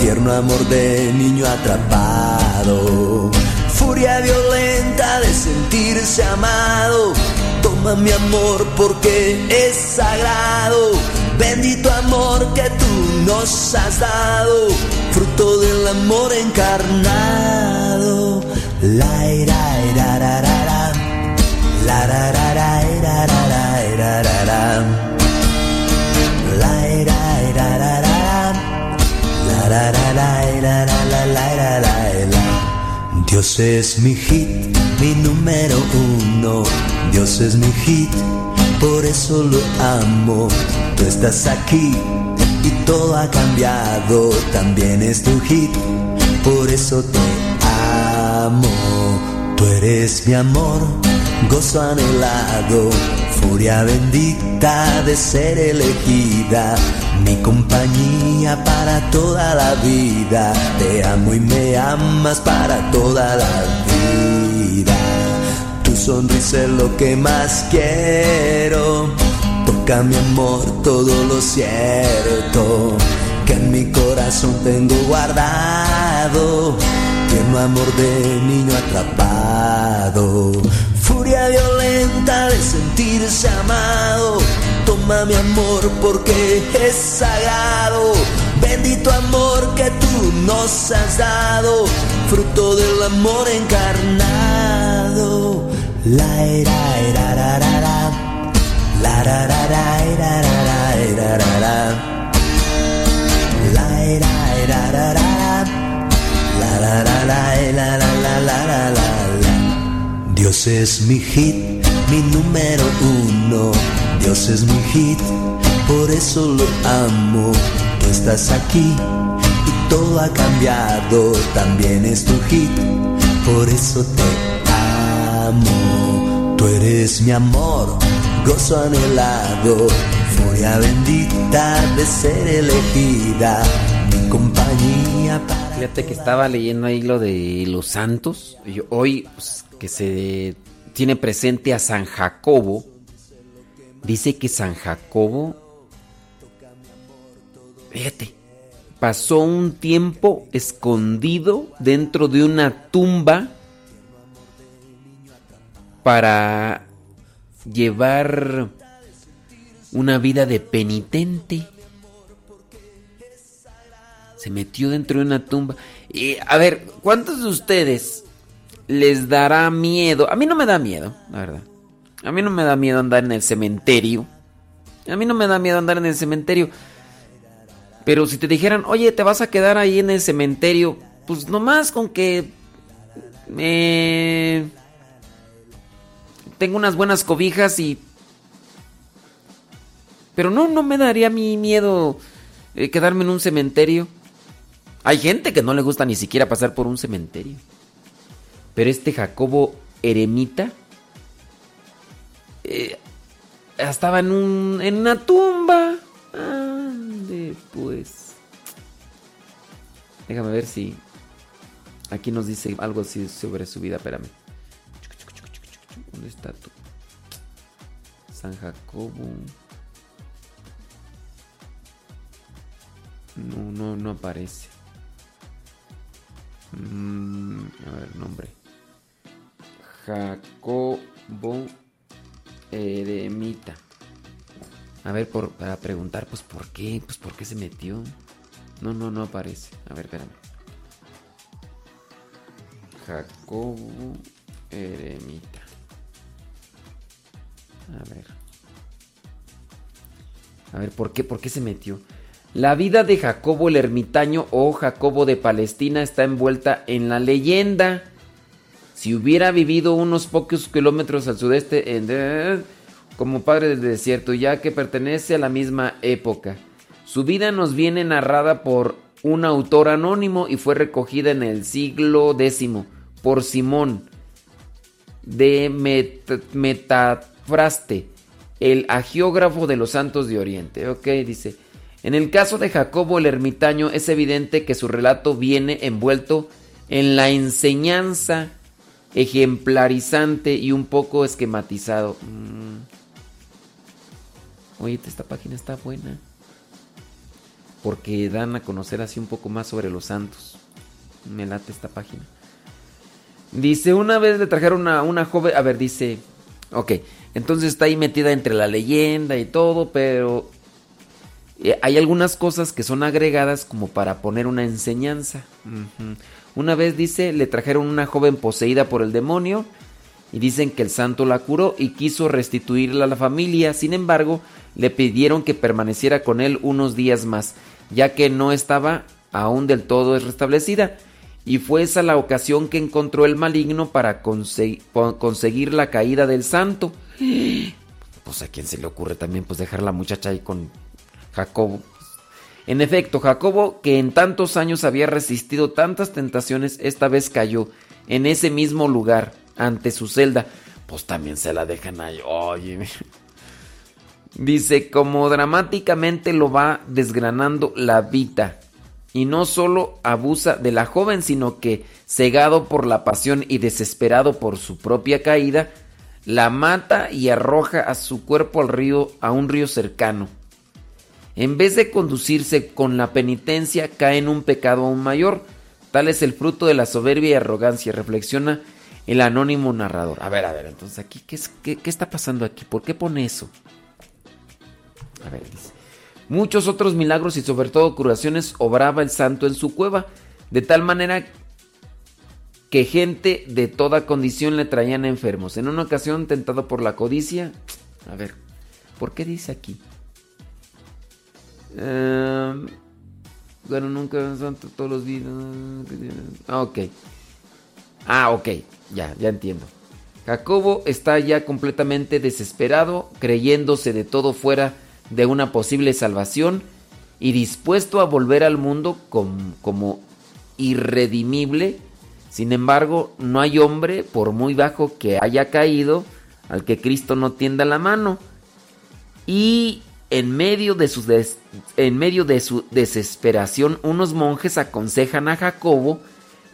Tierno amor de niño atrapado. Furia violenta de sentirse amado. Toma mi amor porque es sagrado. Bendito amor que tú nos has dado, fruto del amor encarnado. La ira, ira, ra, ra, ra. La ra, ra, ra, ira, ra, ra, ira, ra, ra. La ira, ira, ra, ra. La ra, ra, ra, ira, ra, la, la, ira, la, la. Dios es mi hit, mi número uno. Dios es mi hit, por eso lo amo. Tú estás aquí y todo ha cambiado. También es tu hit, por eso te amo. Tú eres mi amor, gozo anhelado, furia bendita de ser elegida. Mi compañía para toda la vida. Te amo y me amas para toda la vida. Tu sonrisa es lo que más quiero. Toca mi amor todo lo cierto que en mi corazón tengo guardado. Tierno amor de niño atrapado. Furia violenta de sentirse amado. Toma mi amor porque es sagrado. Bendito amor que tú nos has dado. Fruto del amor encarnado. La era, era, ra, ra, Dios es mi hit, mi número uno. Dios es mi hit, por eso lo amo. Tú estás aquí y todo ha cambiado, también es tu hit, por eso te amo. Tú eres mi amor, gozo anhelado, furia bendita de ser elegida, mi compañía para... Fíjate que estaba leyendo ahí lo de los santos. Hoy pues, que se tiene presente a San Jacobo. Dice que San Jacobo, fíjate, pasó un tiempo escondido dentro de una tumba para llevar una vida de penitente. Se metió dentro de una tumba. Y, a ver, ¿cuántos de ustedes les dará miedo? A mí no me da miedo, la verdad. A mí no me da miedo andar en el cementerio. A mí no me da miedo andar en el cementerio. Pero si te dijeran, oye, te vas a quedar ahí en el cementerio, pues nomás con que me tengo unas buenas cobijas y... Pero no, no me daría mi miedo eh, quedarme en un cementerio. Hay gente que no le gusta ni siquiera pasar por un cementerio. Pero este Jacobo Eremita eh, estaba en, un, en una tumba. Ande, pues. Déjame ver si aquí nos dice algo así sobre su vida. Espérame. ¿Dónde está tú? San Jacobo. No, no, no aparece. Mm, a ver, nombre. Jacobo Eremita. A ver, por, para preguntar, pues, ¿por qué? Pues, ¿por qué se metió? No, no, no aparece. A ver, espérame. Jacobo Eremita. A ver. A ver, ¿por qué? ¿Por qué se metió? La vida de Jacobo el ermitaño o Jacobo de Palestina está envuelta en la leyenda. Si hubiera vivido unos pocos kilómetros al sudeste como padre del desierto, ya que pertenece a la misma época. Su vida nos viene narrada por un autor anónimo y fue recogida en el siglo X por Simón de Met Metafraste, el agiógrafo de los santos de Oriente. Ok, dice. En el caso de Jacobo el ermitaño es evidente que su relato viene envuelto en la enseñanza ejemplarizante y un poco esquematizado. Mm. Oye, esta página está buena. Porque dan a conocer así un poco más sobre los santos. Me late esta página. Dice, una vez le trajeron a una joven... A ver, dice... Ok, entonces está ahí metida entre la leyenda y todo, pero eh, hay algunas cosas que son agregadas como para poner una enseñanza. Una vez dice, le trajeron una joven poseída por el demonio y dicen que el santo la curó y quiso restituirla a la familia. Sin embargo, le pidieron que permaneciera con él unos días más, ya que no estaba aún del todo restablecida. Y fue esa la ocasión que encontró el maligno para conseguir la caída del santo. Pues a quién se le ocurre también pues dejar la muchacha ahí con Jacobo. En efecto, Jacobo, que en tantos años había resistido tantas tentaciones, esta vez cayó en ese mismo lugar, ante su celda. Pues también se la dejan ahí. Oye. Dice, como dramáticamente lo va desgranando la vida. Y no solo abusa de la joven, sino que, cegado por la pasión y desesperado por su propia caída, la mata y arroja a su cuerpo al río, a un río cercano. En vez de conducirse con la penitencia, cae en un pecado aún mayor. Tal es el fruto de la soberbia y arrogancia, reflexiona el anónimo narrador. A ver, a ver, entonces aquí, ¿qué, es- está pasando aquí? ¿Por qué pone eso? A ver, dice. Muchos otros milagros y sobre todo curaciones obraba el santo en su cueva, de tal manera que gente de toda condición le traían enfermos. En una ocasión, tentado por la codicia, a ver, ¿por qué dice aquí? Ehm, bueno, nunca santo todos los días. Ah, ok. Ah, ok, ya, ya entiendo. Jacobo está ya completamente desesperado, creyéndose de todo fuera de una posible salvación, y dispuesto a volver al mundo com- como irredimible. Sin embargo, no hay hombre, por muy bajo que haya caído, al que Cristo no tienda la mano. Y en medio de su, en medio de su desesperación, unos monjes aconsejan a Jacobo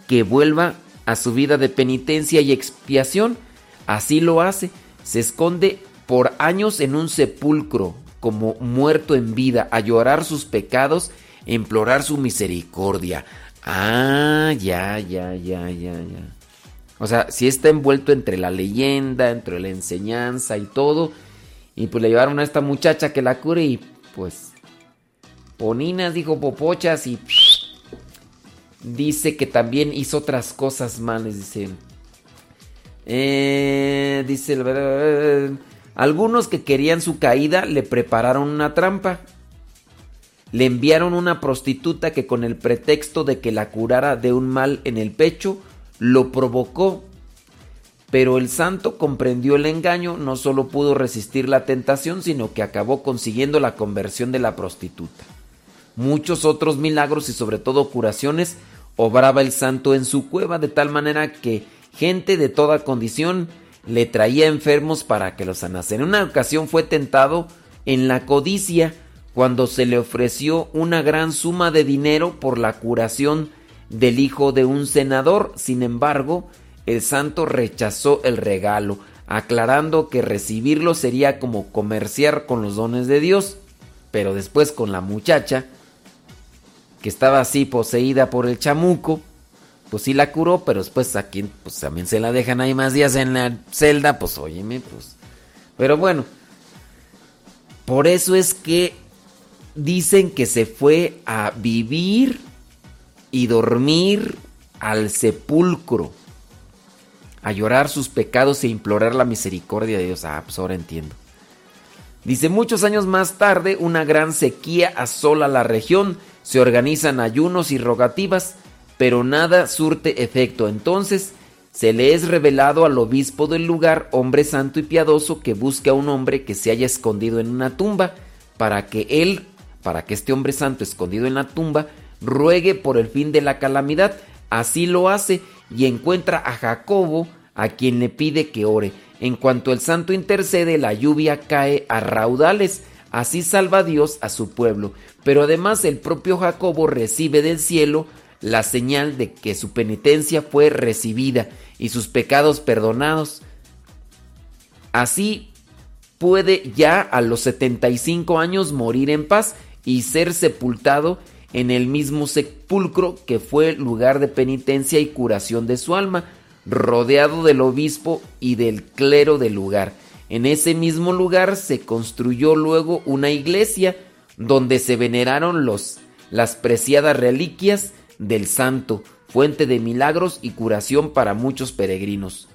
que vuelva a su vida de penitencia y expiación. Así lo hace. Se esconde por años en un sepulcro, como muerto en vida, a llorar sus pecados, implorar su misericordia. Ah, ya, ya, ya, ya, ya. O sea, si está envuelto entre la leyenda, entre la enseñanza y todo. Y pues le llevaron a esta muchacha que la cure y pues... Poninas, dijo popochas y... Dice que también hizo otras cosas malas, dice... Eh, dice... Algunos que querían su caída le prepararon una trampa. Le enviaron una prostituta que con el pretexto de que la curara de un mal en el pecho, lo provocó. Pero el santo comprendió el engaño, no solo pudo resistir la tentación, sino que acabó consiguiendo la conversión de la prostituta. Muchos otros milagros y sobre todo curaciones obraba el santo en su cueva de tal manera que gente de toda condición le traía enfermos para que los sanase. En una ocasión fue tentado en la codicia cuando se le ofreció una gran suma de dinero por la curación del hijo de un senador. Sin embargo, el santo rechazó el regalo, aclarando que recibirlo sería como comerciar con los dones de Dios. Pero después con la muchacha, que estaba así poseída por el chamuco, pues sí la curó, pero después aquí pues también se la dejan ahí más días en la celda, pues óyeme, pues. Pero bueno, por eso es que dicen que se fue a vivir y dormir al sepulcro, a llorar sus pecados e implorar la misericordia de Dios. Ah, pues ahora entiendo. Dice, muchos años más tarde, una gran sequía asola la región, se organizan ayunos y rogativas, pero nada surte efecto. Entonces se le es revelado al obispo del lugar, hombre santo y piadoso, que busque a un hombre que se haya escondido en una tumba, para que él, para que este hombre santo escondido en la tumba, ruegue por el fin de la calamidad. Así lo hace y encuentra a Jacobo, a quien le pide que ore. En cuanto el santo intercede, la lluvia cae a raudales. Así salva Dios a su pueblo. Pero además el propio Jacobo recibe del cielo la señal de que su penitencia fue recibida y sus pecados perdonados. Así puede ya a los 75 años morir en paz y ser sepultado en el mismo sepulcro que fue lugar de penitencia y curación de su alma, rodeado del obispo y del clero del lugar. En ese mismo lugar se construyó luego una iglesia donde se veneraron los, las preciadas reliquias del santo, fuente de milagros y curación para muchos peregrinos.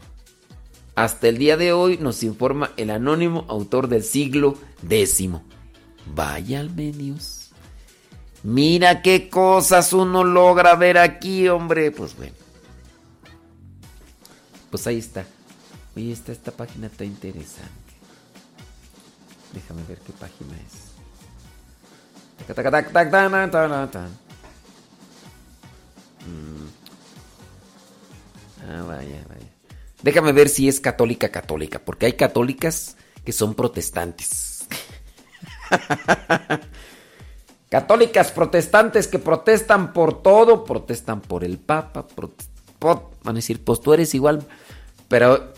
Hasta el día de hoy nos informa el anónimo autor del siglo X. Vaya al. Mira qué cosas uno logra ver aquí, hombre. Pues bueno. Pues ahí está. Oye, esta, esta página está interesante. Déjame ver qué página es. Ah, vaya, vaya. Déjame ver si es católica católica, porque hay católicas que son protestantes. [laughs] Católicas protestantes que protestan por todo, protestan por el Papa, van a decir, pues tú eres igual, pero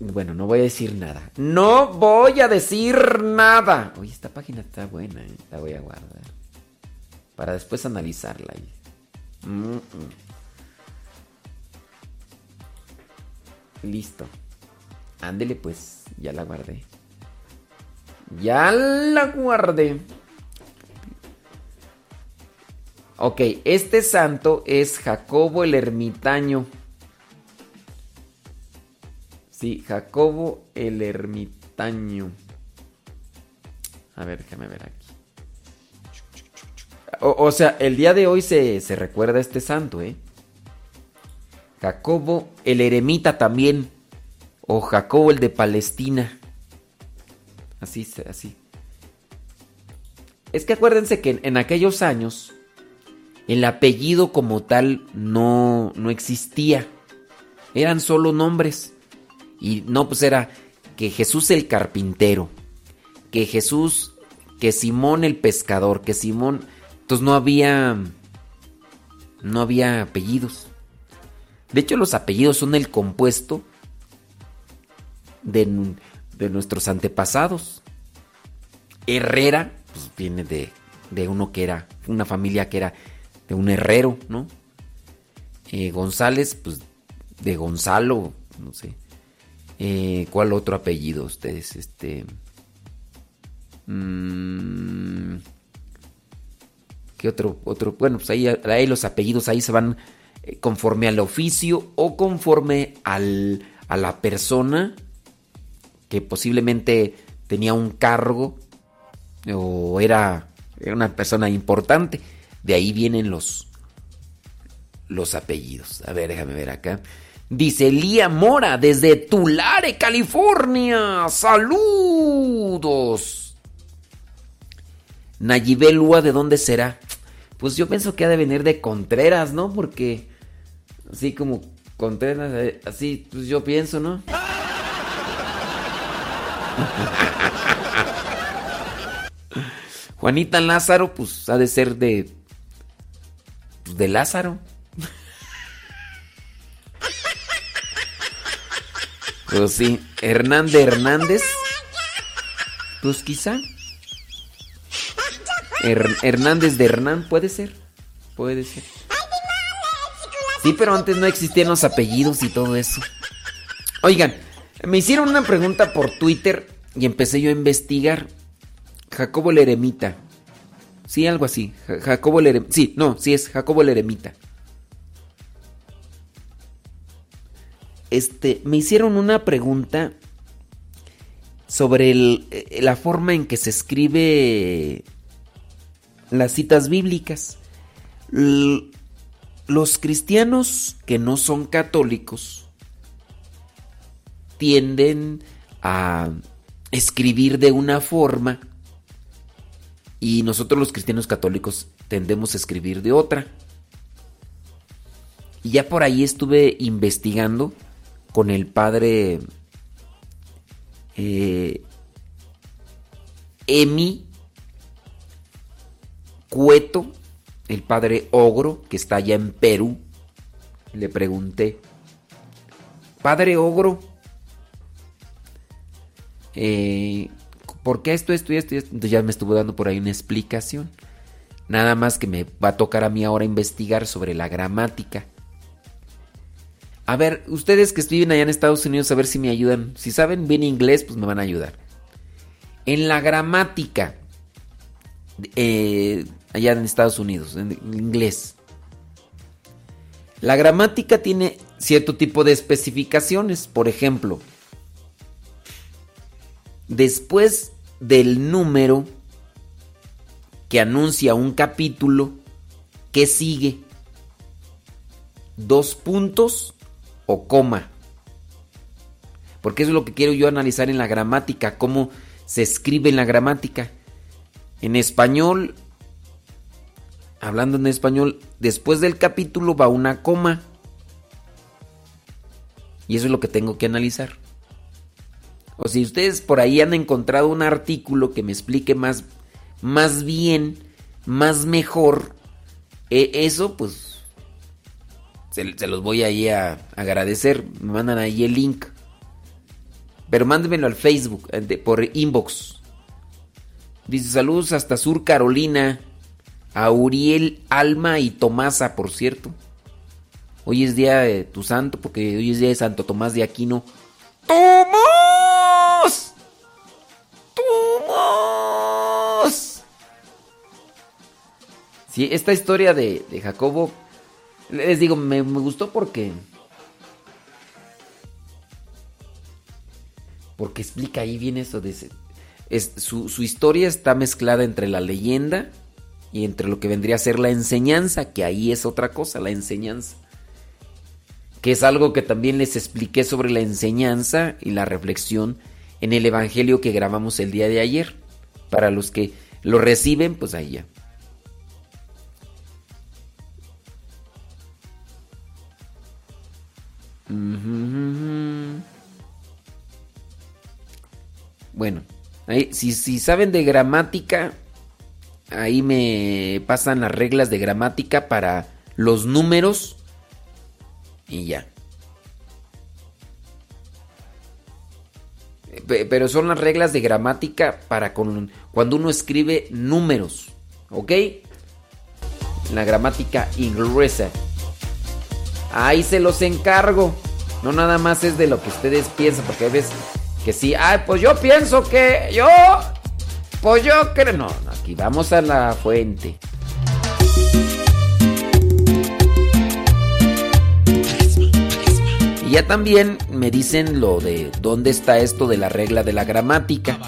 bueno, no voy a decir nada. No voy a decir nada. Oye, esta página está buena, ¿eh? la voy a guardar para después analizarla. Listo. Ándele pues, ya la guardé. Ya la guardé. Ok, este santo es Jacobo el ermitaño. Sí, Jacobo el ermitaño. A ver, déjame ver aquí. O, sea, el día de hoy se, se recuerda a este santo, ¿eh? Jacobo el eremita también. O Jacobo el de Palestina. Así, así. Es que acuérdense que en, aquellos años el apellido como tal no, no existía. Eran solo nombres. Y no, pues era que Jesús el carpintero, que Jesús, que Simón el pescador, que Simón... Entonces no había... No había apellidos. De hecho, los apellidos son el compuesto de, de nuestros antepasados. Herrera, pues viene de, de uno que era, una familia que era de un herrero, ¿no? Eh, González, pues de Gonzalo, no sé. Eh, ¿Cuál otro apellido ustedes? Este. mm, ¿Qué otro? otro? Bueno, pues ahí, ahí los apellidos ahí se van eh, conforme al oficio o conforme al, a la persona que posiblemente tenía un cargo o era, una persona importante. De ahí vienen los, los apellidos. A ver, déjame ver acá. Dice Lía Mora desde Tulare, California. Saludos. Nayibel Lua, ¿de dónde será? Pues yo pienso que ha de venir de Contreras, ¿no? Porque así como Contreras, eh, así pues yo pienso, ¿no? [laughs] Juanita Lázaro, pues ha de ser de. pues, de Lázaro. Pues sí, Hernández Hernández. Pues quizá. Her- Hernández de Hernán, puede ser. Puede ser. Sí, pero antes no existían los apellidos y todo eso. Oigan, me hicieron una pregunta por Twitter y empecé yo a investigar. Jacobo el Eremita. Sí, algo así. Ja- Jacobo el Eremita. Sí, no, sí es Jacobo el Eremita. Este, me hicieron una pregunta sobre eh, la forma en que se escribe las citas bíblicas. Los cristianos que no son católicos tienden a escribir de una forma y nosotros los cristianos católicos tendemos a escribir de otra. Y ya por ahí estuve investigando con el padre eh, Emi Cueto, el padre Ogro, que está allá en Perú. Le pregunté, Padre Ogro, eh, ¿por qué esto, esto y esto esto? Entonces ya me estuvo dando por ahí una explicación. Nada más que me va a tocar a mí ahora investigar sobre la gramática. A ver, ustedes que viven allá en Estados Unidos, a ver si me ayudan. Si saben bien inglés, pues me van a ayudar. En la gramática, eh, allá en Estados Unidos, en inglés. La gramática tiene cierto tipo de especificaciones. Por ejemplo, después del número que anuncia un capítulo, ¿qué sigue? ¿Dos puntos o coma? Porque eso es lo que quiero yo analizar en la gramática, cómo se escribe en la gramática. En español, hablando en español, después del capítulo va una coma. Y eso es lo que tengo que analizar. O si ustedes por ahí han encontrado un artículo que me explique más, más bien, más mejor, eh, eso pues se, los voy ahí a, agradecer. Me mandan ahí el link. Pero mándenmelo al Facebook, eh, por inbox. Dice saludos hasta Sur Carolina. A Uriel, Alma y Tomasa, por cierto. Hoy es día de tu santo, porque hoy es día de Santo Tomás de Aquino. ¡Tomás! Sí, esta historia de, Jacobo, les digo, me, gustó porque... Porque explica ahí bien eso de... su, su historia está mezclada entre la leyenda y entre lo que vendría a ser la enseñanza, que ahí es otra cosa, la enseñanza. Que es algo que también les expliqué sobre la enseñanza y la reflexión en el Evangelio que grabamos el día de ayer. Para los que lo reciben, pues ahí ya. Bueno, ahí, si, si saben de gramática, ahí me pasan las reglas de gramática para los números y ya. Pe- Pero son las reglas de gramática para con- cuando uno escribe números, ¿ok? La gramática inglesa. Ahí se los encargo. No nada más es de lo que ustedes piensan, porque hay veces que sí, ay, pues yo pienso que yo, pues yo creo, no, no, aquí vamos a la fuente. Y ya también me dicen lo de dónde está esto de la regla de la gramática.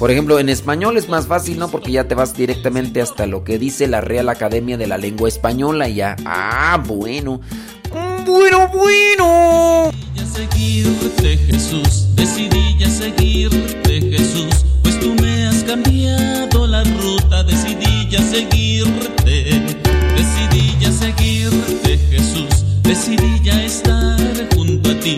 Por ejemplo, en español es más fácil, ¿no? Porque ya te vas directamente hasta lo que dice la Real Academia de la Lengua Española y ya. Ah, bueno. Bueno, bueno. ya seguirte Jesús, decidí ya seguirte Jesús, pues tú me has cambiado la ruta, decidí ya seguirte, decidí ya seguirte Jesús, decidí ya estar junto a ti,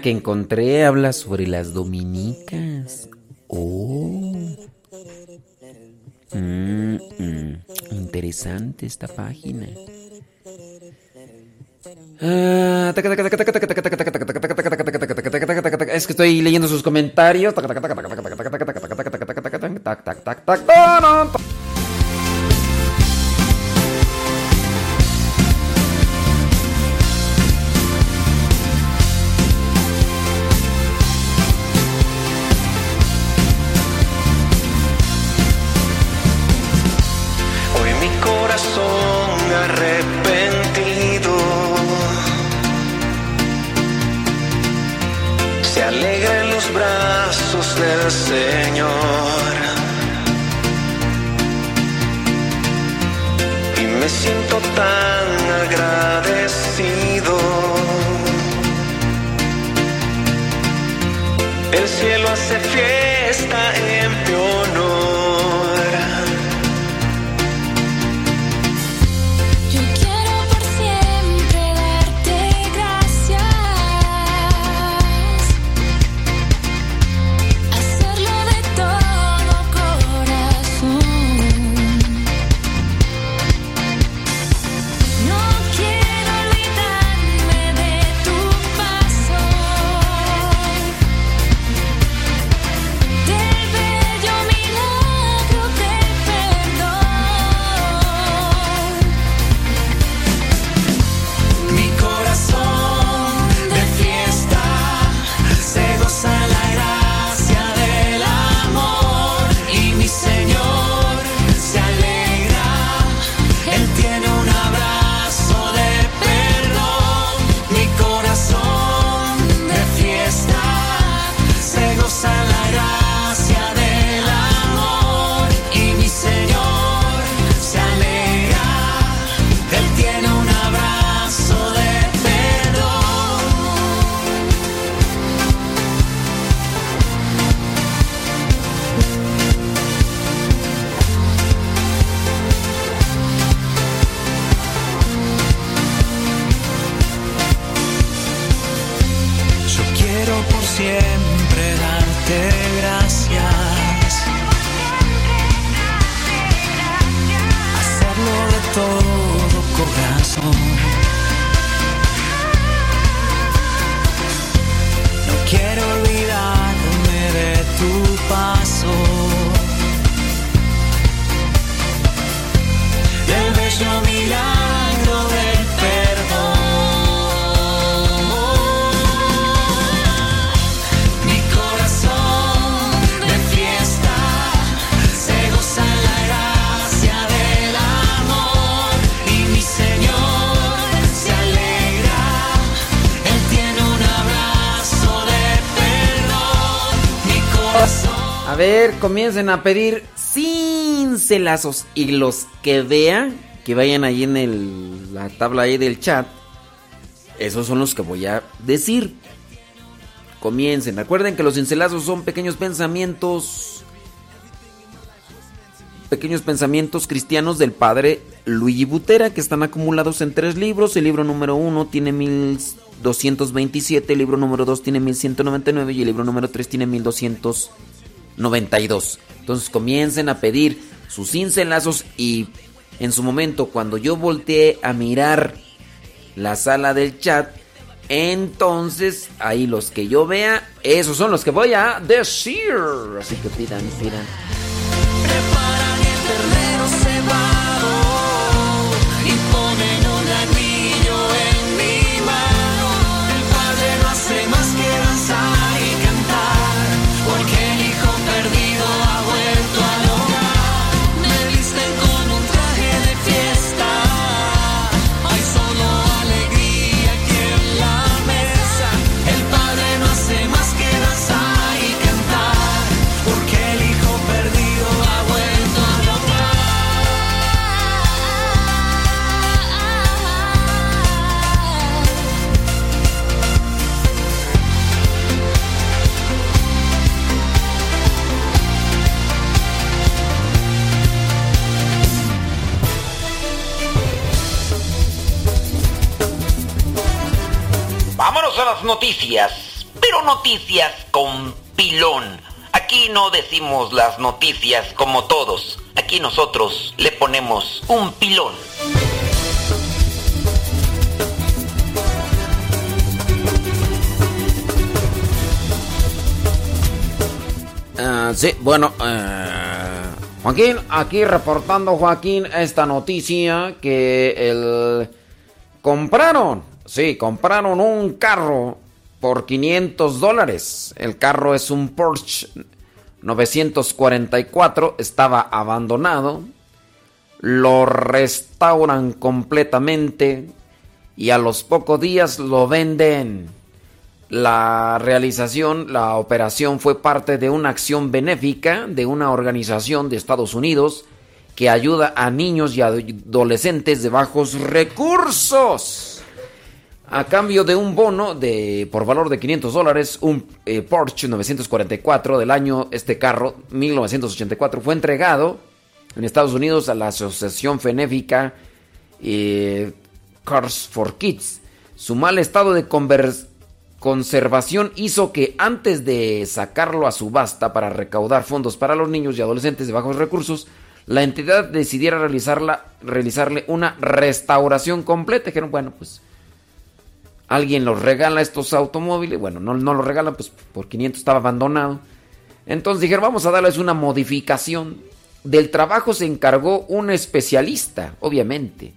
que encontré habla sobre las dominicas. Oh. Mm, mm. Interesante esta página. Ah. Es que estoy leyendo sus comentarios. Me siento tan agradecido. El cielo hace fiesta en comiencen a pedir cincelazos. Y los que vean, que vayan ahí en el- la tabla ahí del chat, esos son los que voy a decir. Comiencen. Recuerden que los cincelazos son pequeños pensamientos. Pequeños pensamientos cristianos del padre Luigi Butera que están acumulados en tres libros. El libro número uno tiene 1227, el libro número dos tiene 1199 y el libro número tres tiene 1292. Entonces comiencen a pedir sus cincelazos y en su momento cuando yo volteé a mirar la sala del chat, entonces ahí los que yo vea, esos son los que voy a decir. Así que pidan, pidan. Las noticias, pero noticias con pilón. Aquí no decimos las noticias como todos. Aquí nosotros le ponemos un pilón. Ah, sí, bueno, eh, Joaquín, aquí reportando Joaquín esta noticia que el compraron, sí, compraron un carro por 500 dólares. El carro es un Porsche 944, estaba abandonado. Lo restauran completamente y a los pocos días lo venden. La realización, la operación fue parte de una acción benéfica de una organización de Estados Unidos que ayuda a niños y adolescentes de bajos recursos. A cambio de un bono de por valor de 500 dólares, un eh, Porsche 944 del año, este carro, 1984, fue entregado en Estados Unidos a la asociación benéfica eh, Cars for Kids. Su mal estado de conservación hizo que antes de sacarlo a subasta para recaudar fondos para los niños y adolescentes de bajos recursos, la entidad decidiera realizarla, realizarle una restauración completa. Dijeron, bueno, pues alguien los regala estos automóviles. Bueno, no, no los regalan, pues por 500 estaba abandonado. Entonces dijeron, vamos a darles una modificación. Del trabajo se encargó un especialista, obviamente,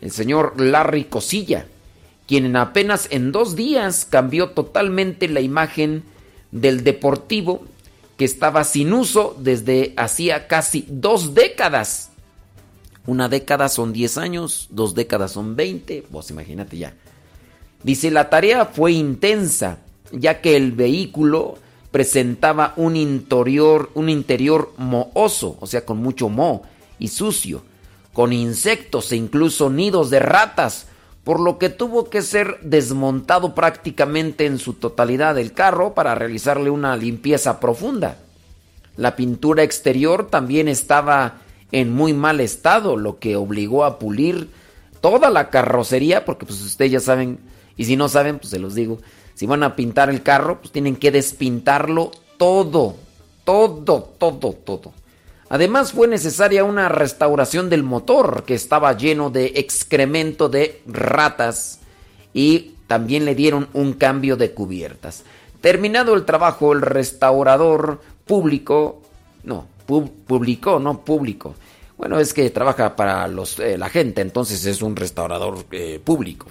el señor Larry Cosilla, quien en apenas en dos días cambió totalmente la imagen del deportivo que estaba sin uso desde hacía casi dos décadas. Una década son 10 años, dos décadas son 20, vos imagínate ya. Dice, la tarea fue intensa, ya que el vehículo presentaba un interior, un interior mohoso, o sea, con mucho moho y sucio, con insectos e incluso nidos de ratas, por lo que tuvo que ser desmontado prácticamente en su totalidad el carro para realizarle una limpieza profunda. La pintura exterior también estaba en muy mal estado, lo que obligó a pulir toda la carrocería, porque pues ustedes ya saben, y si no saben, pues se los digo, si van a pintar el carro, pues tienen que despintarlo todo, todo, todo, todo. Además fue necesaria una restauración del motor que estaba lleno de excremento de ratas y también le dieron un cambio de cubiertas. Terminado el trabajo, el restaurador público, no, pu- publicó, no público. Bueno, es que trabaja para los, eh, la gente, entonces es un restaurador eh, público.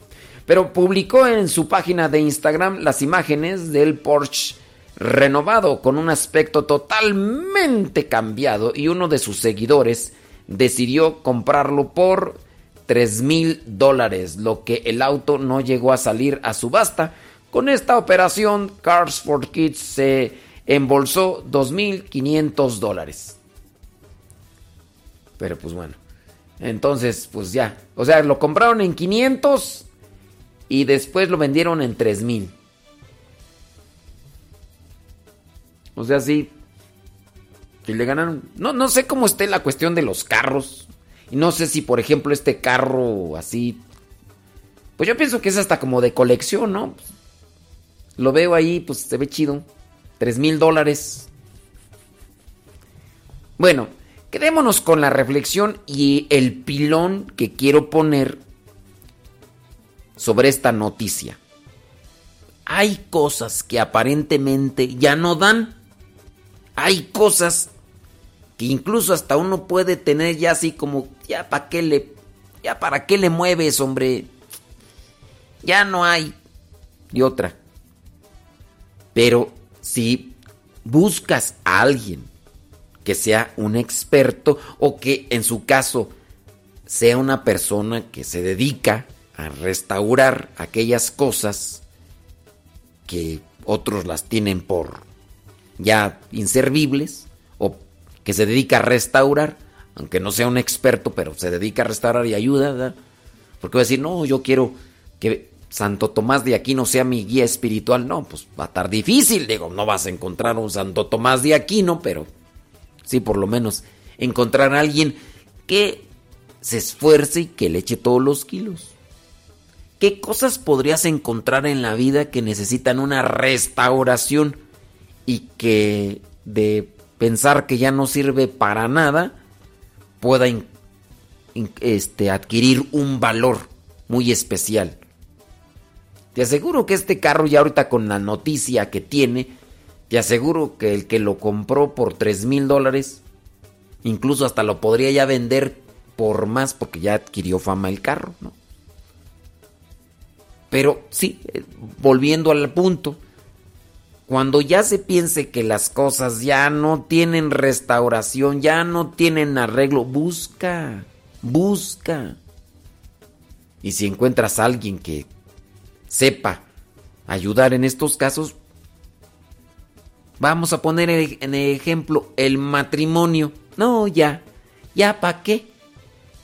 Pero publicó en su página de Instagram las imágenes del Porsche renovado con un aspecto totalmente cambiado y uno de sus seguidores decidió comprarlo por 3 mil dólares, lo que el auto no llegó a salir a subasta. Con esta operación, Cars for Kids se embolsó 2.500 dólares. Pero pues bueno, entonces pues ya, o sea, lo compraron en 500 y después lo vendieron en 3 mil. O sea, sí. Que le ganaron. No, no sé cómo esté la cuestión de los carros. Y no sé si, por ejemplo, este carro así. Pues yo pienso que es hasta como de colección, ¿no? Lo veo ahí, pues se ve chido. Tres mil dólares. Bueno, quedémonos con la reflexión y el pilón que quiero poner sobre esta noticia. Hay cosas que aparentemente ya no dan. Hay cosas que incluso hasta uno puede tener ya así como, ya para qué le, ya para qué le mueves, hombre. Ya no hay. Y otra. Pero si buscas a alguien que sea un experto o que en su caso sea una persona que se dedica a restaurar aquellas cosas que otros las tienen por ya inservibles o que se dedica a restaurar, aunque no sea un experto, pero se dedica a restaurar y ayuda. Porque va a decir, no, yo quiero que Santo Tomás de Aquino sea mi guía espiritual. No, pues va a estar difícil, digo, no vas a encontrar un Santo Tomás de Aquino, pero sí por lo menos encontrar a alguien que se esfuerce y que le eche todos los kilos. ¿Qué cosas podrías encontrar en la vida que necesitan una restauración y que de pensar que ya no sirve para nada pueda este, adquirir un valor muy especial? Te aseguro que este carro ya ahorita con la noticia que tiene, te aseguro que el que lo compró por 3 mil dólares, incluso hasta lo podría ya vender por más porque ya adquirió fama el carro, ¿no? Pero sí, eh, volviendo al punto, cuando ya se piense que las cosas ya no tienen restauración, ya no tienen arreglo, busca, busca. Y si encuentras a alguien que sepa ayudar en estos casos, vamos a poner en en ejemplo el matrimonio. No, ya, ya, ¿para qué?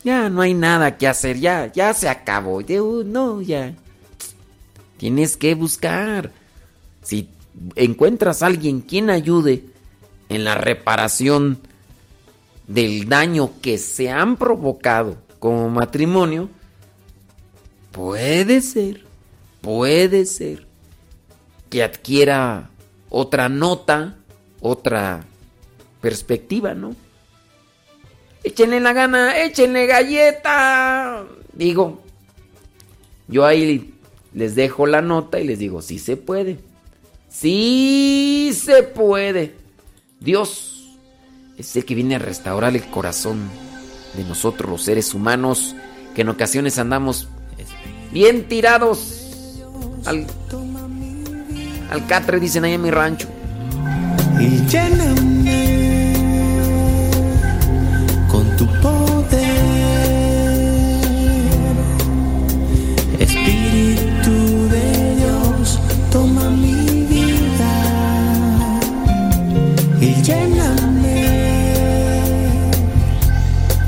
Ya no hay nada que hacer, ya, ya se acabó. Uh, no, ya. Tienes que buscar. Si encuentras a alguien quien ayude en la reparación del daño que se han provocado como matrimonio, puede ser, puede ser que adquiera otra nota, otra perspectiva, ¿no? Échenle la gana, échenle galleta. Digo, yo ahí les dejo la nota y les digo, sí se puede. Sí se puede. Dios es el que viene a restaurar el corazón de nosotros los seres humanos que en ocasiones andamos bien tirados al, al catre, dicen ahí en mi rancho. Lléname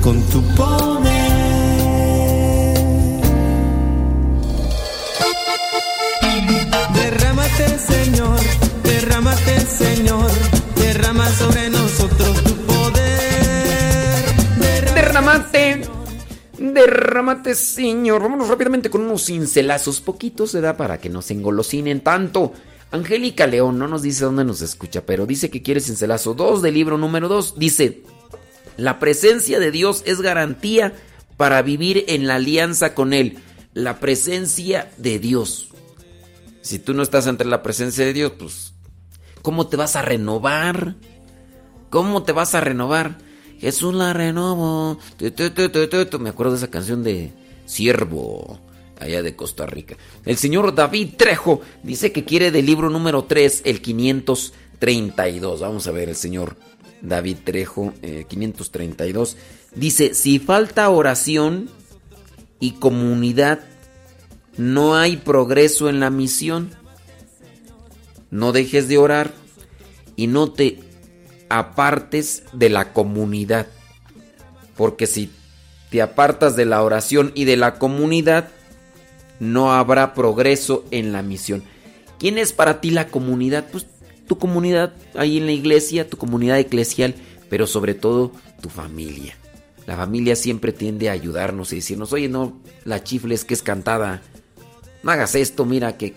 con tu poder. Derrámate, Señor, derrámate, Señor, derrama sobre nosotros tu poder. Derramate, derramate, Señor. Vámonos rápidamente con unos cincelazos, poquitos se da para que no se engolosinen tanto. Angélica León no nos dice dónde nos escucha, pero dice que quiere cincelazo 2 del libro número 2. Dice, la presencia de Dios es garantía para vivir en la alianza con Él. La presencia de Dios. Si tú no estás ante la presencia de Dios, pues, ¿cómo te vas a renovar? ¿Cómo te vas a renovar? Jesús la tu. Me acuerdo de esa canción de Siervo, allá de Costa Rica. El señor David Trejo dice que quiere del libro número 3, el 532. Vamos a ver, el señor David Trejo, eh, 532. Dice, si falta oración y comunidad, no hay progreso en la misión. No dejes de orar y no te apartes de la comunidad. Porque si te apartas de la oración y de la comunidad, no habrá progreso en la misión. ¿Quién es para ti la comunidad? Pues tu comunidad ahí en la iglesia, tu comunidad eclesial, pero sobre todo tu familia. La familia siempre tiende a ayudarnos y decirnos, oye, no, la chifle es que es cantada. No hagas esto, mira que...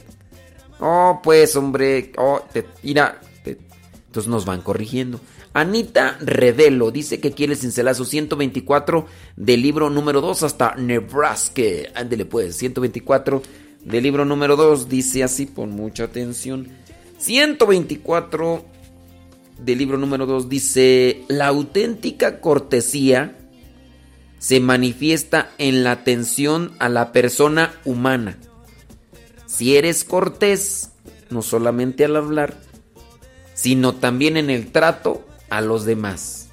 Oh, pues, hombre, oh, te, mira, entonces nos van corrigiendo. Anita Revelo dice que quiere el cincelazo 124 del libro número 2 hasta Nebraska. Ándele pues, 124 del libro número 2 dice así, pon mucha atención. 124 del libro número 2 dice, la auténtica cortesía se manifiesta en la atención a la persona humana. Si eres cortés, no solamente al hablar, sino también en el trato a los demás.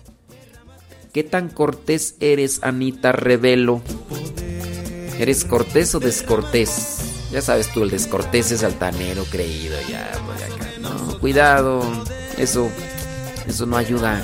¿Qué tan cortés eres, Anita Revelo? ¿Eres cortés o descortés? Ya sabes tú, el descortés es altanero, creído, ya, pues, acá. No, cuidado, eso, eso no ayuda.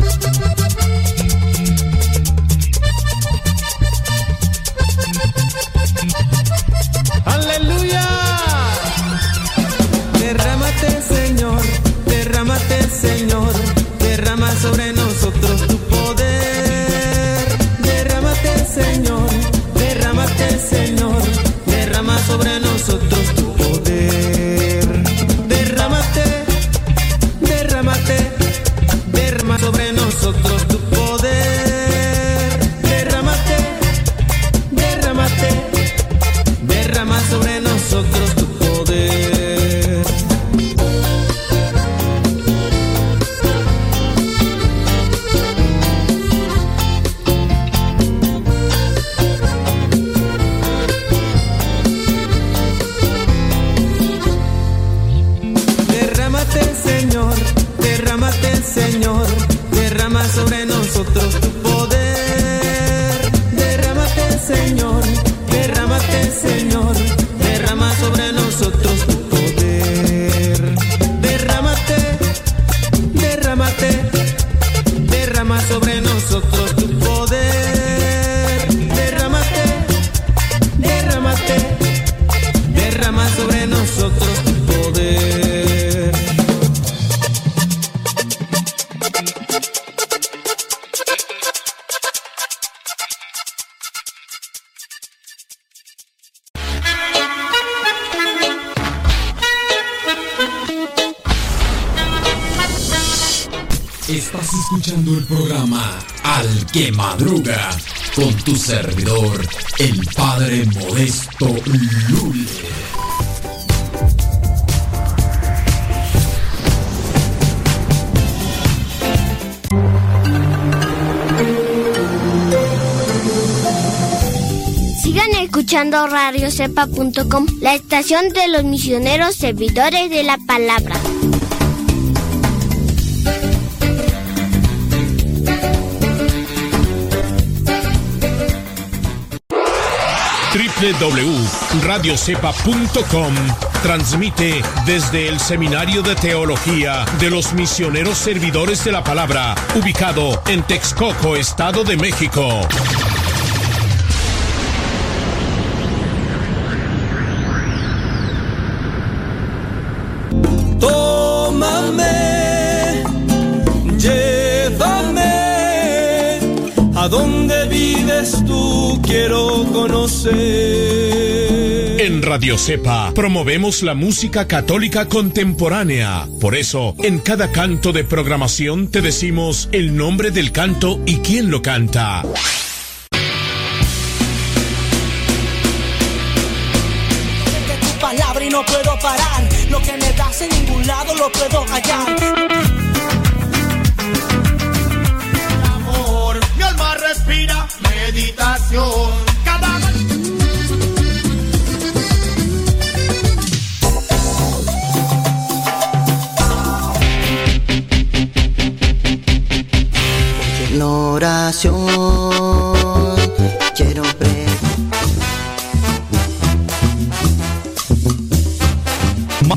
Escuchando radiocepa.com, la estación de los misioneros servidores de la palabra. www.radiocepa.com transmite desde el Seminario de Teología de los Misioneros Servidores de la Palabra, ubicado en Texcoco, Estado de México. Vives tú quiero conocer. En Radio Cepa promovemos la música católica contemporánea. Por eso, en cada canto de programación te decimos el nombre del canto y quién lo canta. palabra y no puedo parar. Lo que me das en ningún lado lo puedo hallar.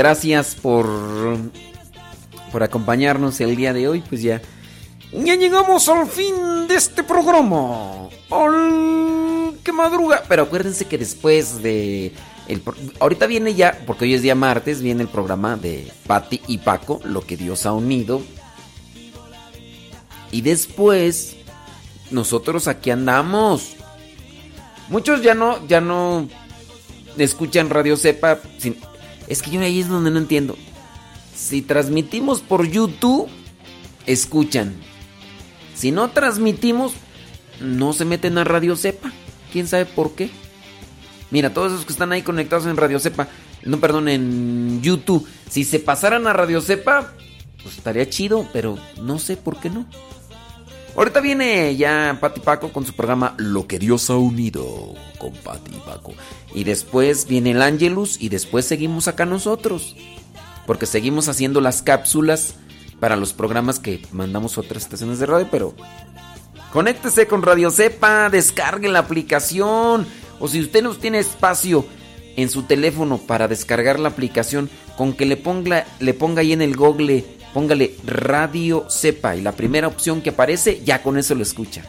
Gracias por por acompañarnos el día de hoy. Pues ya ya llegamos al fin de este programa. Al que madruga. Pero acuérdense que después de el ahorita viene ya, porque hoy es día martes, viene el programa de Patti y Paco, lo que Dios ha unido. Y después nosotros aquí andamos. Muchos ya no ya no escuchan Radio Cepa sin- es que yo ahí es donde no entiendo. Si transmitimos por YouTube, escuchan. Si no transmitimos, no se meten a Radio Cepa. ¿Quién sabe por qué? Mira, todos esos que están ahí conectados en Radio Cepa, no, perdón, en YouTube, si se pasaran a Radio Cepa, pues estaría chido, pero no sé por qué no. Ahorita viene ya Pati Paco con su programa Lo que Dios ha unido con Pati Paco. Y después viene el Angelus y después seguimos acá nosotros. Porque seguimos haciendo las cápsulas para los programas que mandamos a otras estaciones de radio, pero conéctese con Radio Cepa, descargue la aplicación. O si usted no tiene espacio en su teléfono para descargar la aplicación, con que le ponga, le ponga ahí en el Google, póngale Radio Cepa y la primera opción que aparece, ya con eso lo escucha.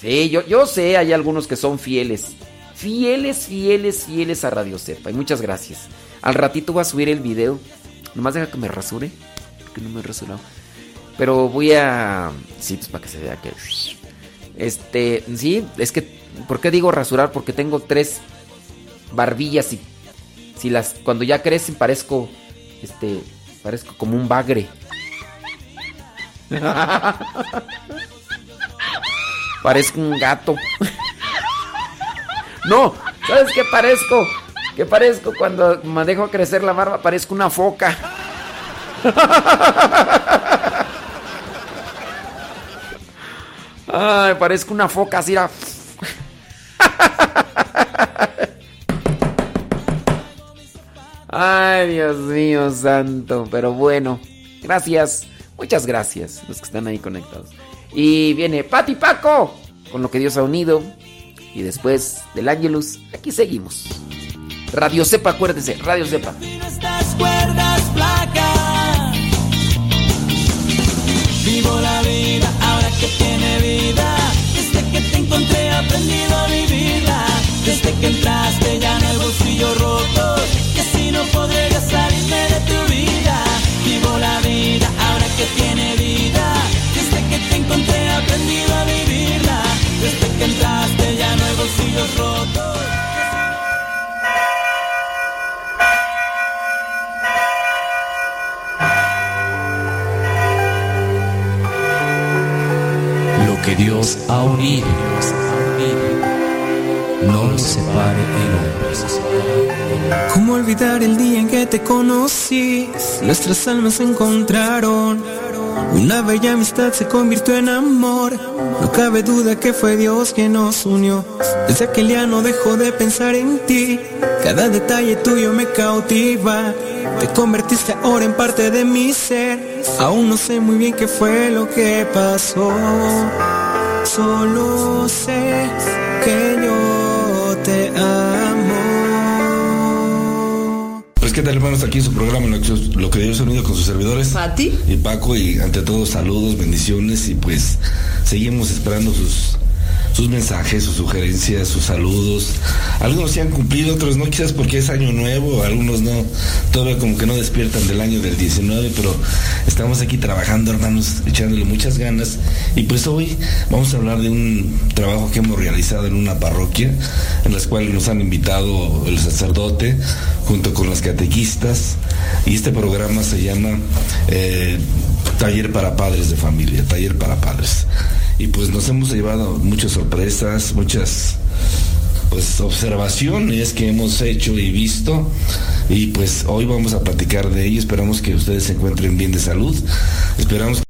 Sí, yo, yo sé, hay algunos que son fieles. Fieles, fieles, fieles a Radio Cepa. Y muchas gracias. Al ratito voy a subir el video. Nomás deja que me rasure. Que no me he rasurado. Pero voy a. Sí, pues para que se vea que. Este. Sí, es que. ¿Por qué digo rasurar? Porque tengo tres barbillas y. Si las. Cuando ya crecen parezco. Este. Parezco como un bagre. Parezco un gato. No, ¿sabes qué parezco? ¿Qué parezco cuando me dejo crecer la barba? Parezco una foca. Ay, parezco una foca así. Ay, Dios mío, santo. Pero bueno, gracias. Muchas gracias los que están ahí conectados. Y viene Pati Paco con lo que Dios ha unido. Y después del Ángelus, aquí seguimos. Radio Cepa, acuérdense, Radio Cepa. estas cuerdas flacas. Vivo la vida ahora que tiene vida. Desde que te encontré he aprendido a vivirla. Desde que entraste ya no hay bolsillo roto. Ya salirme de tu vida. Vivo la vida ahora que tiene vida. Desde que te encontré aprendido a vivirla. Desde que entraste ya no hay bolsillos rotos. Lo que Dios ha unido, no lo separe el hombre. ¿Cómo olvidar el día en que te conocí? Nuestras almas se encontraron. Una bella amistad se convirtió en amor. No cabe duda que fue Dios quien nos unió. Desde aquel día no dejo de pensar en ti. Cada detalle tuyo me cautiva. Te convertiste ahora en parte de mi ser. Aún no sé muy bien qué fue lo que pasó. Solo sé que yo te amo. Qué tal hermanos, aquí en su programa Lo que, lo que Dios ha unido con sus servidores. Pati. Y Paco, y ante todo saludos, bendiciones y pues seguimos esperando sus, sus mensajes, sus sugerencias, sus saludos. Algunos se han cumplido, otros no, quizás porque es año nuevo, algunos no, todavía como que no despiertan del año del 19, pero estamos aquí trabajando hermanos, echándole muchas ganas. Y pues hoy vamos a hablar de un trabajo que hemos realizado en una parroquia, en las cuales nos han invitado el sacerdote junto con las catequistas. Y este programa se llama eh, Taller para Padres de Familia, Taller para Padres. Y pues nos hemos llevado muchas sorpresas, muchas pues observaciones que hemos hecho y visto. Y pues hoy vamos a platicar de ello. Esperamos que ustedes se encuentren bien de salud. Esperamos